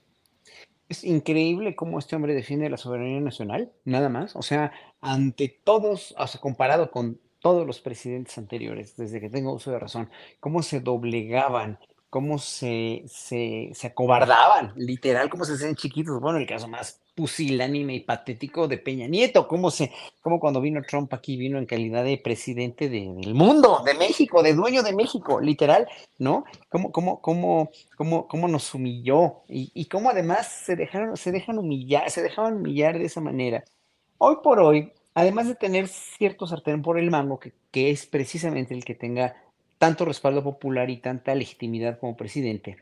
[SPEAKER 11] Es increíble cómo este hombre defiende la soberanía nacional, nada más. O sea, ante todos, o sea, comparado con todos los presidentes anteriores, desde que tengo uso de razón, cómo se doblegaban, cómo se, se, se acobardaban, literal, cómo se hacían chiquitos. Bueno, el caso más pusilánime y patético de Peña Nieto, cómo se, cómo cuando vino Trump aquí vino en calidad de presidente del mundo, de México, de dueño de México, literal, ¿no? Cómo, cómo, cómo, cómo, cómo nos humilló y, y cómo además se dejaron, se dejan humillar, se dejaban humillar de esa manera. Hoy por hoy, además de tener cierto sartén por el mango, que, que es precisamente el que tenga tanto respaldo popular y tanta legitimidad como presidente,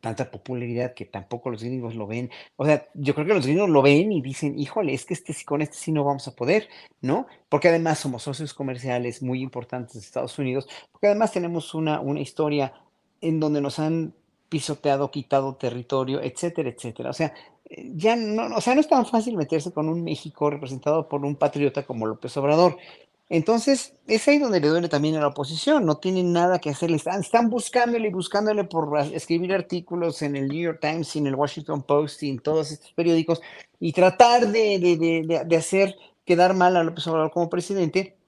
[SPEAKER 11] tanta popularidad que tampoco los gringos lo ven. O sea, yo creo que los gringos lo ven y dicen, híjole, es que este, con este sí no vamos a poder, ¿no? Porque además somos socios comerciales muy importantes de Estados Unidos, porque además tenemos una, una historia en donde nos han pisoteado, quitado territorio, etcétera, etcétera. O sea, ya no, o sea, no es tan fácil meterse con un México representado por un patriota como López Obrador. Entonces, es ahí donde le duele también a la oposición, no tienen nada que hacer, están, buscándole y buscándole por escribir artículos en el New York Times y en el Washington Post y en todos estos periódicos y tratar de hacer quedar mal a López Obrador como presidente,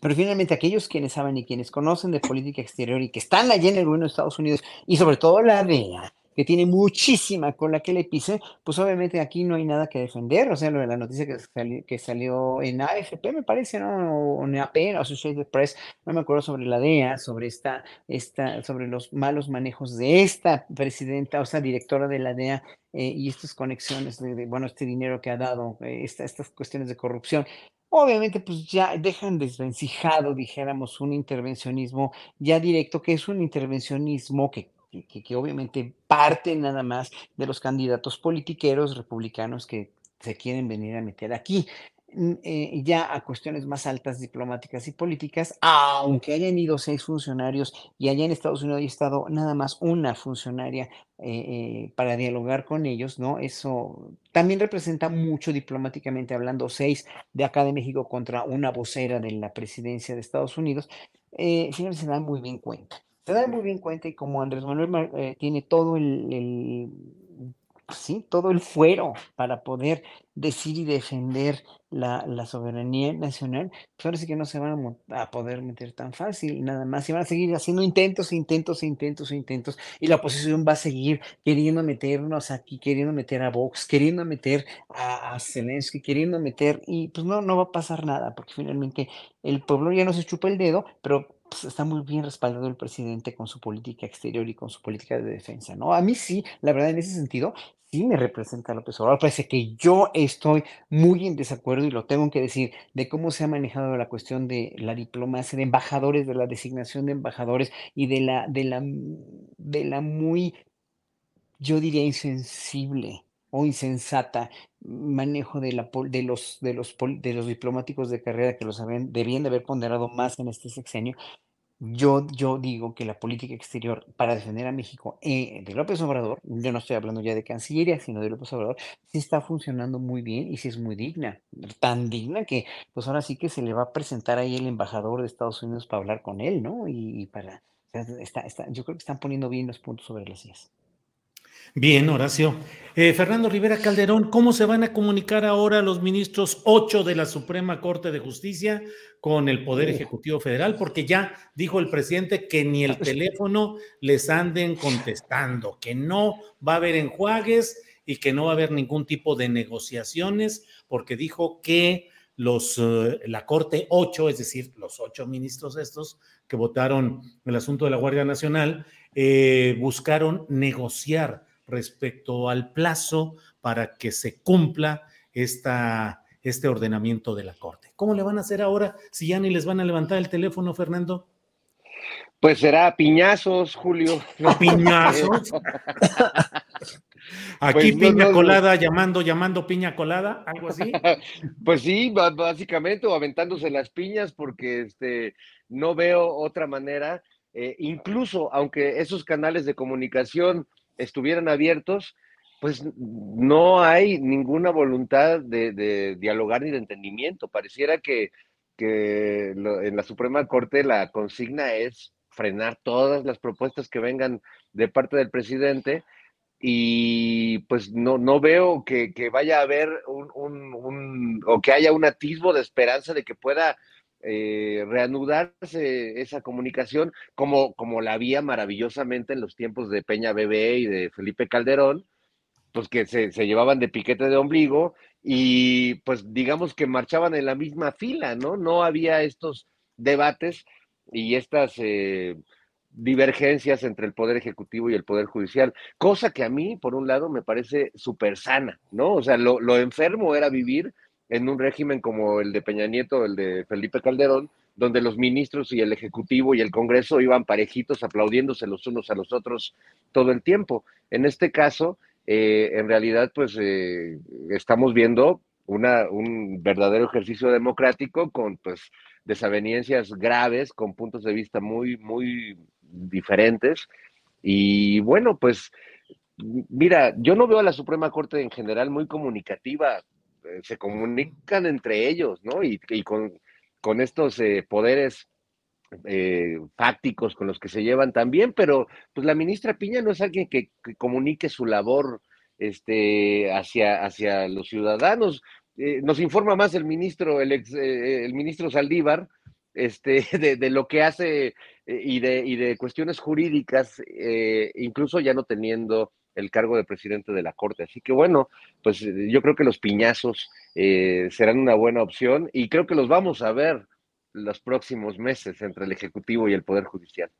[SPEAKER 11] pero finalmente aquellos quienes saben y quienes conocen de política exterior y que están allí en el gobierno de Estados Unidos y sobre todo la DEA, que tiene muchísima cola que le pise, pues obviamente aquí no hay nada que defender. O sea, lo de la noticia que, salió, que salió en AFP, me parece, ¿no? O en AP, Associated Press, no me acuerdo sobre la DEA, sobre esta, esta, sobre los malos manejos de esta presidenta, o sea, directora de la DEA, eh, y estas conexiones de, bueno, este dinero que ha dado, eh, estas cuestiones de corrupción. Obviamente, pues ya dejan desvencijado, dijéramos, un intervencionismo ya directo, que es un intervencionismo que que, obviamente parte nada más de los candidatos politiqueros republicanos que se quieren venir a meter aquí. Mm, eh, ya a cuestiones más altas diplomáticas y políticas, aunque hayan ido seis funcionarios y allá en Estados Unidos haya estado nada más una funcionaria eh, eh, para dialogar con ellos, ¿no? Eso también representa mucho diplomáticamente hablando, seis de acá de México contra una vocera de la presidencia de Estados Unidos, eh, se dan muy bien cuenta se da muy bien cuenta y como Andrés Manuel eh, tiene todo el, sí, todo el fuero para poder decir y defender la, soberanía nacional, pues que no se van a, poder meter tan fácil, nada más, y van a seguir haciendo intentos, intentos, intentos, intentos, y la oposición va a seguir queriendo meternos aquí, queriendo meter a Vox, queriendo meter a, a Zelensky, queriendo meter, y pues no, no va a pasar nada, porque finalmente el pueblo ya no se chupa el dedo, pero pues, está muy bien respaldado el presidente con su política exterior y con su política de defensa, ¿no? A mí sí, la verdad, en ese sentido, sí me representa López Obrador. Parece que yo estoy muy en desacuerdo y lo tengo que decir de cómo se ha manejado la cuestión de la diplomacia de embajadores, de la designación de embajadores y de la, de la, de la muy, yo diría, insensible o insensata manejo de, la, de, los, de, los, de los diplomáticos de carrera que los habían, debían de haber ponderado más en este sexenio, yo, yo digo que la política exterior para defender a México eh, de López Obrador, yo no estoy hablando ya de Cancillería, sino de López Obrador, sí está funcionando muy bien y sí es muy digna. Tan digna que pues ahora sí que se le va a presentar ahí el embajador de Estados Unidos para hablar con él, ¿no? Y, para... Está, está, yo creo que están poniendo bien los puntos sobre las ideas.
[SPEAKER 1] Bien, Horacio. Eh, Fernando Rivera Calderón, ¿cómo se van a comunicar ahora los ministros 8 de la Suprema Corte de Justicia con el Poder Ejecutivo Federal? Porque ya dijo el presidente que ni el teléfono les anden contestando, que no va a haber enjuagues y que no va a haber ningún tipo de negociaciones, porque dijo que los, eh, la Corte 8, es decir, los ocho ministros estos que votaron el asunto de la Guardia Nacional, eh, buscaron negociar respecto al plazo para que se cumpla esta, este ordenamiento de la Corte. ¿Cómo le van a hacer ahora si ya ni les van a levantar el teléfono, Fernando?
[SPEAKER 10] Pues será piñazos, Julio.
[SPEAKER 1] piñazos? Aquí pues piña colada llamando, llamando piña colada, algo así.
[SPEAKER 10] Pues sí, básicamente, o aventándose las piñas, porque este, no veo otra manera. Eh, incluso aunque esos canales de comunicación estuvieran abiertos, pues no hay ninguna voluntad de, dialogar ni de entendimiento. Pareciera que, en la Suprema Corte la consigna es frenar todas las propuestas que vengan de parte del presidente y pues no, no veo que, vaya a haber un, o que haya un atisbo de esperanza de que pueda eh, reanudarse esa comunicación como, como la había maravillosamente en los tiempos de Peña Bebé y de Felipe Calderón, pues que se, llevaban de piquete de ombligo y pues digamos que marchaban en la misma fila, ¿no? No había estos debates y estas eh, divergencias entre el Poder Ejecutivo y el Poder Judicial, cosa que a mí, por un lado, me parece súper sana, ¿no? O sea, lo, lo enfermo era vivir en un régimen como el de Peña Nieto, el de Felipe Calderón, donde los ministros y el Ejecutivo y el Congreso iban parejitos aplaudiéndose los unos a los otros todo el tiempo. En este caso, eh, en realidad, pues eh, estamos viendo un verdadero ejercicio democrático con pues desavenencias graves, con puntos de vista muy, muy diferentes Y bueno, pues mira, yo no veo a la Suprema Corte en general muy comunicativa, se comunican entre ellos, ¿no? Y, con, estos eh, poderes eh, fácticos con los que se llevan también, pero pues la ministra Piña no es alguien que, comunique su labor este, hacia, hacia los ciudadanos. nos informa más el ministro, el, ex, el ministro Saldívar, este, de, lo que hace y de, y de cuestiones jurídicas, incluso ya no teniendo el cargo de presidente de la Corte. Así que bueno, pues eh, yo creo que los piñazos eh, serán una buena opción y creo que los vamos a ver los próximos meses entre el Ejecutivo y el Poder Judicial.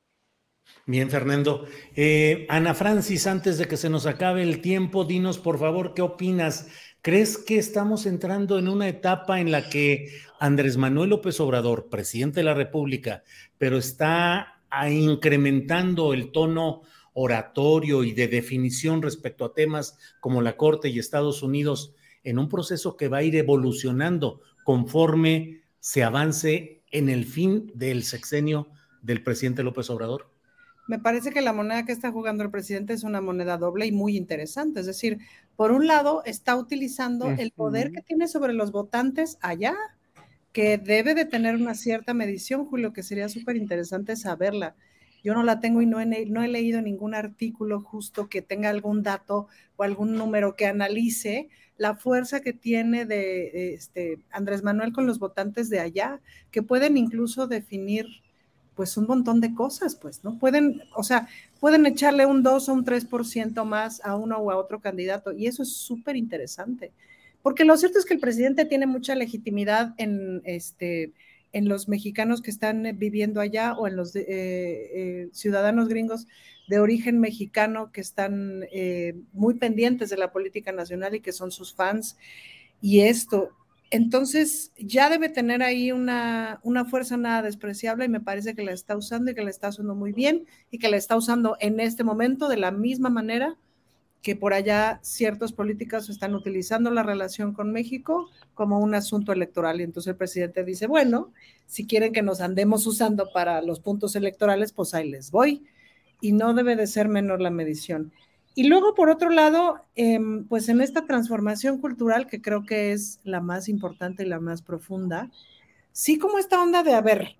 [SPEAKER 1] Bien, Fernando. Eh, Ana Francis, antes de que se nos acabe el tiempo, dinos por favor qué opinas. ¿Crees que estamos entrando en una etapa en la que Andrés Manuel López Obrador, presidente de la República, pero está incrementando el tono oratorio y de definición respecto a temas como la Corte y Estados Unidos en un proceso que va a ir evolucionando conforme se avance en el fin del sexenio del presidente López Obrador?
[SPEAKER 12] Me parece que la moneda que está jugando el presidente es una moneda doble y muy interesante. Es decir, por un lado, está utilizando el poder que tiene sobre los votantes allá, que debe de tener una cierta medición, Julio, que sería súper interesante saberla. Yo no la tengo y no he, leído ningún artículo justo que tenga algún dato o algún número que analice la fuerza que tiene de este, Andrés Manuel con los votantes de allá, que pueden incluso definir pues un montón de cosas, pues, ¿no? Pueden, o sea, pueden echarle un 2 o un 3% más a uno o a otro candidato y eso es súper interesante. Porque lo cierto es que el presidente tiene mucha legitimidad en, este, en los mexicanos que están eh, viviendo allá o en los eh, eh, ciudadanos gringos de origen mexicano que están muy pendientes de la política nacional y que son sus fans. Y esto, entonces ya debe tener ahí una, una, fuerza nada despreciable y me parece que la está usando y que la está usando muy bien y que la está usando en este momento de la misma manera que por allá ciertos políticos están utilizando la relación con México como un asunto electoral. Y entonces el presidente dice, bueno, si quieren que nos andemos usando para los puntos electorales, pues ahí les voy. Y no debe de ser menor la medición. Y luego, por otro lado, em, pues en esta transformación cultural, que creo que es la más importante y la más profunda, sí como esta onda de, haber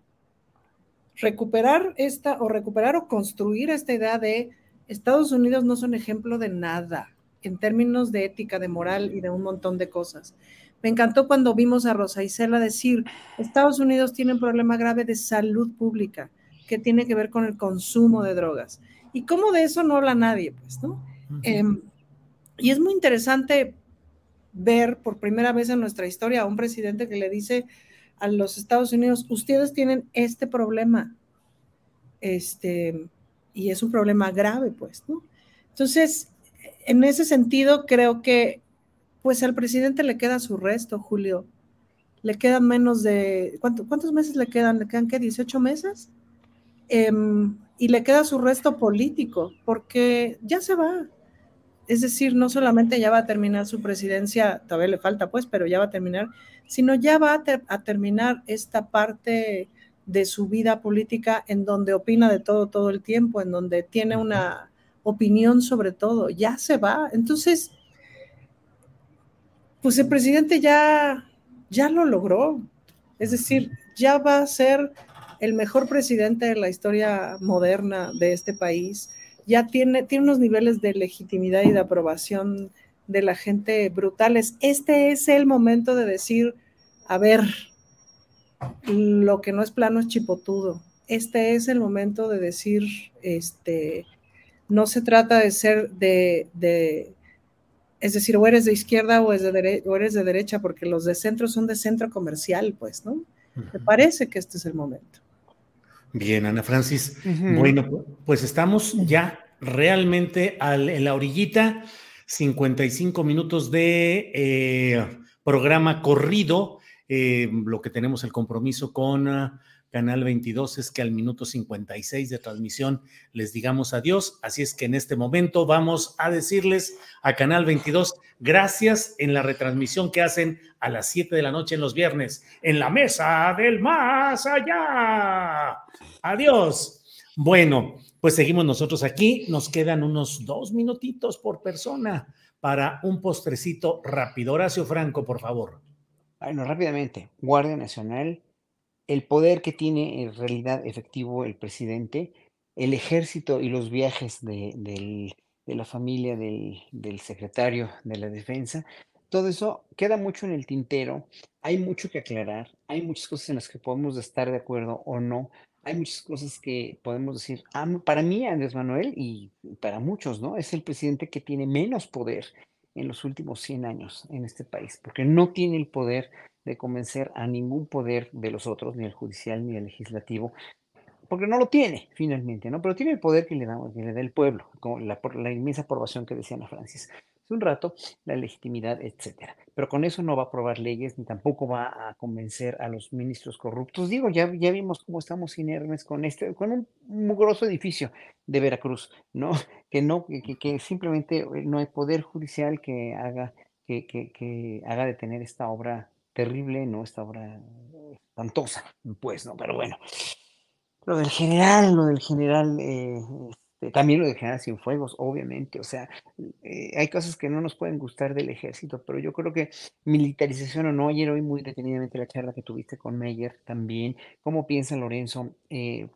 [SPEAKER 12] recuperar esta o recuperar o construir esta idea de Estados Unidos no son ejemplo de nada en términos de ética, de moral y de un montón de cosas. Me encantó cuando vimos a Rosa Isela decir, Estados Unidos tiene un problema grave de salud pública que tiene que ver con el consumo de drogas. Y cómo de eso no habla nadie, pues, ¿no? Em, y es muy interesante ver por primera vez en nuestra historia a un presidente que le dice a los Estados Unidos, ustedes tienen este problema. Este, y es un problema grave, pues, ¿no? Entonces, en ese sentido, creo que, pues, al presidente le queda su resto, Julio. Le quedan menos de, ¿cuántos meses le quedan? ¿Le quedan qué? ¿18 meses? Em, y le queda su resto político, porque ya se va. Es decir, no solamente ya va a terminar su presidencia, todavía le falta, pues, pero ya va a terminar, sino ya va a terminar esta parte de su vida política en donde opina de todo todo el tiempo, en donde tiene una opinión sobre todo, ya se va. Entonces, pues el presidente ya, ya lo logró. Es decir, ya va a ser el mejor presidente de la historia moderna de este país. Ya tiene, tiene unos niveles de legitimidad y de aprobación de la gente brutales. Este es el momento de decir, a ver, lo que no es plano es chipotudo. Este es el momento de decir, este, no se trata de ser de, es decir, o eres de izquierda o, de o eres de derecha, porque los de centro son de centro comercial, pues, ¿no? Me parece que este es el momento.
[SPEAKER 1] Bien, Ana Francis. Bueno, pues estamos ya realmente en la orillita, 55 minutos de eh, programa corrido. Eh, lo que tenemos el compromiso con ah, Canal 22 es que al minuto 56 de transmisión les digamos adiós. Así es que en este momento vamos a decirles a Canal 22 gracias en la retransmisión que hacen a las 7 de la noche en los viernes en la mesa del más allá. Adiós. Bueno, pues seguimos nosotros aquí. Nos quedan unos dos minutitos por persona para un postrecito rápido. Horacio Franco, por favor.
[SPEAKER 11] Bueno, rápidamente. Guardia Nacional, el poder que tiene en realidad efectivo el presidente, el ejército y los viajes de, la familia del, del secretario de la defensa, todo eso queda mucho en el tintero. Hay mucho que aclarar. Hay muchas cosas en las que podemos estar de acuerdo o no hay muchas cosas que podemos decir. Ah, para mí, Andrés Manuel, y para muchos, ¿no? Es el presidente que tiene menos poder en los últimos 100 años en este país, porque no tiene el poder de convencer a ningún poder de los otros, ni el judicial ni el legislativo, porque no lo tiene finalmente, ¿no? Pero tiene el poder que le da, el pueblo, como la, la inmensa aprobación que decía Ana Francis un rato, la legitimidad, etcétera. Pero con eso no va a aprobar leyes ni tampoco va a convencer a los ministros corruptos. Digo, ya, ya vimos cómo estamos inermes con este, con un mugroso edificio de Veracruz, ¿no? Que no, que, que simplemente eh, no hay poder judicial que haga, que, que, que haga detener esta obra terrible, ¿no? Esta obra espantosa, pues, ¿no? Pero bueno. Lo del general, lo del general eh, también lo de generar fuegos, obviamente, o sea, eh, hay cosas que no nos pueden gustar del ejército, pero yo creo que militarización o no, ayer oí muy detenidamente la charla que tuviste con Meyer también, cómo piensa Lorenzo, eh,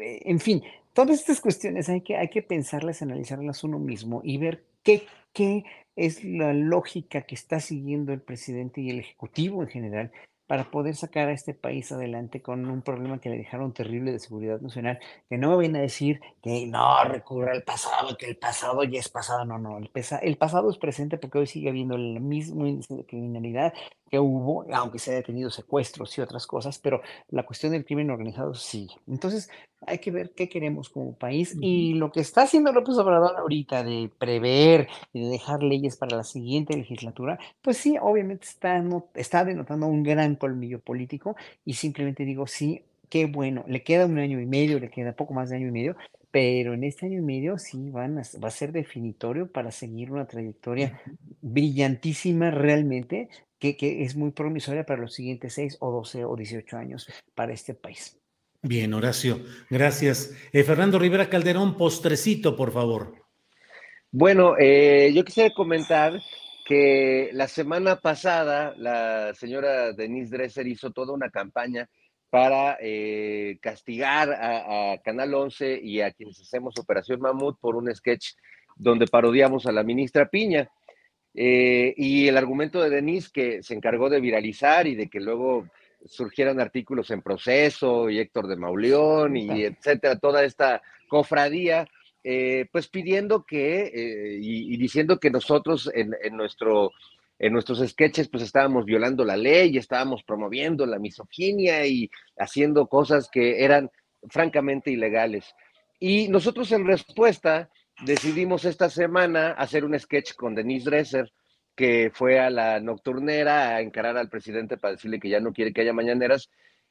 [SPEAKER 11] eh, en fin, todas estas cuestiones hay que, hay que pensarlas, analizarlas uno mismo y ver qué, qué es la lógica que está siguiendo el presidente y el ejecutivo en general para poder sacar a este país adelante con un problema que le dejaron terrible de seguridad nacional, que no me viene a decir que no recurra al pasado, que el pasado ya es pasado, no, no, el, el pasado es presente porque hoy sigue habiendo el mismo índice de criminalidad que hubo, aunque se haya tenido secuestros y otras cosas, pero la cuestión del crimen organizado sigue. Entonces, hay que ver qué queremos como país y lo que está haciendo López Obrador ahorita de prever y de dejar leyes para la siguiente legislatura, pues sí, obviamente está, está denotando un gran colmillo político y simplemente digo, sí, qué bueno, le queda un año y medio, le queda poco más de año y medio, pero en este año y medio sí van va a ser definitorio para seguir una trayectoria brillantísima realmente, que, que es muy promisoria para los siguientes seis o doce o dieciocho años para este país.
[SPEAKER 1] Bien, Horacio, gracias. Eh, Fernando Rivera Calderón, postrecito, por favor.
[SPEAKER 10] Bueno, eh, yo quisiera comentar que la semana pasada la señora Denise Dresser hizo toda una campaña para eh, castigar a, Canal 11 y a quienes hacemos Operación Mamut por un sketch donde parodiamos a la ministra Piña. Y el argumento de Denise que se encargó de viralizar y de que luego surgieran artículos en proceso y Héctor de Mauleón y etcétera, toda esta cofradía, eh, pues pidiendo que eh, y, diciendo que nosotros en, nuestro en nuestros sketches pues estábamos violando la ley, y estábamos promoviendo la misoginia y haciendo cosas que eran francamente ilegales. Y nosotros en respuesta decidimos esta semana hacer un sketch con Denise Dresser, que fue a la nocturnera a encarar al presidente para decirle que ya no quiere que haya mañaneras.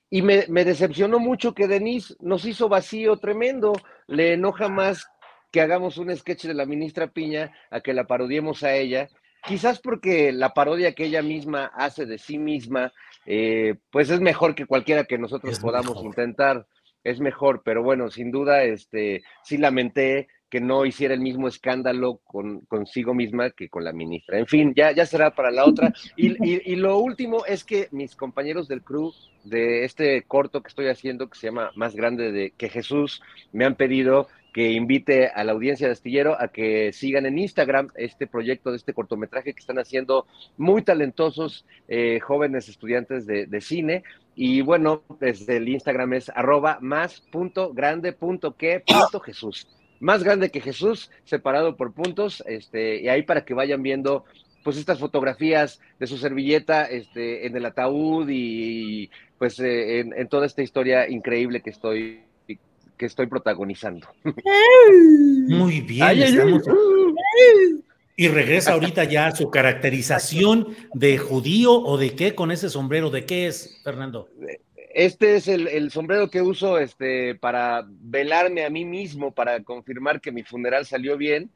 [SPEAKER 10] Y me, decepcionó mucho que Denise nos hizo vacío tremendo. Le enoja más que hagamos un sketch de la ministra Piña a que la parodiemos a ella. Quizás porque la parodia que ella misma hace de sí misma, eh, pues es mejor que cualquiera que nosotros podamos intentar. Es mejor, pero bueno, sin duda, este, sí lamenté que no hiciera el mismo escándalo con, consigo misma que con la ministra. En fin, ya, ya será para la otra. Y, lo último es que mis compañeros del crew de este corto que estoy haciendo, que se llama Más Grande de que Jesús, me han pedido que invite a la audiencia de Astillero a que sigan en Instagram este proyecto de este cortometraje que están haciendo muy talentosos eh, jóvenes estudiantes de, de, cine. Y bueno, desde el Instagram es arroba más punto grande punto que punto Jesús más grande que Jesús, separado por puntos, este, y ahí para que vayan viendo pues estas fotografías de su servilleta este, en el ataúd y pues eh, en, toda esta historia increíble que estoy que estoy protagonizando.
[SPEAKER 1] Muy bien, Y regresa ahorita ya a su caracterización de judío o de qué con ese sombrero, ¿de qué es, Fernando?
[SPEAKER 10] Este es el, sombrero que uso este, para velarme a mí mismo, para confirmar que mi funeral salió bien.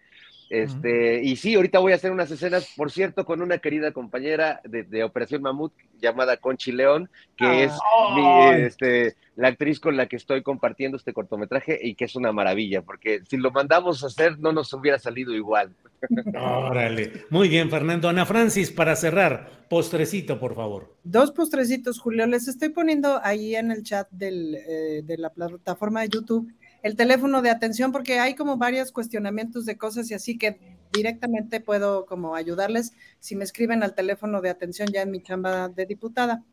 [SPEAKER 10] Este, y sí, ahorita voy a hacer unas escenas, por cierto, con una querida compañera de, Operación Mamut llamada Conchi León, que es este, la actriz con la que estoy compartiendo este cortometraje y que es una maravilla, porque si lo mandamos a hacer no nos hubiera salido igual.
[SPEAKER 1] Órale, muy bien, Fernando. Ana Francis, para cerrar, postrecito, por favor.
[SPEAKER 12] Dos postrecitos, Julio. Les estoy poniendo ahí en el chat eh, de la plataforma de YouTube el teléfono de atención porque hay como varios cuestionamientos de cosas y así que directamente puedo como ayudarles si me escriben al teléfono de atención ya en mi chamba de diputada.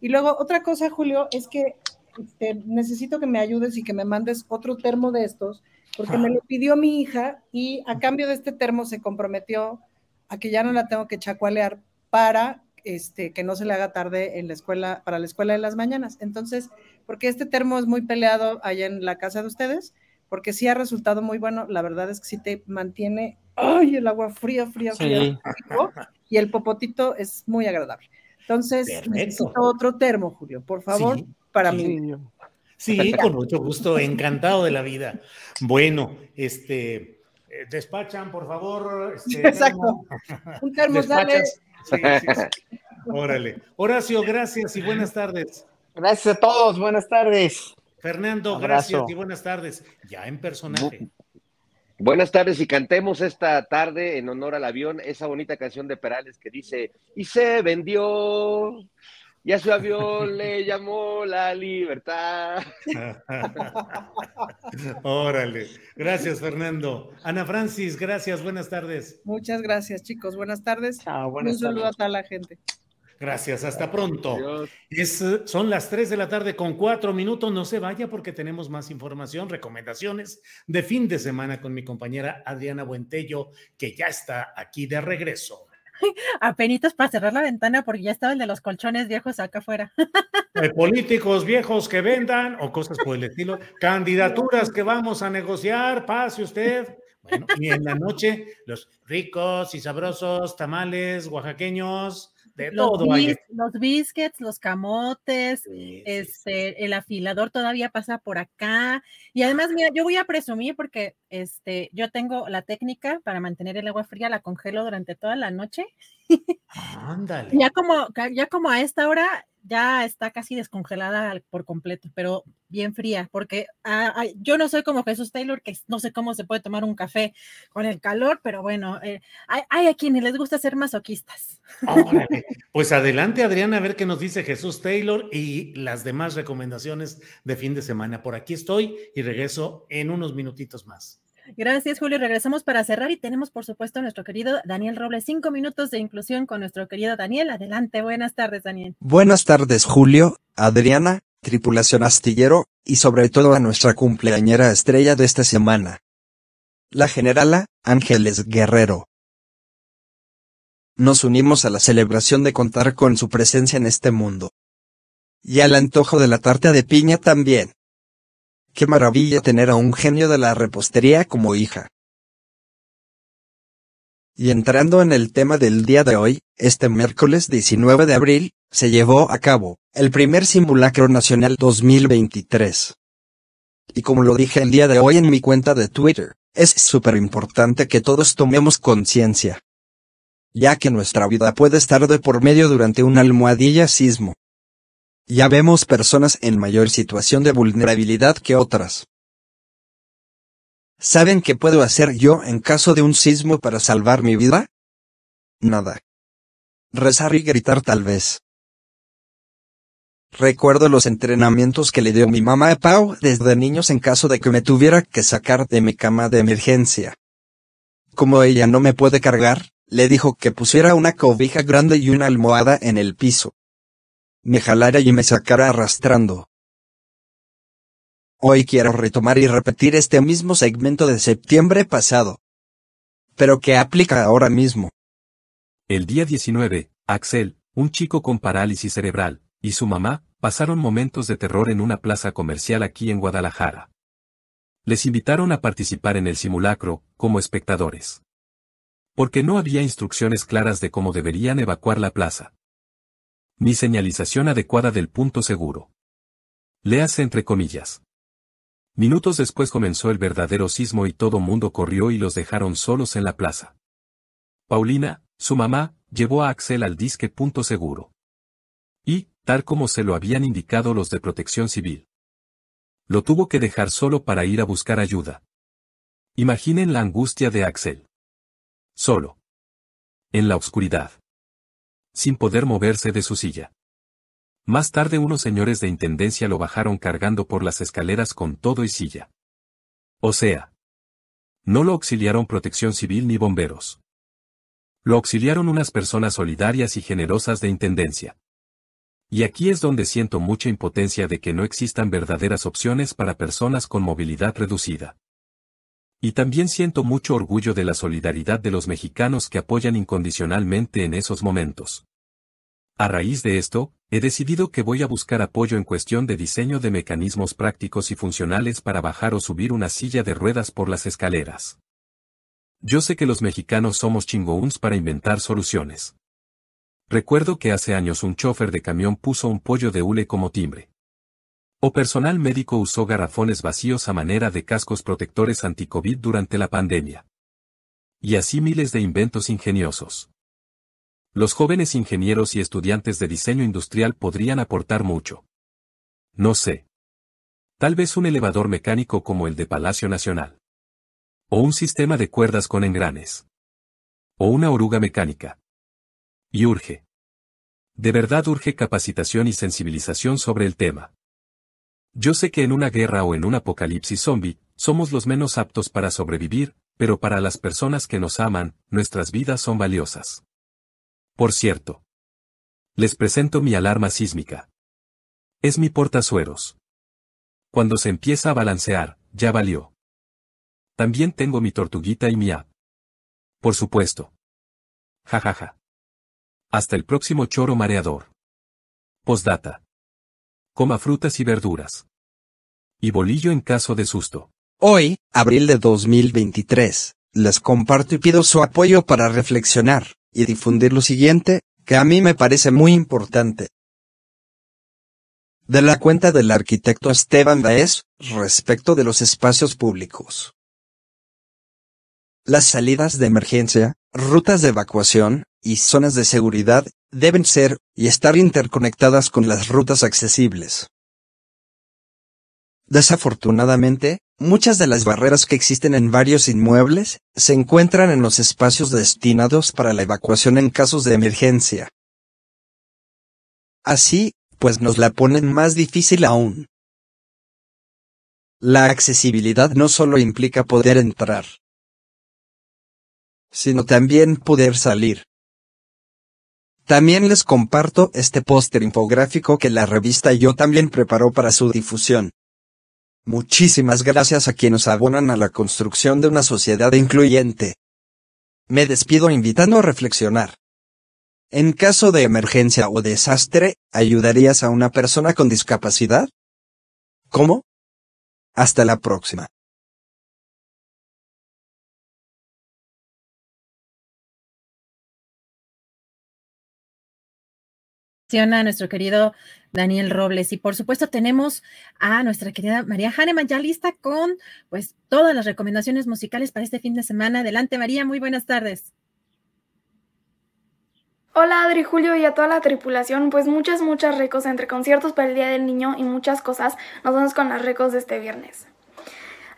[SPEAKER 12] Y luego otra cosa, Julio, es que este, necesito que me ayudes y que me mandes otro termo de estos porque me lo pidió mi hija y a cambio de este termo se comprometió a que ya no la tengo que chacualear para este, que no se le haga tarde en la escuela, para la escuela de las mañanas. Entonces, porque este termo es muy peleado allá en la casa de ustedes, porque sí ha resultado muy bueno, la verdad es que sí te mantiene, ay, el agua fría, fría, fría, y el popotito es muy agradable. Entonces, necesito otro termo, Julio, por favor, para mí.
[SPEAKER 1] Sí, con mucho gusto, encantado de la vida. Bueno, este, eh, despachan, por favor. Este,
[SPEAKER 12] Exacto. Un termo, dale.
[SPEAKER 1] Órale. Horacio, gracias y buenas tardes.
[SPEAKER 11] Gracias a todos, buenas tardes.
[SPEAKER 1] Fernando, gracias y buenas tardes. Ya en personaje.
[SPEAKER 10] Buenas tardes y cantemos esta tarde en honor al avión esa bonita canción de Perales que dice, y se vendió, y a su avión le llamó la libertad.
[SPEAKER 1] Órale. Gracias, Fernando. Ana Francis, gracias. Buenas tardes.
[SPEAKER 12] Muchas gracias, chicos. Buenas tardes. Un saludo a toda la gente.
[SPEAKER 1] Gracias, hasta pronto. Es, son las 3 de la tarde con cuatro minutos. No se vaya porque tenemos más información, recomendaciones de fin de semana con mi compañera Adriana Buentello, que ya está aquí de regreso.
[SPEAKER 2] Apenitas para cerrar la ventana porque ya estaba el de los colchones viejos acá afuera.
[SPEAKER 1] políticos viejos que vendan o cosas por el estilo. Candidaturas que vamos a negociar, pase usted. Bueno, y en la noche, los ricos y sabrosos tamales oaxaqueños,
[SPEAKER 2] los, los biscuits, los camotes, este, el afilador todavía pasa por acá. Y además, mira, yo voy a presumir porque este, yo tengo la técnica para mantener el agua fría, la congelo durante toda la noche.
[SPEAKER 1] Ándale.
[SPEAKER 2] ya como, ya como a esta hora ya está casi descongelada por completo, pero bien fría, porque ah, yo no soy como Jesús Taylor, que no sé cómo se puede tomar un café con el calor, pero bueno, eh, hay, a quienes les gusta ser masoquistas.
[SPEAKER 1] Pues adelante, Adriana, a ver qué nos dice Jesús Taylor y las demás recomendaciones de fin de semana. Por aquí estoy y regreso en unos minutitos más.
[SPEAKER 2] Gracias, Julio. Regresamos para cerrar y tenemos, por supuesto, a nuestro querido Daniel Robles. Cinco minutos de inclusión con nuestro querido Daniel. Adelante. Buenas tardes, Daniel.
[SPEAKER 15] Buenas tardes, Julio, Adriana, tripulación astillero y sobre todo a nuestra cumpleañera estrella de esta semana. La generala, Ángeles Guerrero. Nos unimos a la celebración de contar con su presencia en este mundo. Y al antojo de la tarta de piña también. Qué maravilla tener a un genio de la repostería como hija. Y entrando en el tema del día de hoy, este miércoles 19 de abril, se llevó a cabo, el primer simulacro nacional 2023. Y como lo dije el día de hoy en mi cuenta de Twitter, es súper importante que todos tomemos conciencia. Ya que nuestra vida puede estar de por medio durante un almohadilla sismo. Ya vemos personas en mayor situación de vulnerabilidad que otras. ¿Saben qué puedo hacer yo en caso de un sismo para salvar mi vida? Nada. Rezar y gritar tal vez. Recuerdo los entrenamientos que le dio mi mamá a Pau desde niños en caso de que me tuviera que sacar de mi cama de emergencia. Como ella no me puede cargar, le dijo que pusiera una cobija grande y una almohada en el piso me jalara y me sacara arrastrando. Hoy quiero retomar y repetir este mismo segmento de septiembre pasado. Pero que aplica ahora mismo.
[SPEAKER 16] El día 19, Axel, un chico con parálisis cerebral, y su mamá, pasaron momentos de terror en una plaza comercial aquí en Guadalajara. Les invitaron a participar en el simulacro, como espectadores. Porque no había instrucciones claras de cómo deberían evacuar la plaza. Ni señalización adecuada del punto seguro. Léase entre comillas. Minutos después comenzó el verdadero sismo y todo mundo corrió y los dejaron solos en la plaza. Paulina, su mamá, llevó a Axel al disque punto seguro. Y, tal como se lo habían indicado los de protección civil. Lo tuvo que dejar solo para ir a buscar ayuda. Imaginen la angustia de Axel. Solo. En la oscuridad. Sin poder moverse de su silla. Más tarde unos señores de intendencia lo bajaron cargando por las escaleras con todo y silla. O sea. No lo auxiliaron protección civil ni bomberos. Lo auxiliaron unas personas solidarias y generosas de intendencia. Y aquí es donde siento mucha impotencia de que no existan verdaderas opciones para personas con movilidad reducida. Y también siento mucho orgullo de la solidaridad de los mexicanos que apoyan incondicionalmente en esos momentos. A raíz de esto, he decidido que voy a buscar apoyo en cuestión de diseño de mecanismos prácticos y funcionales para bajar o subir una silla de ruedas por las escaleras. Yo sé que los mexicanos somos chingouns para inventar soluciones. Recuerdo que hace años un chofer de camión puso un pollo de hule como timbre. O personal médico usó garrafones vacíos a manera de cascos protectores anti-COVID durante la pandemia. Y así miles de inventos ingeniosos. Los jóvenes ingenieros y estudiantes de diseño industrial podrían aportar mucho. No sé. Tal vez un elevador mecánico como el de Palacio Nacional. O un sistema de cuerdas con engranes. O una oruga mecánica. Y urge. De verdad urge capacitación y sensibilización sobre el tema. Yo sé que en una guerra o en un apocalipsis zombie, somos los menos aptos para sobrevivir, pero para las personas que nos aman, nuestras vidas son valiosas. Por cierto. Les presento mi alarma sísmica. Es mi portasueros. Cuando se empieza a balancear, ya valió. También tengo mi tortuguita y mi app. Por supuesto. Jajaja. Ja, ja. Hasta el próximo choro mareador. Postdata. Coma frutas y verduras. Y bolillo en caso de susto.
[SPEAKER 15] Hoy, abril de 2023, les comparto y pido su apoyo para reflexionar y difundir lo siguiente, que a mí me parece muy importante. De la cuenta del arquitecto Esteban Baez, respecto de los espacios públicos. Las salidas de emergencia, rutas de evacuación, y zonas de seguridad, deben ser, y estar interconectadas con las rutas accesibles. Desafortunadamente, muchas de las barreras que existen en varios inmuebles se encuentran en los espacios destinados para la evacuación en casos de emergencia. Así, pues nos la ponen más difícil aún. La accesibilidad no solo implica poder entrar, sino también poder salir. También les comparto este póster infográfico que la revista Yo también preparó para su difusión. Muchísimas gracias a quienes abonan a la construcción de una sociedad incluyente. Me despido invitando a reflexionar. En caso de emergencia o desastre, ¿ayudarías a una persona con discapacidad? ¿Cómo? Hasta la próxima.
[SPEAKER 2] A nuestro querido Daniel Robles. Y por supuesto tenemos a nuestra querida María Hahnemann ya lista con pues todas las recomendaciones musicales para este fin de semana. Adelante María, muy buenas tardes.
[SPEAKER 17] Hola Adri, Julio y a toda la tripulación, pues muchas, muchas recos entre conciertos para el Día del Niño y muchas cosas. Nos vamos con las recos de este viernes.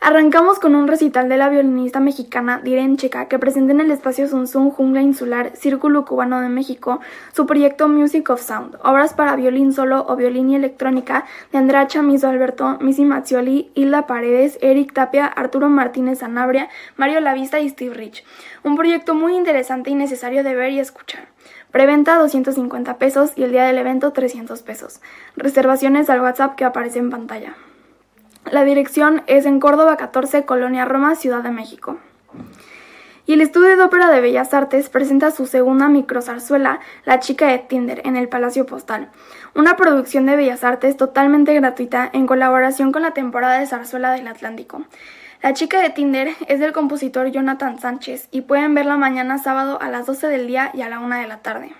[SPEAKER 17] Arrancamos con un recital de la violinista mexicana Diren Checa que presenta en el espacio Sun Jungla Insular Círculo Cubano de México su proyecto Music of Sound, obras para violín solo o violín y electrónica de Andrea Chamizo Alberto, Missy Mazzioli, Hilda Paredes, Eric Tapia, Arturo Martínez Sanabria, Mario Lavista y Steve Rich. Un proyecto muy interesante y necesario de ver y escuchar. Preventa 250 pesos y el día del evento 300 pesos. Reservaciones al WhatsApp que aparece en pantalla. La dirección es en Córdoba 14, Colonia Roma, Ciudad de México. Y el Estudio de Ópera de Bellas Artes presenta su segunda microzarzuela, La chica de Tinder, en el Palacio Postal. Una producción de Bellas Artes totalmente gratuita en colaboración con la temporada de zarzuela del Atlántico. La chica de Tinder es del compositor Jonathan Sánchez y pueden verla mañana sábado a las 12 del día y a la 1 de la tarde.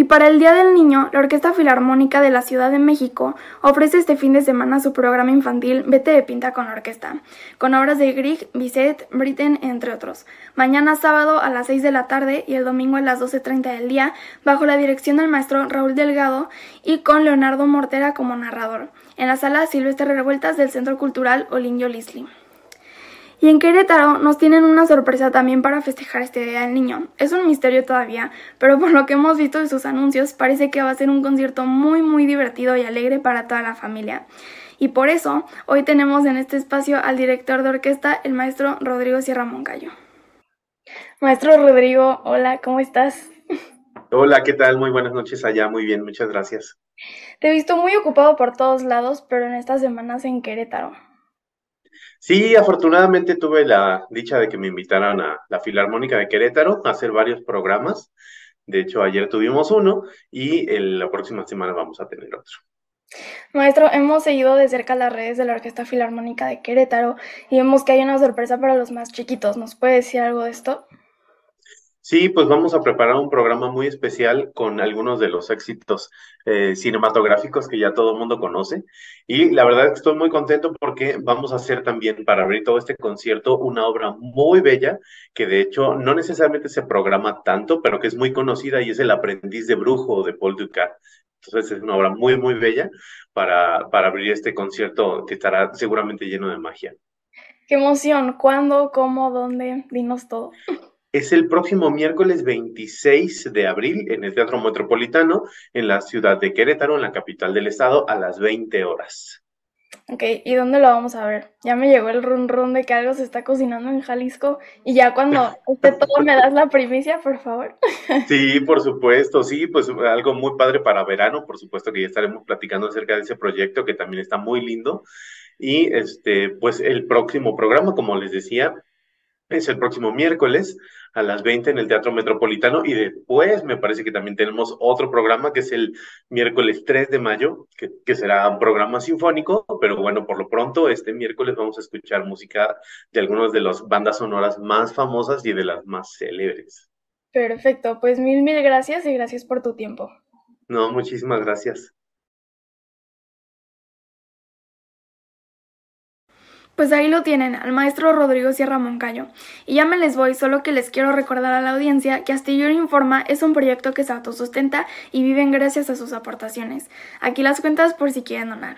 [SPEAKER 17] Y para el Día del Niño, la Orquesta Filarmónica de la Ciudad de México ofrece este fin de semana su programa infantil Vete de Pinta con la Orquesta, con obras de Grieg, Bizet, Britten, entre otros. Mañana sábado a las 6 de la tarde y el domingo a las 12.30 del día, bajo la dirección del maestro Raúl Delgado y con Leonardo Mortera como narrador, en la sala Silvestre Revueltas del Centro Cultural Olinio Lisli. Y en Querétaro nos tienen una sorpresa también para festejar este Día del Niño. Es un misterio todavía, pero por lo que hemos visto de sus anuncios parece que va a ser un concierto muy muy divertido y alegre para toda la familia. Y por eso hoy tenemos en este espacio al director de orquesta, el maestro Rodrigo Sierra Moncayo. Maestro Rodrigo, hola, ¿cómo estás?
[SPEAKER 18] Hola, ¿qué tal? Muy buenas noches allá, muy bien, muchas gracias.
[SPEAKER 17] Te he visto muy ocupado por todos lados, pero en estas semanas en Querétaro.
[SPEAKER 18] Sí, afortunadamente tuve la dicha de que me invitaran a la Filarmónica de Querétaro a hacer varios programas. De hecho, ayer tuvimos uno y la próxima semana vamos a tener otro.
[SPEAKER 17] Maestro, hemos seguido de cerca las redes de la Orquesta Filarmónica de Querétaro y vemos que hay una sorpresa para los más chiquitos. ¿Nos puede decir algo de esto?
[SPEAKER 18] Sí, pues vamos a preparar un programa muy especial con algunos de los éxitos eh, cinematográficos que ya todo el mundo conoce. Y la verdad es que estoy muy contento porque vamos a hacer también para abrir todo este concierto una obra muy bella que de hecho no necesariamente se programa tanto, pero que es muy conocida y es El aprendiz de brujo de Paul Ducat. Entonces es una obra muy, muy bella para, para abrir este concierto que estará seguramente lleno de magia.
[SPEAKER 17] ¡Qué emoción! ¿Cuándo? ¿Cómo? ¿Dónde? Dinos todo.
[SPEAKER 18] Es el próximo miércoles 26 de abril en el Teatro Metropolitano en la ciudad de Querétaro, en la capital del estado, a las 20 horas.
[SPEAKER 17] Ok, ¿y dónde lo vamos a ver? Ya me llegó el run run de que algo se está cocinando en Jalisco y ya cuando esté todo me das la primicia, por favor.
[SPEAKER 18] Sí, por supuesto, sí, pues algo muy padre para verano, por supuesto que ya estaremos platicando acerca de ese proyecto que también está muy lindo. Y este, pues el próximo programa, como les decía, es el próximo miércoles a las 20 en el Teatro Metropolitano y después me parece que también tenemos otro programa que es el miércoles 3 de mayo, que, será un programa sinfónico, pero bueno, por lo pronto este miércoles vamos a escuchar música de algunas de las bandas sonoras más famosas y de las más célebres.
[SPEAKER 17] Perfecto, pues mil, mil gracias y gracias por tu tiempo.
[SPEAKER 18] No, muchísimas gracias.
[SPEAKER 17] Pues ahí lo tienen, al maestro Rodrigo Sierra Moncayo. Y ya me les voy, solo que les quiero recordar a la audiencia que Astillero Informa es un proyecto que se autosustenta y viven gracias a sus aportaciones. Aquí las cuentas por si quieren donar.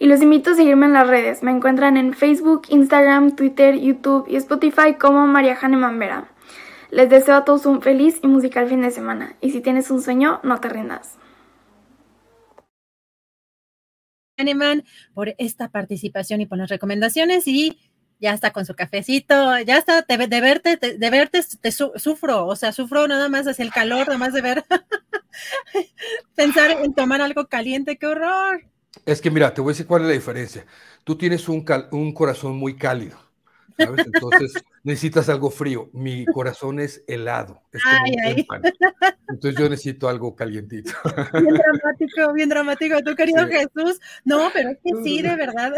[SPEAKER 17] Y los invito a seguirme en las redes. Me encuentran en Facebook, Instagram, Twitter, YouTube y Spotify como María Jane Mambera. Les deseo a todos un feliz y musical fin de semana. Y si tienes un sueño, no te rindas.
[SPEAKER 2] Animan por esta participación y por las recomendaciones y ya está con su cafecito, ya está, de, verte, de, verte te sufro, o sea, sufro nada más hacia el calor, nada más de ver, pensar en tomar algo caliente, qué horror.
[SPEAKER 19] Es que mira, te voy a decir cuál es la diferencia. Tú tienes un corazón muy cálido. ¿Sabes? Entonces necesitas algo frío. Mi corazón es helado. Es Entonces yo necesito algo calientito.
[SPEAKER 2] Bien dramático, bien dramático. Tú, querido Jesús. No, pero es que sí, de verdad.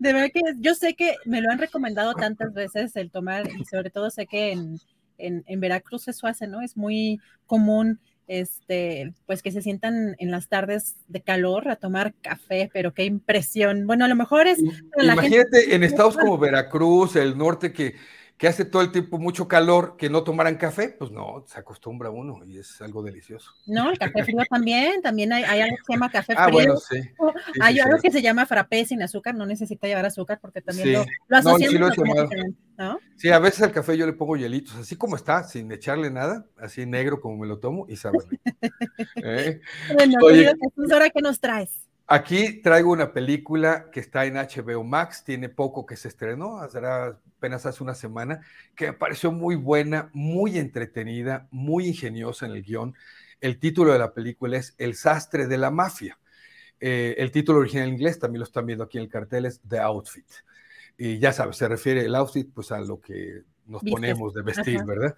[SPEAKER 2] De verdad que yo sé que me lo han recomendado tantas veces el tomar, y sobre todo sé que en, en, en Veracruz eso hace, ¿no? Es muy común este, pues que se sientan en las tardes de calor a tomar café, pero qué impresión. Bueno, a lo mejor es...
[SPEAKER 19] Imagínate en estados como Veracruz, el norte, que que hace todo el tiempo mucho calor, que no tomaran café, pues no, se acostumbra uno y es algo delicioso.
[SPEAKER 2] No, el café frío también, también hay, algo que se llama café frío. Ah, bueno, sí. hay algo que se llama frappé sin azúcar, no necesita llevar azúcar porque también lo, lo no, sí,
[SPEAKER 19] ¿no? sí, a veces al café yo le pongo hielitos, así como está, sin echarle nada, así negro como me lo tomo y sabe.
[SPEAKER 2] ¿Eh? Bueno, Oye, Jesús, ¿ahora qué nos traes?
[SPEAKER 19] Aquí traigo una película que está en HBO Max, tiene poco que se estrenó, apenas hace una semana, que me pareció muy buena, muy entretenida, muy ingeniosa en el guion. El título de la película es El sastre de la mafia. Eh, el título original en inglés, también lo están viendo aquí en el cartel, es The Outfit. Y ya sabes, se refiere el outfit pues a lo que nos ponemos de vestir, ¿verdad?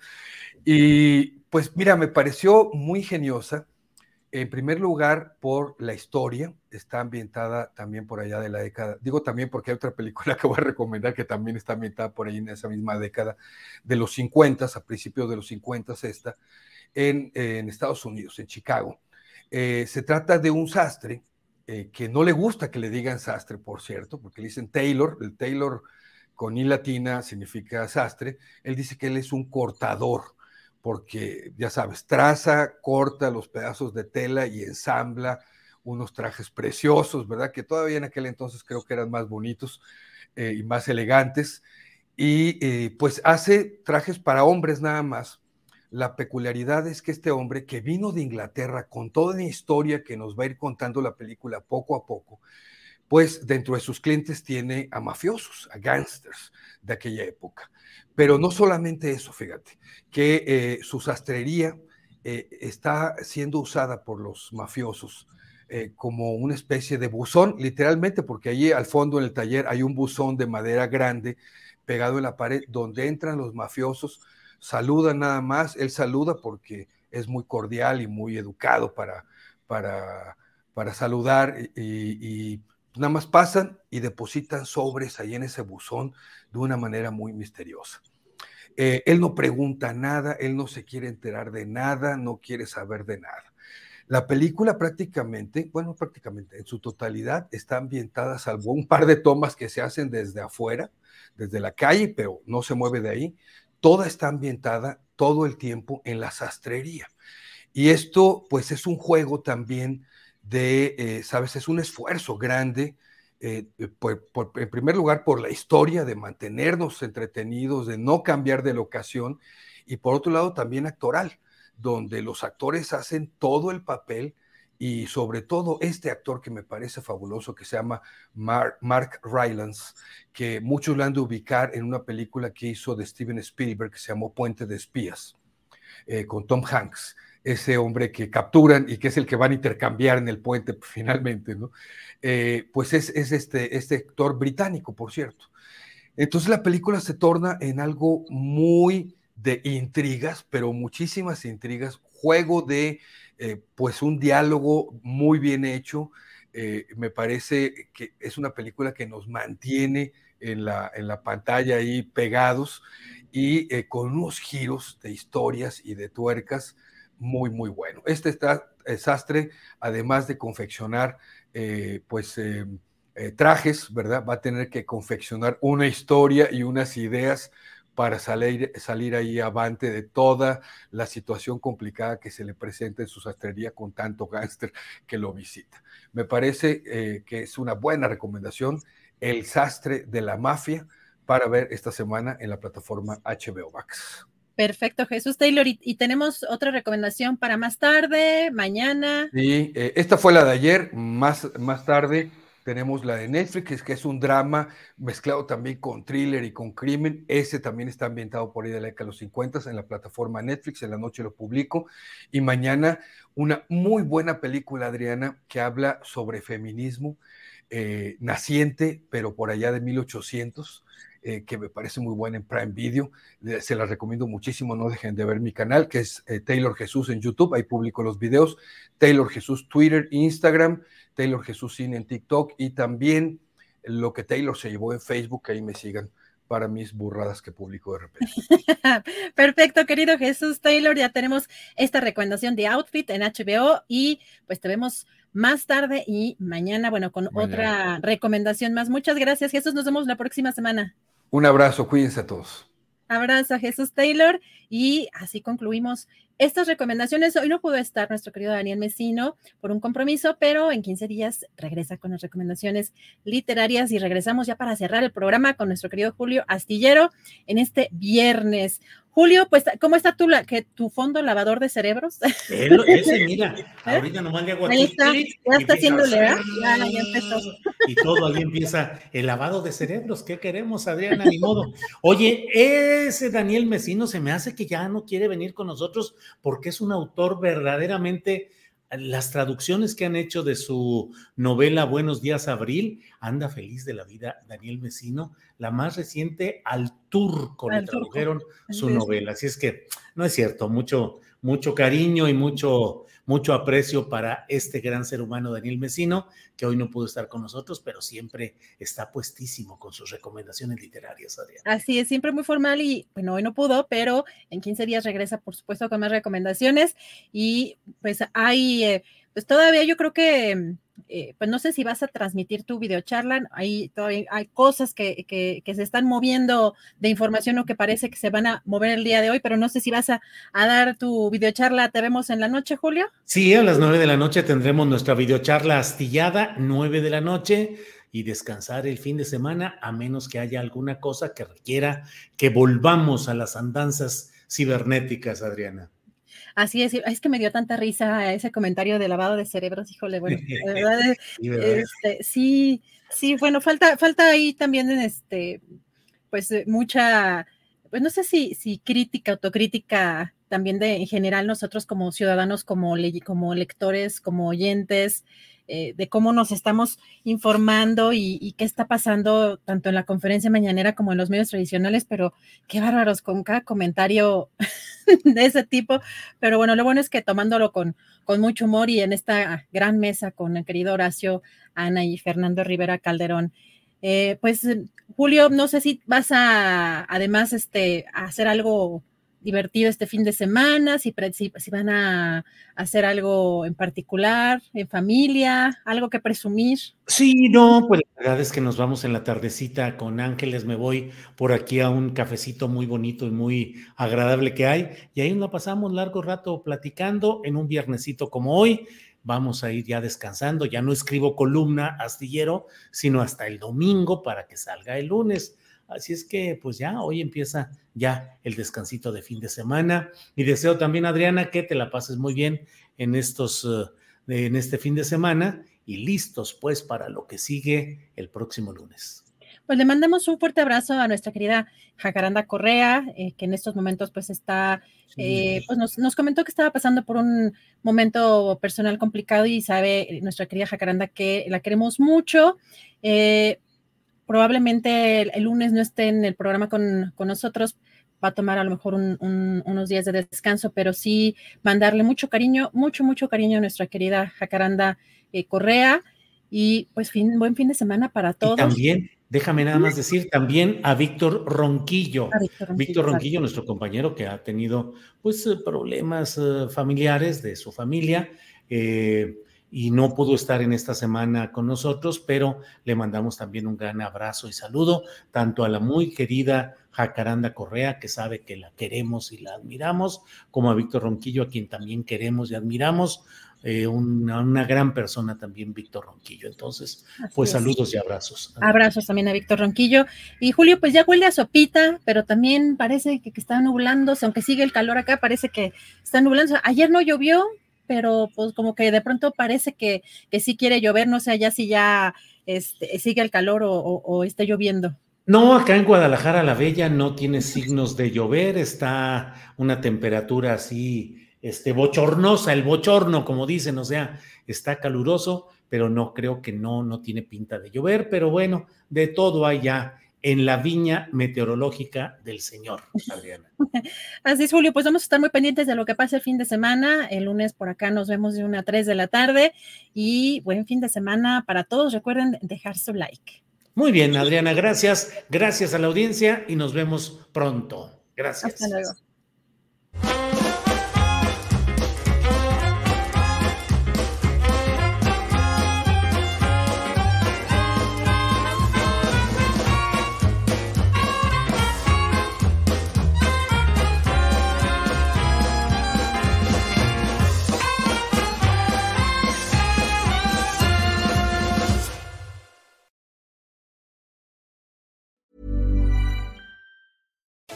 [SPEAKER 19] Y pues mira, me pareció muy ingeniosa En primer lugar, por la historia, está ambientada también por allá de la década. Digo también porque hay otra película que voy a recomendar que también está ambientada por ahí en esa misma década de los 50, a principios de los 50 esta, en, Estados Unidos, en Chicago. Eh, se trata de un sastre eh, que no le gusta que le digan sastre, por cierto, porque le dicen Taylor, el Taylor con I latina significa sastre, él dice que él es un cortador, porque ya sabes, traza, corta los pedazos de tela y ensambla unos trajes preciosos, ¿verdad? Que todavía en aquel entonces creo que eran más bonitos eh, y más elegantes. Y pues hace trajes para hombres nada más, la peculiaridad es que este hombre que vino de Inglaterra con toda una historia que nos va a ir contando la película poco a poco, pues dentro de sus clientes tiene a mafiosos, a gángsters de aquella época. Pero no solamente eso, fíjate, que eh, su sastrería eh, está siendo usada por los mafiosos eh, como una especie de buzón, literalmente, porque allí al fondo en el taller hay un buzón de madera grande pegado en la pared donde entran los mafiosos saluda nada más, él saluda porque es muy cordial y muy educado para, para, para saludar y, nada más pasan y depositan sobres ahí en ese buzón de una manera muy misteriosa. Eh, él no pregunta nada, él no se quiere enterar de nada, no quiere saber de nada. La película prácticamente, bueno, prácticamente en su totalidad está ambientada, salvo un par de tomas que se hacen desde afuera, desde la calle, pero no se mueve de ahí, toda está ambientada todo el tiempo en la sastrería. Y esto, pues, es un juego también de, eh, sabes, es un esfuerzo grande, eh, en primer lugar, por la historia, de mantenernos entretenidos, de no cambiar de locación, y por otro lado, también actoral, donde los actores hacen todo el papel y sobre todo este actor que me parece fabuloso, que se llama Mark, Mark Rylance, que muchos lo han de ubicar en una película que hizo de Steven Spielberg que se llamó Puente de Espías, eh, con Tom Hanks, ese hombre que capturan y que es el que van a intercambiar en el puente finalmente, ¿no? Eh, pues es, es, este, este actor británico, por cierto. Entonces la película se torna en algo muy de intrigas, pero muchísimas intrigas, juego de eh, pues un diálogo muy bien hecho. Eh, me parece que es una película que nos mantiene en la, en la pantalla ahí pegados y con unos giros de historias y de tuercas muy, muy bueno. Este está, desastre, además de confeccionar, pues, trajes, ¿verdad? Va a tener que confeccionar una historia y unas ideas para salir, salir ahí avante de toda la situación complicada que se le presenta en su sastrería con tanto gángster que lo visita. Me parece eh, que es una buena recomendación El sastre de la mafia para ver esta semana en la plataforma HBO Max.
[SPEAKER 2] Perfecto, Jesús Taylor. Y, tenemos otra recomendación para más tarde, mañana.
[SPEAKER 19] Sí, eh, esta fue la de ayer, más, más tarde tenemos la de Netflix, que es un drama mezclado también con thriller y con crimen. Ese también está ambientado por ahí de la de los 50 en la plataforma Netflix. En la noche lo publico. Y mañana una muy buena película, Adriana, que habla sobre feminismo eh, naciente, pero por allá de 1800. Eh, que me parece muy buena en Prime Video. Se la recomiendo muchísimo, no dejen de ver mi canal, que es eh, Taylor Jesús en YouTube, ahí publico los videos. Taylor Jesús Twitter, Instagram, Taylor Jesús Cine en TikTok y también lo que Taylor se llevó en Facebook, ahí me sigan para mis burradas que publico de repente.
[SPEAKER 2] Perfecto, querido Jesús Taylor, ya tenemos esta recomendación de Outfit en HBO y pues te vemos más tarde y mañana, bueno, con otra recomendación más. Muchas gracias, Jesús, nos vemos la próxima semana.
[SPEAKER 19] Un abrazo, cuídense a todos.
[SPEAKER 2] Abrazo Jesús Taylor y así concluimos estas recomendaciones. Hoy no pudo estar nuestro querido Daniel Mesino por un compromiso, pero en 15 días regresa con las recomendaciones literarias y regresamos ya para cerrar el programa con nuestro querido Julio Astillero en este viernes. Julio, pues, ¿cómo está tu, que, tu fondo lavador de cerebros?
[SPEAKER 1] ese, mira, ¿Eh? ahorita nomás le hago
[SPEAKER 2] Ahí está, ya está haciéndole, ¿eh? Ya, ya empezó.
[SPEAKER 1] Y todo ahí empieza el lavado de cerebros. ¿Qué queremos, Adriana? Ni modo. Oye, ese Daniel Mesino se me hace que ya no quiere venir con nosotros porque es un autor verdaderamente las traducciones que han hecho de su novela Buenos días Abril, anda feliz de la vida Daniel Mesino, la más reciente, Al turco le tradujeron su novela. Así es que no es cierto, mucho, mucho cariño y mucho, mucho aprecio para este gran ser humano Daniel Mesino, que hoy no pudo estar con nosotros, pero siempre está puestísimo con sus recomendaciones literarias, Adriana.
[SPEAKER 2] Así es, siempre muy formal y bueno, hoy no pudo, pero en 15 días regresa, por supuesto, con más recomendaciones y pues hay, eh, pues todavía yo creo que eh, pues no sé si vas a transmitir tu videocharla, hay, todavía hay cosas que, que, se están moviendo de información o que parece que se van a mover el día de hoy, pero no sé si vas a, a, dar tu videocharla, te vemos en la noche, Julio.
[SPEAKER 1] Sí, a las nueve de la noche tendremos nuestra videocharla astillada, nueve de la noche, y descansar el fin de semana, a menos que haya alguna cosa que requiera que volvamos a las andanzas cibernéticas, Adriana.
[SPEAKER 2] Así es, es que me dio tanta risa ese comentario de lavado de cerebros, híjole, bueno, verdad, este, sí, sí, bueno, falta, falta ahí también este, pues eh, mucha, pues no sé si, si crítica, autocrítica también de en general nosotros como ciudadanos, como, como lectores, como oyentes, eh, de cómo nos estamos informando y, qué está pasando tanto en la conferencia mañanera como en los medios tradicionales, pero qué bárbaros con cada comentario de ese tipo. Pero bueno, lo bueno es que tomándolo con, con mucho humor y en esta gran mesa con el querido Horacio, Ana y Fernando Rivera Calderón. Eh, pues Julio, no sé si vas a además este, a hacer algo divertido este fin de semana, si, si, van a hacer algo en particular, en familia, algo que presumir.
[SPEAKER 1] Sí, no, pues la verdad es que nos vamos en la tardecita con Ángeles, me voy por aquí a un cafecito muy bonito y muy agradable que hay, y ahí nos pasamos largo rato platicando en un viernesito como hoy. Vamos a ir ya descansando, ya no escribo columna astillero, sino hasta el domingo para que salga el lunes. Así es que, pues ya, hoy empieza ya el descansito de fin de semana. Y deseo también, Adriana, que te la pases muy bien en estos, eh, en este fin de semana y listos, pues, para lo que sigue el próximo lunes.
[SPEAKER 2] Pues le mandamos un fuerte abrazo a nuestra querida Jacaranda Correa, eh, que en estos momentos pues está, eh, pues nos, nos, comentó que estaba pasando por un momento personal complicado y sabe nuestra querida Jacaranda que la queremos mucho. Eh, probablemente el, lunes no esté en el programa con, nosotros, va a tomar a lo mejor unos días de descanso, pero sí mandarle mucho cariño, mucho, mucho cariño a nuestra querida Jacaranda eh, Correa y pues fin, buen fin de semana para todos.
[SPEAKER 1] también, déjame nada más decir, también a Víctor Ronquillo. Víctor Ronquillo, nuestro compañero que ha tenido pues eh, problemas eh, familiares de su familia. Eh, y no pudo estar en esta semana con nosotros, pero le mandamos también un gran abrazo y saludo, tanto a la muy querida Jacaranda Correa, que sabe que la queremos y la admiramos, como a Víctor Ronquillo, a quien también queremos y admiramos. Eh, una, gran persona también, Víctor Ronquillo. Entonces, pues saludos y abrazos.
[SPEAKER 2] Abrazos también a Víctor Ronquillo. Y Julio, pues ya huele a sopita, pero también parece que, que está nublándose, aunque sigue el calor acá, parece que está nublando. Ayer no llovió, pero pues como que de pronto parece que, que sí quiere llover, no sé ya si ya este, sigue el calor o, o, está lloviendo.
[SPEAKER 1] No, acá en Guadalajara la Bella no tiene signos de llover, está una temperatura así, este, bochornosa, el bochorno, como dicen, o sea, está caluroso, pero no creo que no, no tiene pinta de llover, pero bueno, de todo hay ya en la viña meteorológica del Señor, Adriana.
[SPEAKER 2] Así es, Julio, pues vamos a estar muy pendientes de lo que pase el fin de semana. El lunes por acá nos vemos de una a 3 de la tarde y buen fin de semana para todos. Recuerden dejar su like.
[SPEAKER 1] Muy bien, Adriana, gracias. Gracias a la audiencia y nos vemos pronto. Gracias. Hasta luego.